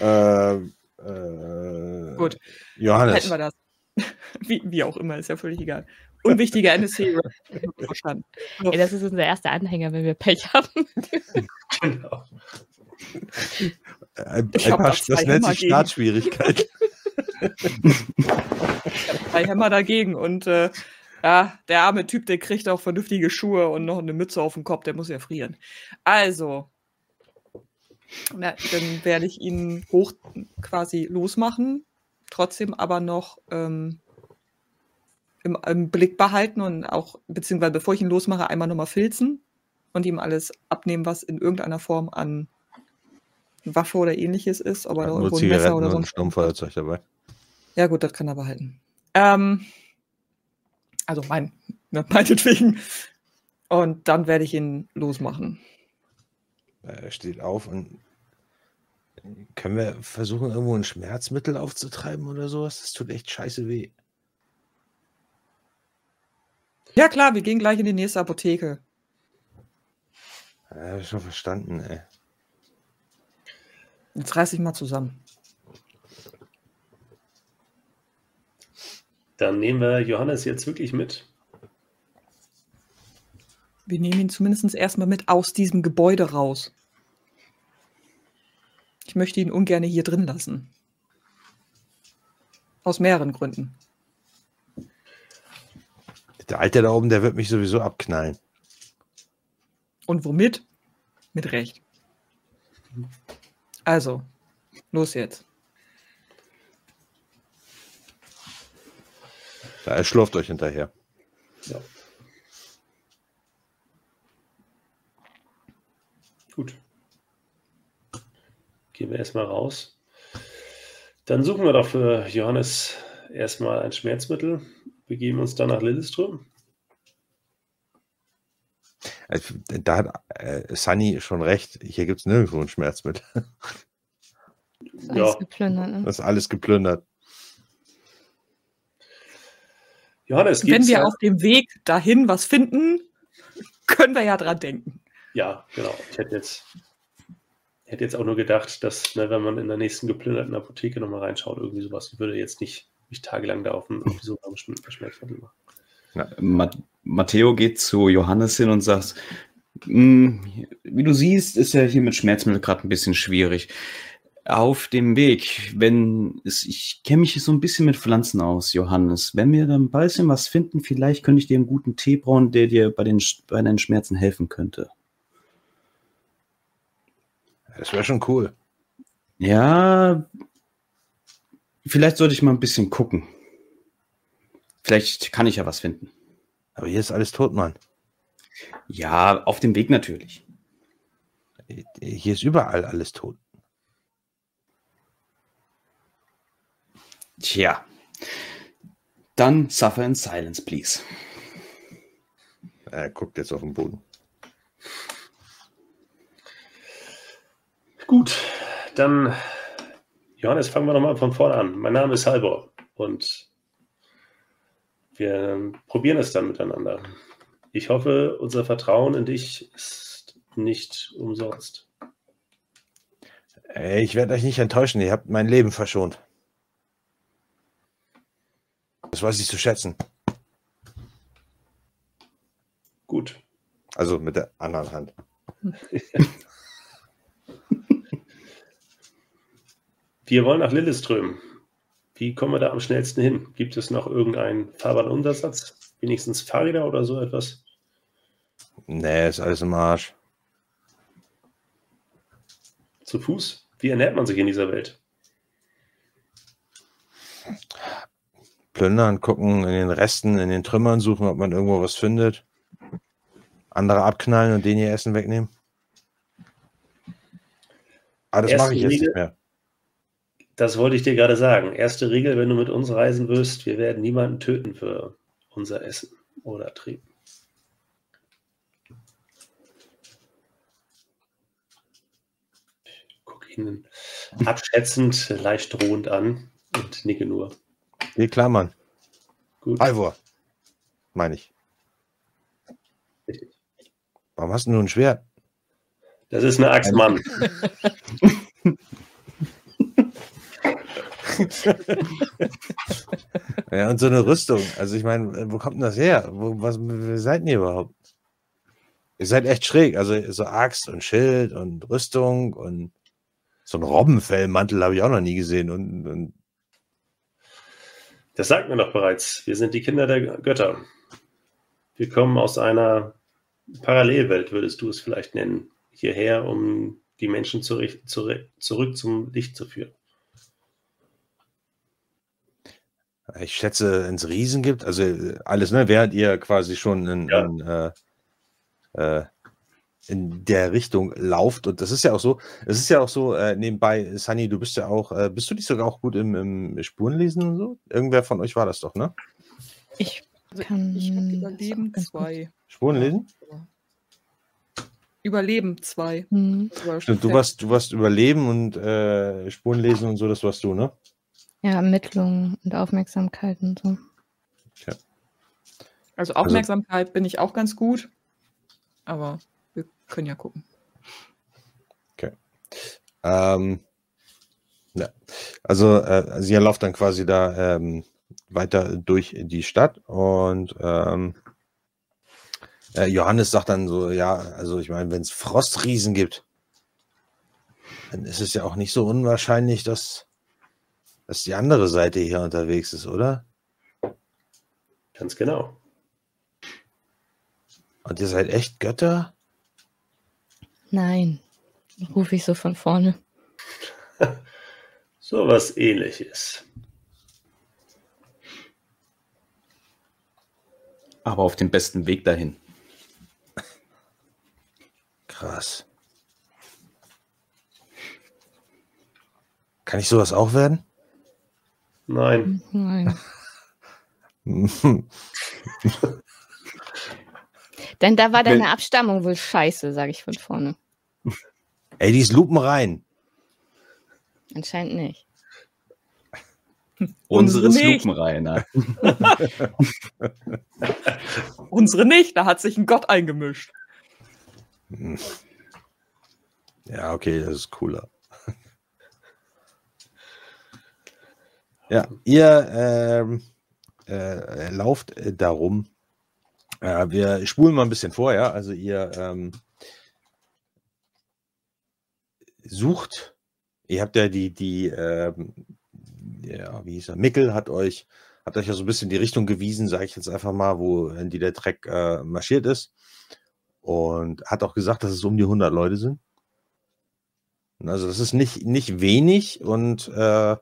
Ähm, äh, Gut. Johannes. Hätten wir das. Wie, wie auch immer, ist ja völlig egal. Unwichtiger NSC. Verstanden. So. Ey, das ist unser erster Anhänger, wenn wir Pech haben. Genau. Ein, Ich ein paar, das nennt sich gegen. Startschwierigkeit. drei Hämmer dagegen. Und äh, ja, der arme Typ, der kriegt auch vernünftige Schuhe und noch eine Mütze auf dem Kopf, der muss ja frieren. Also, na, dann werde ich ihn hoch quasi losmachen, trotzdem aber noch ähm, im, im Blick behalten und auch, beziehungsweise bevor ich ihn losmache, einmal nochmal filzen und ihm alles abnehmen, was in irgendeiner Form an Waffe oder ähnliches ist, ob er da Nur irgendwo ein Messer oder und ein Sturmfeuerzeug dabei. Ja, gut, das kann er behalten. Ähm, also mein, ne, meinetwegen. Und dann werde ich ihn losmachen. Er steht auf und können wir versuchen, irgendwo ein Schmerzmittel aufzutreiben oder sowas? Das tut echt scheiße weh. Ja, klar, wir gehen gleich in die nächste Apotheke. Ja, hab ich schon verstanden, ey. Jetzt reiß ich mal zusammen. Dann nehmen wir Johannes jetzt wirklich mit. Wir nehmen ihn zumindest erstmal mit aus diesem Gebäude raus. Ich möchte ihn ungern hier drin lassen. Aus mehreren Gründen. Der Alte da oben, der wird mich sowieso abknallen. Und womit? Mit Recht. Also, los jetzt. Ja, er schlurft euch hinterher. Ja. Gut. Gehen wir erstmal raus. Dann suchen wir doch für Johannes erstmal ein Schmerzmittel, begeben uns dann nach Lilleström. Also, Da hat äh, Sunny schon recht. Hier gibt es nirgendwo ein Schmerzmittel. Alles Ja, geplündert, ne? Das ist alles geplündert. Johannes, Wenn wir da- auf dem Weg dahin was finden, können wir ja dran denken. Ja, genau. Ich hätte jetzt, hätte jetzt auch nur gedacht, dass, ne, wenn man in der nächsten geplünderten Apotheke nochmal reinschaut, irgendwie sowas, ich würde jetzt nicht mich tagelang da auf, dem- Schmerzmittel machen. Ja. Ma Matteo geht zu Johannes hin und sagt, hm, wie du siehst, ist ja hier mit Schmerzmittel gerade ein bisschen schwierig. Auf dem Weg, wenn es, ich kenne mich so ein bisschen mit Pflanzen aus, Johannes. Wenn wir dann ein bisschen was finden, vielleicht könnte ich dir einen guten Tee brauen, der dir bei den, bei deinen Schmerzen helfen könnte. Das wäre schon cool. Ja, vielleicht sollte ich mal ein bisschen gucken. Vielleicht kann ich ja was finden. Aber hier ist alles tot, Mann. Ja, auf dem Weg natürlich. Hier ist überall alles tot. Tja. Dann suffer in silence, please. Er guckt jetzt auf den Boden. Gut, dann, Johannes, fangen wir nochmal von vorne an. Mein Name ist Halvor und wir probieren es dann miteinander. Ich hoffe, unser Vertrauen in dich ist nicht umsonst. Ich werde euch nicht enttäuschen, ihr habt mein Leben verschont. Das weiß ich zu schätzen. Gut. Also mit der anderen Hand. Wir wollen nach Lilleström. Wie kommen wir da am schnellsten hin? Gibt es noch irgendeinen fahrbaren Untersatz? Wenigstens Fahrräder oder so etwas? Nee, ist alles im Arsch. Zu Fuß? Wie ernährt man sich in dieser Welt? Plündern, gucken, in den Resten, in den Trümmern suchen, ob man irgendwo was findet. Andere abknallen und den ihr Essen wegnehmen. Aber das mache ich jetzt nicht mehr. Das wollte ich dir gerade sagen. Erste Regel, wenn du mit uns reisen wirst, wir werden niemanden töten für unser Essen oder Trinken. Ich gucke ihn abschätzend, leicht drohend an und nicke nur. Nee, klar, Mann. Gut. Alvor. Meine ich. Richtig. Warum hast du nur ein Schwert? Das ist eine Axt, Mann. ja, und so eine Rüstung. Also ich meine, wo kommt denn das her? Wo, was, wer seid ihr überhaupt? Ihr seid echt schräg. Also so Axt und Schild und Rüstung und so ein Robbenfellmantel habe ich auch noch nie gesehen. Und, und das sagt mir doch bereits. Wir sind die Kinder der Götter. Wir kommen aus einer Parallelwelt, würdest du es vielleicht nennen, hierher, um die Menschen zurück, zurück, zurück zum Licht zu führen. Ich schätze, ins Riesen gibt, also alles, ne, während ihr quasi schon in, ja. in, äh, äh, in, der Richtung lauft. Und das ist ja auch so, es ist ja auch so, äh, nebenbei, Sunny, du bist ja auch, äh, bist du nicht sogar auch gut im, im, Spurenlesen und so? Irgendwer von euch war das doch, ne? Ich also kann. Ich habe Überleben 2. Spurenlesen? Überleben 2. Mhm. Stimmt, du warst, du warst Überleben und äh, Spurenlesen und so, das warst du, ne? Ja, Ermittlungen und Aufmerksamkeit und so. Okay. Also Aufmerksamkeit also, bin ich auch ganz gut, aber können ja gucken. Okay. Ähm, ja. Also, äh, also ihr lauft dann quasi da ähm, weiter durch die Stadt und ähm, äh, Johannes sagt dann so, ja, also ich meine, wenn es Frostriesen gibt, dann ist es ja auch nicht so unwahrscheinlich, dass dass die andere Seite hier unterwegs ist, oder? Ganz genau. Und ihr seid echt Götter? Nein, rufe ich so von vorne. so was ähnliches. Aber auf dem besten Weg dahin. Krass. Kann ich sowas auch werden? Nein. Nein. Denn da war deine Abstammung wohl scheiße, sage ich von vorne. Ey, die ist lupenrein. Anscheinend nicht. Unsere ist lupenreiner. Unsere nicht, da hat sich ein Gott eingemischt. Ja, okay, das ist cooler. Ja, ihr ähm, äh, lauft äh, darum Äh, wir spulen mal ein bisschen vor, ja. Also ihr ähm, sucht, ihr habt ja die, die, ähm, ja, wie hieß er, Mickel hat euch, hat euch ja so ein bisschen die Richtung gewiesen, sage ich jetzt einfach mal, wo in die der Treck äh, marschiert ist. Und hat auch gesagt, dass es um die 100 Leute sind. Also das ist nicht, nicht wenig und äh,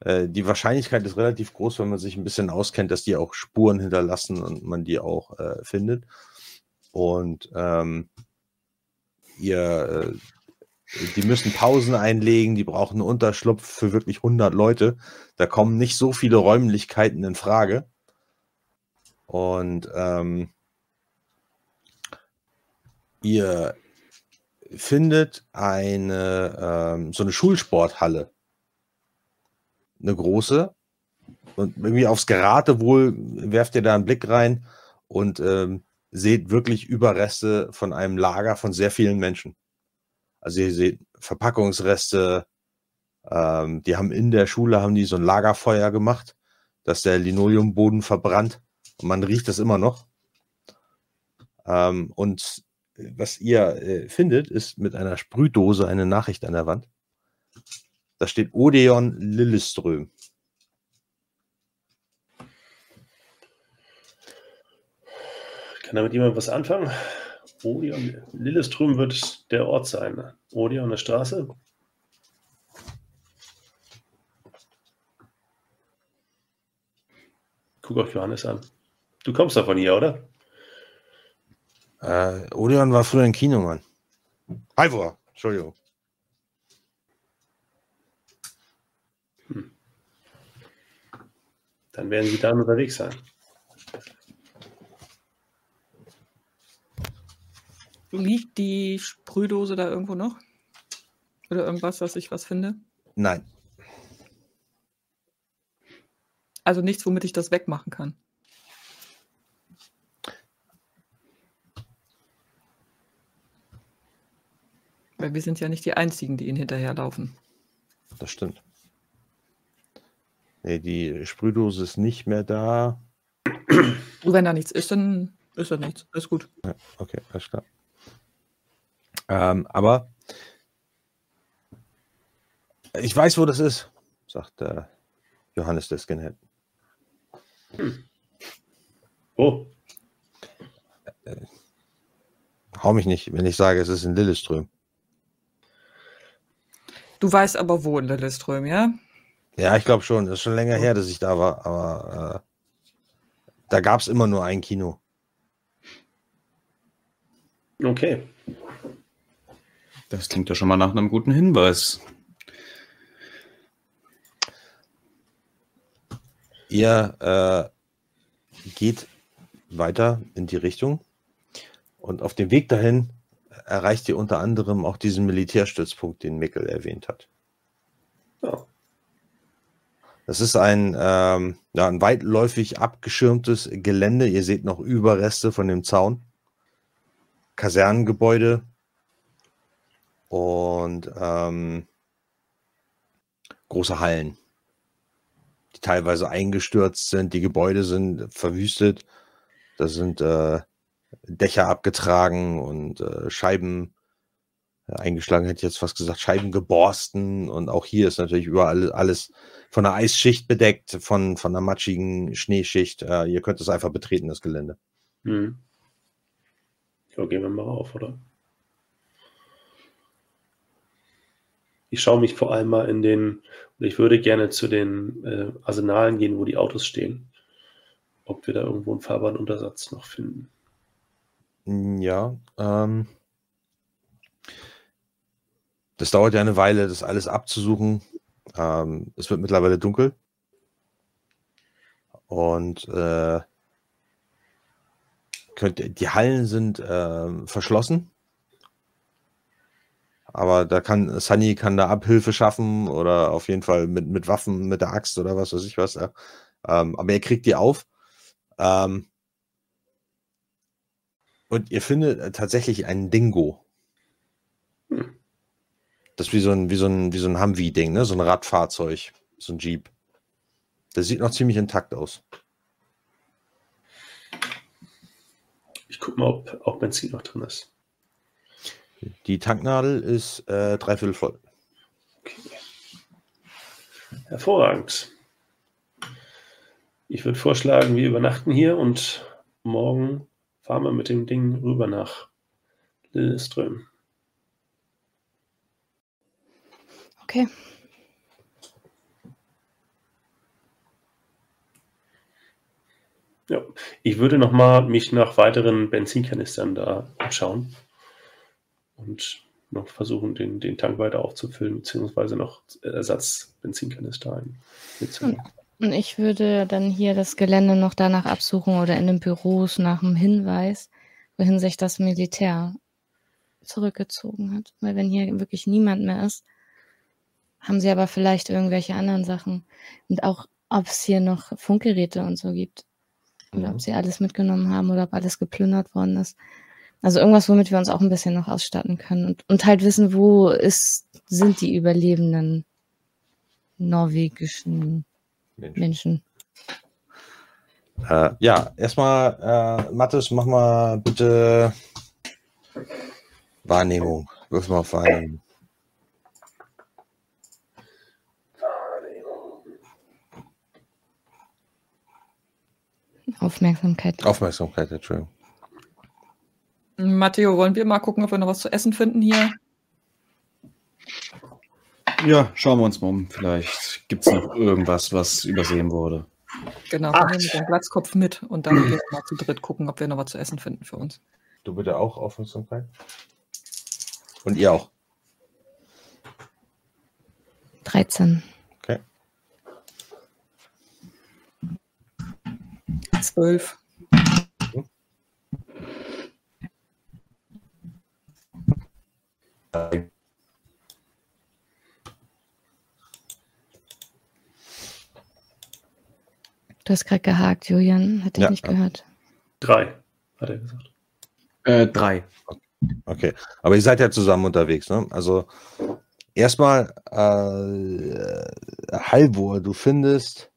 äh, die Wahrscheinlichkeit ist relativ groß, wenn man sich ein bisschen auskennt, dass die auch Spuren hinterlassen und man die auch äh, findet. Und ähm, ihr, äh, die müssen Pausen einlegen, die brauchen einen Unterschlupf für wirklich 100 Leute. Da kommen nicht so viele Räumlichkeiten in Frage. Und ähm, ihr findet eine ähm, so eine Schulsporthalle. Eine große. Und irgendwie aufs Geratewohl werft ihr da einen Blick rein und ähm, seht wirklich Überreste von einem Lager von sehr vielen Menschen. Also ihr seht Verpackungsreste, ähm, die haben in der Schule haben die so ein Lagerfeuer gemacht, dass der Linoleumboden verbrannt und man riecht das immer noch. Ähm, und was ihr äh, findet, ist mit einer Sprühdose eine Nachricht an der Wand. Da steht Odeon Lilleström. Kann damit jemand was anfangen? Odeon Lilleström wird der Ort sein. Odeon eine Straße. Guck auf Johannes an. Du kommst doch von hier, oder? Äh, Odeon war früher ein Kinomann. Ivor, Entschuldigung. Hm. Dann werden sie dann unterwegs sein. Liegt die Sprühdose da irgendwo noch? Oder irgendwas, dass ich was finde? Nein. Also nichts, womit ich das wegmachen kann. Weil wir sind ja nicht die Einzigen, die ihn hinterherlaufen. Das stimmt. Nee, die Sprühdose ist nicht mehr da. Und wenn da nichts ist, dann ist da nichts. Alles gut. Ja, okay, alles klar. Ähm, aber ich weiß, wo das ist, sagt äh, Johannes der Skinhead. Hm. Oh. Äh, hau mich nicht, wenn ich sage, es ist in Lilleström. Du weißt aber wo in Lilleström, ja? Ja, ich glaube schon. Das ist schon länger her, dass ich da war, aber äh, da gab es immer nur ein Kino. Okay. Das klingt ja schon mal nach einem guten Hinweis. Ihr äh, geht weiter in die Richtung und auf dem Weg dahin erreicht ihr unter anderem auch diesen Militärstützpunkt, den Mickel erwähnt hat. Ja. Das ist ein, ähm, ja, ein weitläufig abgeschirmtes Gelände. Ihr seht noch Überreste von dem Zaun. Kasernengebäude und ähm, große Hallen, die teilweise eingestürzt sind. Die Gebäude sind verwüstet. Da sind äh, Dächer abgetragen und äh, Scheiben äh, eingeschlagen, hätte ich jetzt fast gesagt, Scheiben geborsten. Und auch hier ist natürlich überall alles von einer Eisschicht bedeckt, von, von einer matschigen Schneeschicht. Äh, ihr könnt es einfach betreten, das Gelände. Hm. Ja, gehen wir mal rauf, oder? Ich schaue mich vor allem mal in den, ich würde gerne zu den äh, Arsenalen gehen, wo die Autos stehen. Ob wir da irgendwo einen Fahrbahnuntersatz noch finden. Hm, ja, ähm, das dauert ja eine Weile, das alles abzusuchen. Ähm, es wird mittlerweile dunkel. Und äh, könnt, die Hallen sind äh, verschlossen. Aber da kann Sunny kann da Abhilfe schaffen oder auf jeden Fall mit, mit Waffen, mit der Axt oder was weiß ich was. Ja. Ähm, aber er kriegt die auf. Ähm, und ihr findet äh, tatsächlich einen Dingo. Hm. Das ist wie so ein, wie so ein, wie so ein Humvee-Ding, ne? So ein Radfahrzeug, so ein Jeep. Das sieht noch ziemlich intakt aus. Ich gucke mal, ob auch Benzin noch drin ist. Die Tanknadel ist äh, dreiviertel voll. Okay. Hervorragend. Ich würde vorschlagen, wir übernachten hier und morgen fahren wir mit dem Ding rüber nach Lilleström. Okay. Ja, ich würde noch mal mich nach weiteren Benzinkanistern da anschauen und noch versuchen, den, den Tank weiter aufzufüllen, beziehungsweise noch Ersatz-Benzinkanister ein. mitzunehmen. Und ich würde dann hier das Gelände noch danach absuchen oder in den Büros nach einem Hinweis, wohin sich das Militär zurückgezogen hat. Weil wenn hier wirklich niemand mehr ist, haben sie aber vielleicht irgendwelche anderen Sachen. Und auch, ob es hier noch Funkgeräte und so gibt. Oder Mhm. ob sie alles mitgenommen haben oder ob alles geplündert worden ist. Also irgendwas, womit wir uns auch ein bisschen noch ausstatten können. Und, und halt wissen, wo ist, sind die überlebenden norwegischen Mensch. Menschen. Äh, ja, erstmal, äh, Mathis, mach mal bitte Wahrnehmung. Wirf mal auf Wahrnehmung. Aufmerksamkeit. Aufmerksamkeit, Entschuldigung. Matteo, wollen wir mal gucken, ob wir noch was zu essen finden hier? Ja, schauen wir uns mal um. Vielleicht gibt es noch irgendwas, was übersehen wurde. Genau, wir Acht. nehmen den Glatzkopf mit und dann gehen wir mal zu dritt gucken, ob wir noch was zu essen finden für uns. Du bitte auch Aufmerksamkeit? Und ihr auch. 13. Okay. Zwölf. Du hast gerade gehakt, Julian. Hatte ich Ja. nicht gehört. Drei, hat er gesagt. Äh, drei. Okay. Aber ihr seid ja zusammen unterwegs, ne? Also erstmal äh, Halvor, du findest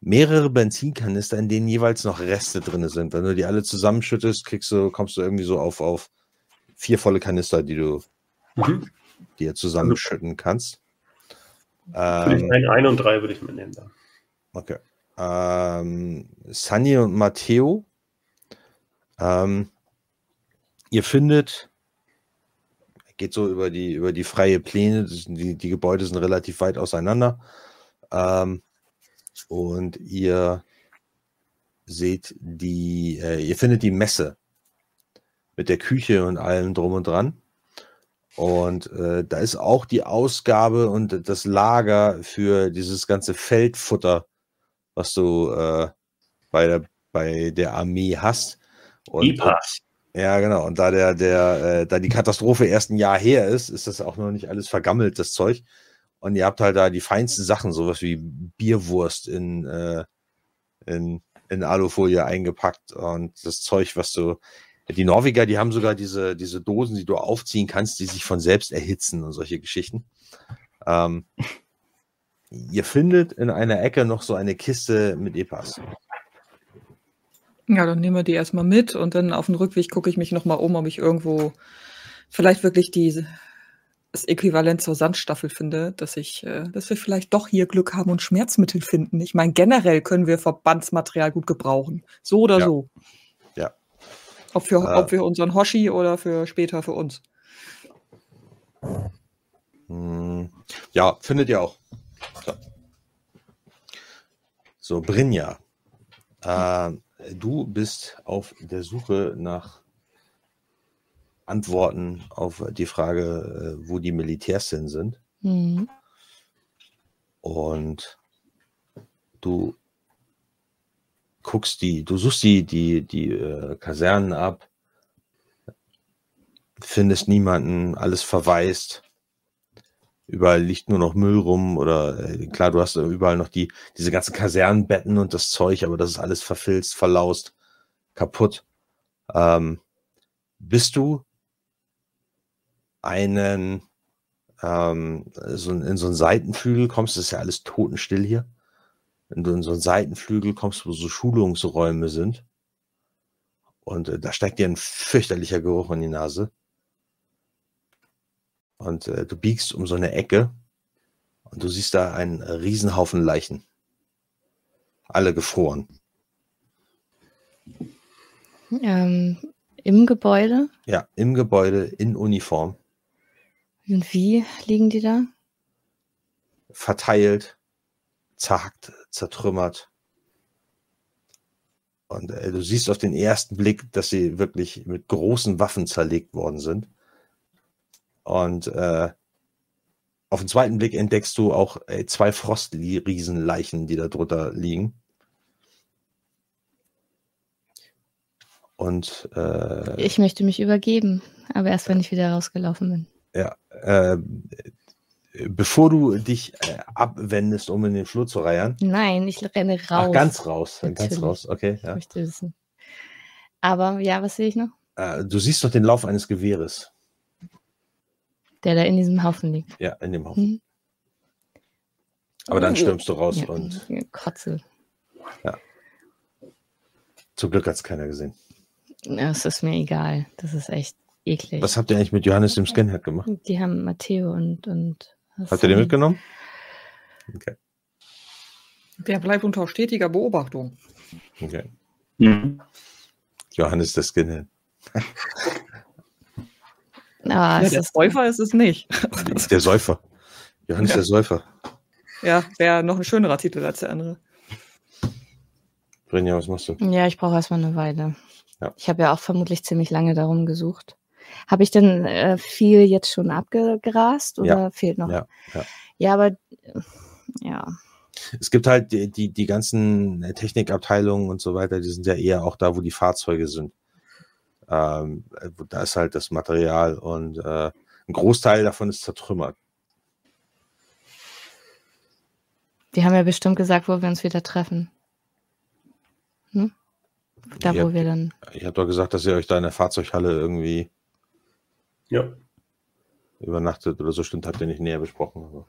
mehrere Benzinkanister, in denen jeweils noch Reste drin sind. Wenn du die alle zusammenschüttest, kriegst du, kommst du irgendwie so auf, auf vier volle Kanister, die du Mhm. dir zusammenschütten kannst. Ähm, ein, ein und drei würde ich mitnehmen dann. Okay. Ähm, Sunny und Matteo. Ähm, ihr findet, geht so über die, über die freie Pläne, die, die Gebäude sind relativ weit auseinander. Ähm, und ihr seht die, äh, ihr findet die Messe mit der Küche und allem drum und dran. Und äh, da ist auch die Ausgabe und das Lager für dieses ganze Feldfutter, was du äh, bei, der, bei der Armee hast. Und, E-Pass. ja, genau. Und da der, der, äh, da die Katastrophe erst ein Jahr her ist, ist das auch noch nicht alles vergammelt, das Zeug. Und ihr habt halt da die feinsten Sachen, sowas wie Bierwurst in, äh, in, in Alufolie eingepackt und das Zeug, was du. Die Norweger, die haben sogar diese, diese Dosen, die du aufziehen kannst, die sich von selbst erhitzen und solche Geschichten. Ähm, ihr findet in einer Ecke noch so eine Kiste mit E-Pass. Ja, dann nehmen wir die erstmal mit und dann auf dem Rückweg gucke ich mich nochmal um, ob ich irgendwo vielleicht wirklich die, das Äquivalent zur Sandstaffel finde, dass ich, äh, dass wir vielleicht doch hier Glück haben und Schmerzmittel finden. Ich meine, generell können wir Verbandsmaterial gut gebrauchen. So oder Ja. so. Ob für, Äh. ob für unseren Hoshi oder für später für uns. Hm, Ja, findet ihr auch. So, so Brinja. Äh, du bist auf der Suche nach Antworten auf die Frage, äh, wo die Militärs hin sind. Mhm. Und du guckst die, du suchst die, die, die äh, Kasernen ab, findest niemanden, alles verwaist. Überall liegt nur noch Müll rum oder äh, klar, du hast überall noch die, diese ganzen Kasernenbetten und das Zeug, aber das ist alles verfilzt, verlaust, kaputt. Ähm, bist du einen ähm, so in, in so einen Seitenflügel kommst, das ist ja alles totenstill hier. Wenn du in so einen Seitenflügel kommst, wo so Schulungsräume sind. Und äh, da steigt dir ein fürchterlicher Geruch in die Nase. Und äh, du biegst um so eine Ecke und du siehst da einen Riesenhaufen Leichen. Alle gefroren. Ähm, Im Gebäude? Ja, im Gebäude, in Uniform. Und wie liegen die da? Verteilt, zerhackt, zertrümmert. Und äh, du siehst auf den ersten Blick, dass sie wirklich mit großen Waffen zerlegt worden sind. Und äh, auf den zweiten Blick entdeckst du auch äh, zwei Frostriesenleichen, die da drunter liegen. Und äh, Ich möchte mich übergeben, aber erst wenn ich wieder rausgelaufen bin. ja, äh, bevor du dich äh, abwendest, um in den Flur zu reiern. Nein, ich renne raus. Ach, ganz raus, ganz Natürlich. raus, okay. Ich Ja. möchte wissen. Aber ja, was sehe ich noch? Äh, du siehst doch den Lauf eines Gewehres. Der da in diesem Haufen liegt. Ja, in dem Haufen. Mhm. Aber dann Oh. stürmst du raus Ja, und Kotze. zum Glück hat es keiner gesehen. Es ist mir egal. Das ist echt eklig. Was habt ihr eigentlich mit Johannes dem Skinhead gemacht? Die haben Matteo und. und Habt ihr den mitgenommen? Okay. Der bleibt unter stetiger Beobachtung. okay. Mhm. Johannes der Skinhead. Ja, es der ist, Säufer ist es nicht. Der Säufer. Johannes Ja. der Säufer. Ja, wäre noch ein schönerer Titel als der andere. Brinja, was machst du? ja, ich brauche erstmal eine Weile. Ja. Ich habe ja auch vermutlich ziemlich lange darum gesucht. Habe ich denn äh, viel jetzt schon abgegrast oder Ja. fehlt noch? Ja, ja. Ja, aber äh, ja. Es gibt halt die, die, die ganzen Technikabteilungen und so weiter, die sind ja eher auch da, wo die Fahrzeuge sind. Ähm, da ist halt das Material und äh, ein Großteil davon ist zertrümmert. Wir haben ja bestimmt gesagt, wo wir uns wieder treffen. Hm? Da, Ja. wo wir dann. Ich habe doch gesagt, dass ihr euch da in der Fahrzeughalle irgendwie Ja. übernachtet oder so. Stimmt, habt ihr nicht näher besprochen. Aber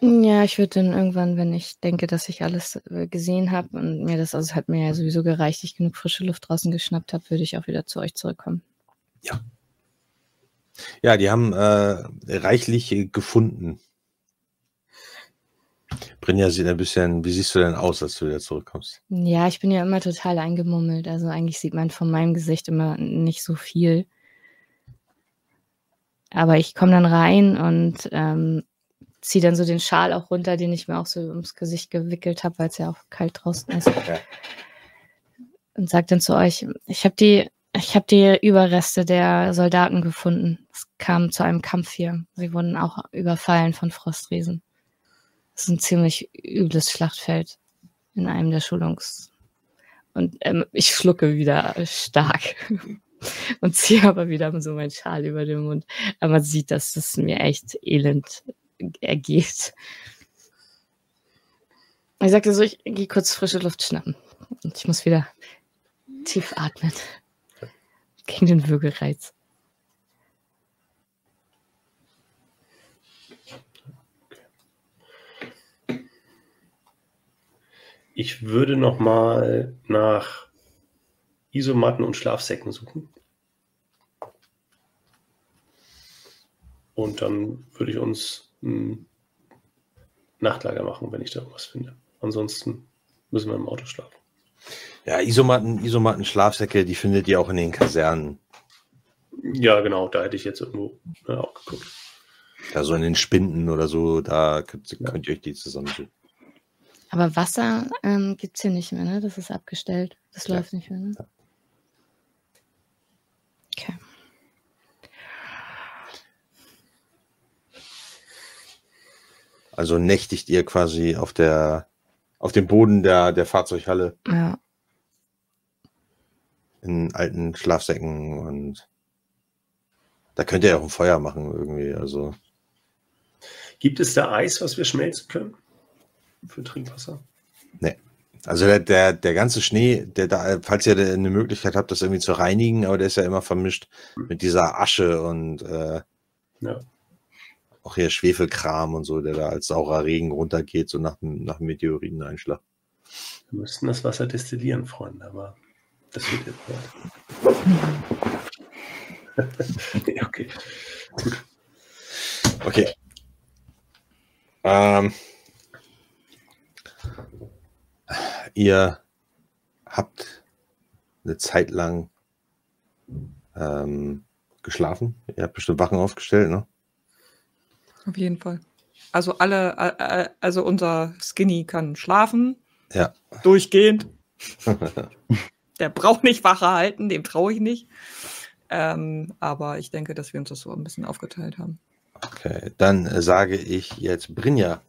Ja, ich würde dann irgendwann, wenn ich denke, dass ich alles äh, gesehen habe und mir das, also hat mir ja sowieso gereicht, ich genug frische Luft draußen geschnappt habe, würde ich auch wieder zu euch zurückkommen. ja, die haben äh, reichlich äh, gefunden. Brinja sieht ein bisschen, wie siehst du denn aus, als du wieder zurückkommst? Ja, ich bin ja immer total eingemummelt. Also eigentlich sieht man von meinem Gesicht immer nicht so viel. Aber ich komme dann rein und ähm, ziehe dann so den Schal auch runter, den ich mir auch so ums Gesicht gewickelt habe, weil es ja auch kalt draußen ist. Ja. Und sage dann zu euch, ich habe die, ich habe die Überreste der Soldaten gefunden. Es kam zu einem Kampf hier. Sie wurden auch überfallen von Frostriesen. Es ist ein ziemlich übles Schlachtfeld in einem der Schulungs. Und ähm, ich schlucke wieder stark und ziehe aber wieder so meinen Schal über den Mund. Aber man sieht, dass es mir echt elend ergeht. Ich sagte so, ich gehe kurz frische Luft schnappen. Und ich muss wieder tief atmen. Gegen den Würgereiz. Ich würde noch mal nach Isomatten und Schlafsäcken suchen. Und dann würde ich uns ein Nachtlager machen, wenn ich da irgendwas finde. Ansonsten müssen wir im Auto schlafen. Ja, Isomatten, Isomatten, Schlafsäcke, die findet ihr auch in den Kasernen. Ja, genau, da hätte ich jetzt irgendwo äh, auch geguckt. Ja, so in den Spinden oder so, da könnt, könnt ihr euch die zusammentun. Aber Wasser ähm, gibt es hier nicht mehr, ne? Das ist abgestellt. Das Ja. läuft nicht mehr, ne? Okay. Also nächtigt ihr quasi auf der auf dem Boden der, der Fahrzeughalle Ja. in alten Schlafsäcken und da könnt ihr auch ein Feuer machen irgendwie. Also Gibt es da Eis, was wir schmelzen können? Für Trinkwasser? Also der, der, der ganze Schnee, der da, falls ihr eine Möglichkeit habt, das irgendwie zu reinigen, aber der ist ja immer vermischt mit dieser Asche und äh, Ja. Auch hier Schwefelkram und so, der da als saurer Regen runtergeht, so nach dem, nach Meteoriteneinschlag. Wir müssten das Wasser destillieren, Freunde, aber Das wird jetzt wert. okay. Gut. Okay. Ähm, ihr habt eine Zeit lang ähm, geschlafen. Ihr habt bestimmt Wachen aufgestellt, ne? Auf jeden Fall. Also alle, also unser Skinny kann schlafen. Ja. Durchgehend. Der braucht nicht Wache halten, dem traue ich nicht. Ähm, aber ich denke, dass wir uns das so ein bisschen aufgeteilt haben. Okay, dann äh, sage ich jetzt Brinja.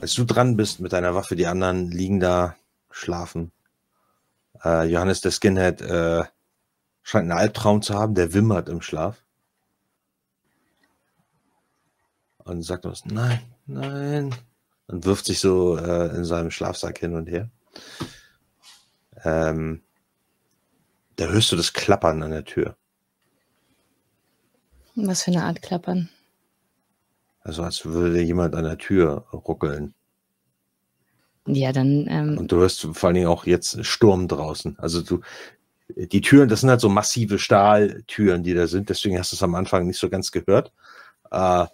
Als du dran bist mit deiner Waffe, die anderen liegen da, schlafen. Äh, Johannes der Skinhead äh, scheint einen Albtraum zu haben, der wimmert im Schlaf. Und sagt was, nein, nein. Und wirft sich so äh, in seinem Schlafsack hin und her. Ähm, da hörst du das Klappern an der Tür. Was für eine Art Klappern? Also als würde jemand an der Tür ruckeln. Ja, dann. Ähm, Und du hörst vor allen Dingen auch jetzt Sturm draußen. Also du, die Türen, das sind halt so massive Stahltüren, die da sind. Deswegen hast du es am Anfang nicht so ganz gehört. Äh,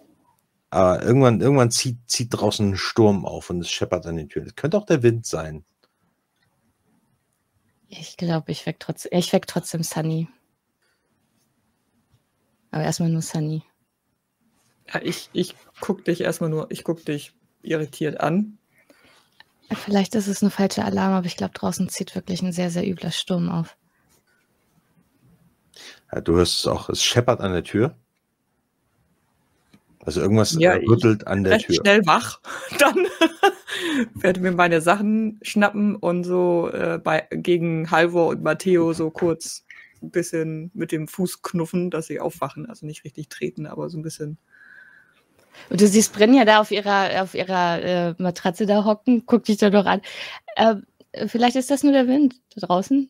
aber irgendwann, irgendwann zieht, zieht draußen ein Sturm auf und es scheppert an den Türen. Es könnte auch der Wind sein. ich glaube, ich weck trotzdem, ich weck trotzdem Sunny. Aber erstmal nur Sunny. Ja, ich, ich guck dich erstmal nur, ich guck dich irritiert an. Vielleicht ist es eine falsche Alarm, aber ich glaube, draußen zieht wirklich ein sehr, sehr übler Sturm auf. Ja, du hörst es auch, es scheppert an der Tür. Also irgendwas Ja, äh, rüttelt an der Recht Tür. schnell wach. Dann werde mir meine Sachen schnappen und so äh, bei, gegen Halvor und Matteo so kurz ein bisschen mit dem Fuß knuffen, dass sie aufwachen. Also nicht richtig treten, aber so ein bisschen. Und du siehst Brinja da auf ihrer, auf ihrer äh, Matratze da hocken, guck dich da doch an. Äh, vielleicht ist das nur der Wind da draußen.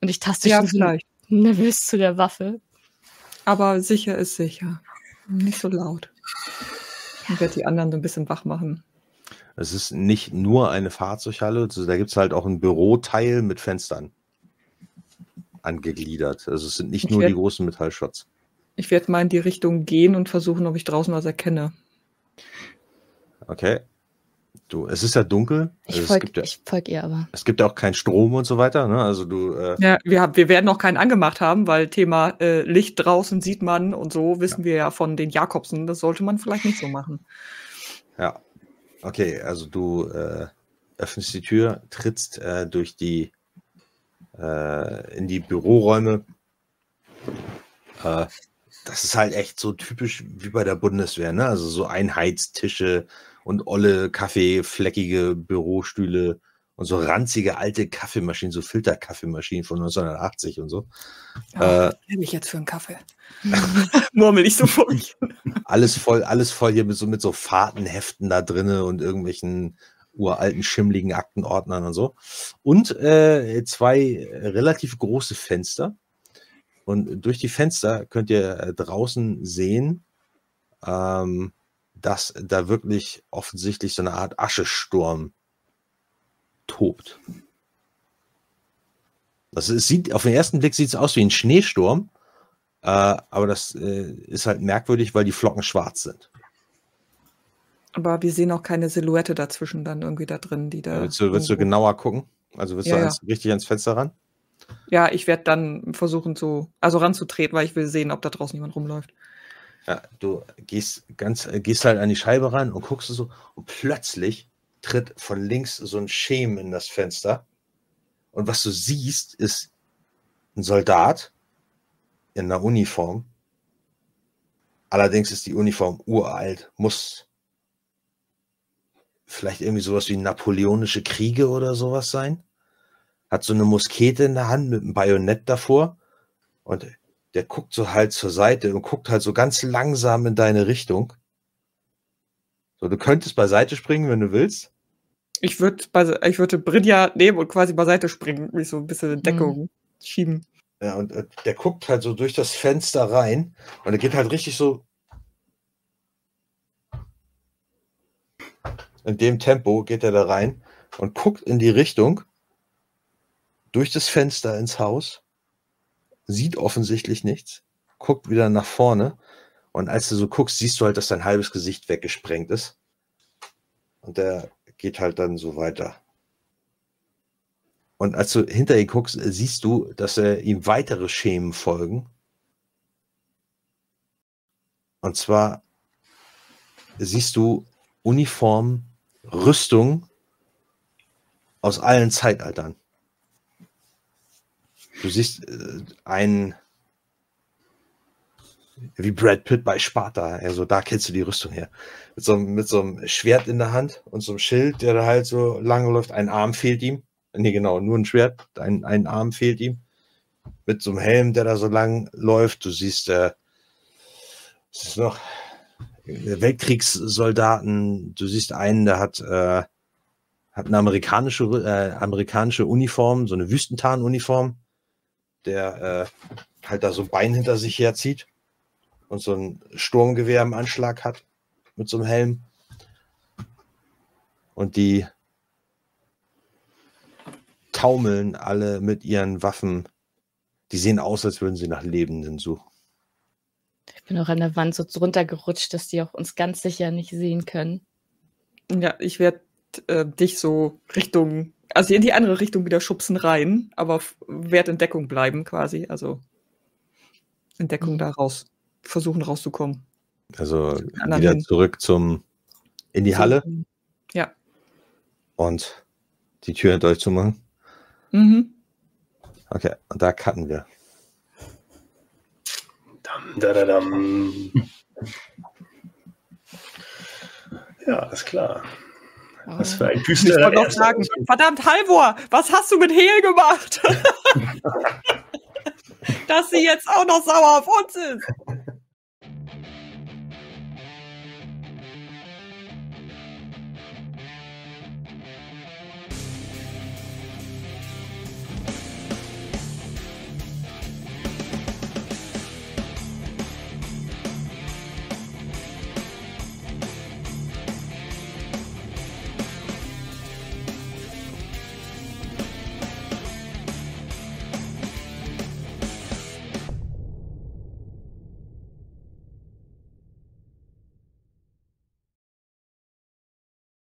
Und ich taste Ja, schon nervös zu der Waffe. Aber sicher ist sicher. Nicht so laut. Ich werde die anderen so ein bisschen wach machen. Es ist nicht nur eine Fahrzeughalle, also da gibt es halt auch ein Büroteil mit Fenstern angegliedert. Also es sind nicht Ich nur werd- die großen Metallshots. Ich werde mal in die Richtung gehen und versuchen, ob ich draußen was erkenne. Okay. Du, es ist ja dunkel. Ich Also es, folge gibt ja, ich folg ihr aber. es gibt ja auch keinen Strom und so weiter. Ne? Also du, äh, Ja, wir, haben, wir werden noch keinen angemacht haben, weil Thema äh, Licht draußen sieht man und so wissen wir ja von den Jakobsen. Das sollte man vielleicht nicht so machen. ja. Okay, also du äh, öffnest die Tür, trittst äh, durch die äh, in die Büroräume. Äh, das ist halt echt so typisch wie bei der Bundeswehr, ne? Also so Einheitstische und olle, kaffeefleckige Bürostühle und so ranzige alte Kaffeemaschinen, so Filterkaffeemaschinen von 1980 und so. Äh, ich mich jetzt für einen Kaffee. Murmel ich so vor mich. alles voll, alles voll hier mit so, mit so Fahrtenheften da drinne und irgendwelchen uralten, schimmligen Aktenordnern und so. Und äh, zwei relativ große Fenster. Und durch die Fenster könnt ihr äh, draußen sehen, ähm, dass da wirklich offensichtlich so eine Art Aschesturm tobt. Das ist, sieht, auf den ersten Blick sieht es aus wie ein Schneesturm, äh, aber das äh, ist halt merkwürdig, weil die Flocken schwarz sind. Aber wir sehen auch keine Silhouette dazwischen dann irgendwie da drin, die da. willst, du, willst du genauer gucken? Also willst Ja, du ja. ans, richtig ans Fenster ran? Ja, ich werde dann versuchen zu, also ranzutreten, weil ich will sehen, ob da draußen jemand rumläuft. Ja, du gehst ganz, äh, gehst halt an die Scheibe ran und guckst so und plötzlich tritt von links so ein Schemen in das Fenster. Und was du siehst, ist ein Soldat in einer Uniform. Allerdings ist die Uniform uralt, muss vielleicht irgendwie sowas wie napoleonische Kriege oder sowas sein. Hat so eine Muskete in der Hand mit einem Bajonett davor. Und der guckt so halt zur Seite und guckt halt so ganz langsam in deine Richtung. So, du könntest beiseite springen, wenn du willst. Ich würde ich würde Brinja nehmen und quasi beiseite springen, mich so ein bisschen in Deckung Mhm. schieben. Ja, und äh, der guckt halt so durch das Fenster rein und er geht halt richtig so in dem Tempo geht er da rein und guckt in die Richtung durch das Fenster ins Haus, sieht offensichtlich nichts, guckt wieder nach vorne und als du so guckst, siehst du halt, dass sein halbes Gesicht weggesprengt ist. Und der geht halt dann so weiter. Und als du hinter ihn guckst, siehst du, dass er ihm weitere Schemen folgen. Und zwar siehst du Uniform, Rüstung aus allen Zeitaltern. Du siehst äh, einen wie Brad Pitt bei Sparta. Also da kennst du die Rüstung her. Mit so, mit so einem Schwert in der Hand und so einem Schild, der da halt so lange läuft. Ein Arm fehlt ihm. Nee, genau, nur ein Schwert. Ein, ein Arm fehlt ihm. Mit so einem Helm, der da so lang läuft. Du siehst, äh, was ist noch? Weltkriegssoldaten. Du siehst einen, der hat, äh, hat eine amerikanische, äh, amerikanische Uniform, so eine Wüstentarnuniform, der äh, halt da so ein Bein hinter sich herzieht und so ein Sturmgewehr im Anschlag hat mit so einem Helm. Und die taumeln alle mit ihren Waffen. Die sehen aus, als würden sie nach Lebenden suchen. Ich bin auch an der Wand so runtergerutscht, dass die auch uns ganz sicher nicht sehen können. Ja, ich werde äh, dich so Richtung, also in die andere Richtung wieder schubsen rein, aber werde in Deckung bleiben quasi. Also in Deckung mhm. da raus versuchen rauszukommen. Also wieder hin. zurück zum in die Halle. Ja. Und die Tür hinter euch zu machen. Mhm. Okay, und da cutten wir. Dam, da, da, dam. Ja, alles klar. Was für ein düsterer Ich sagen, verdammt, Halvor, was hast du mit Hehl gemacht? Dass sie jetzt auch noch sauer auf uns ist.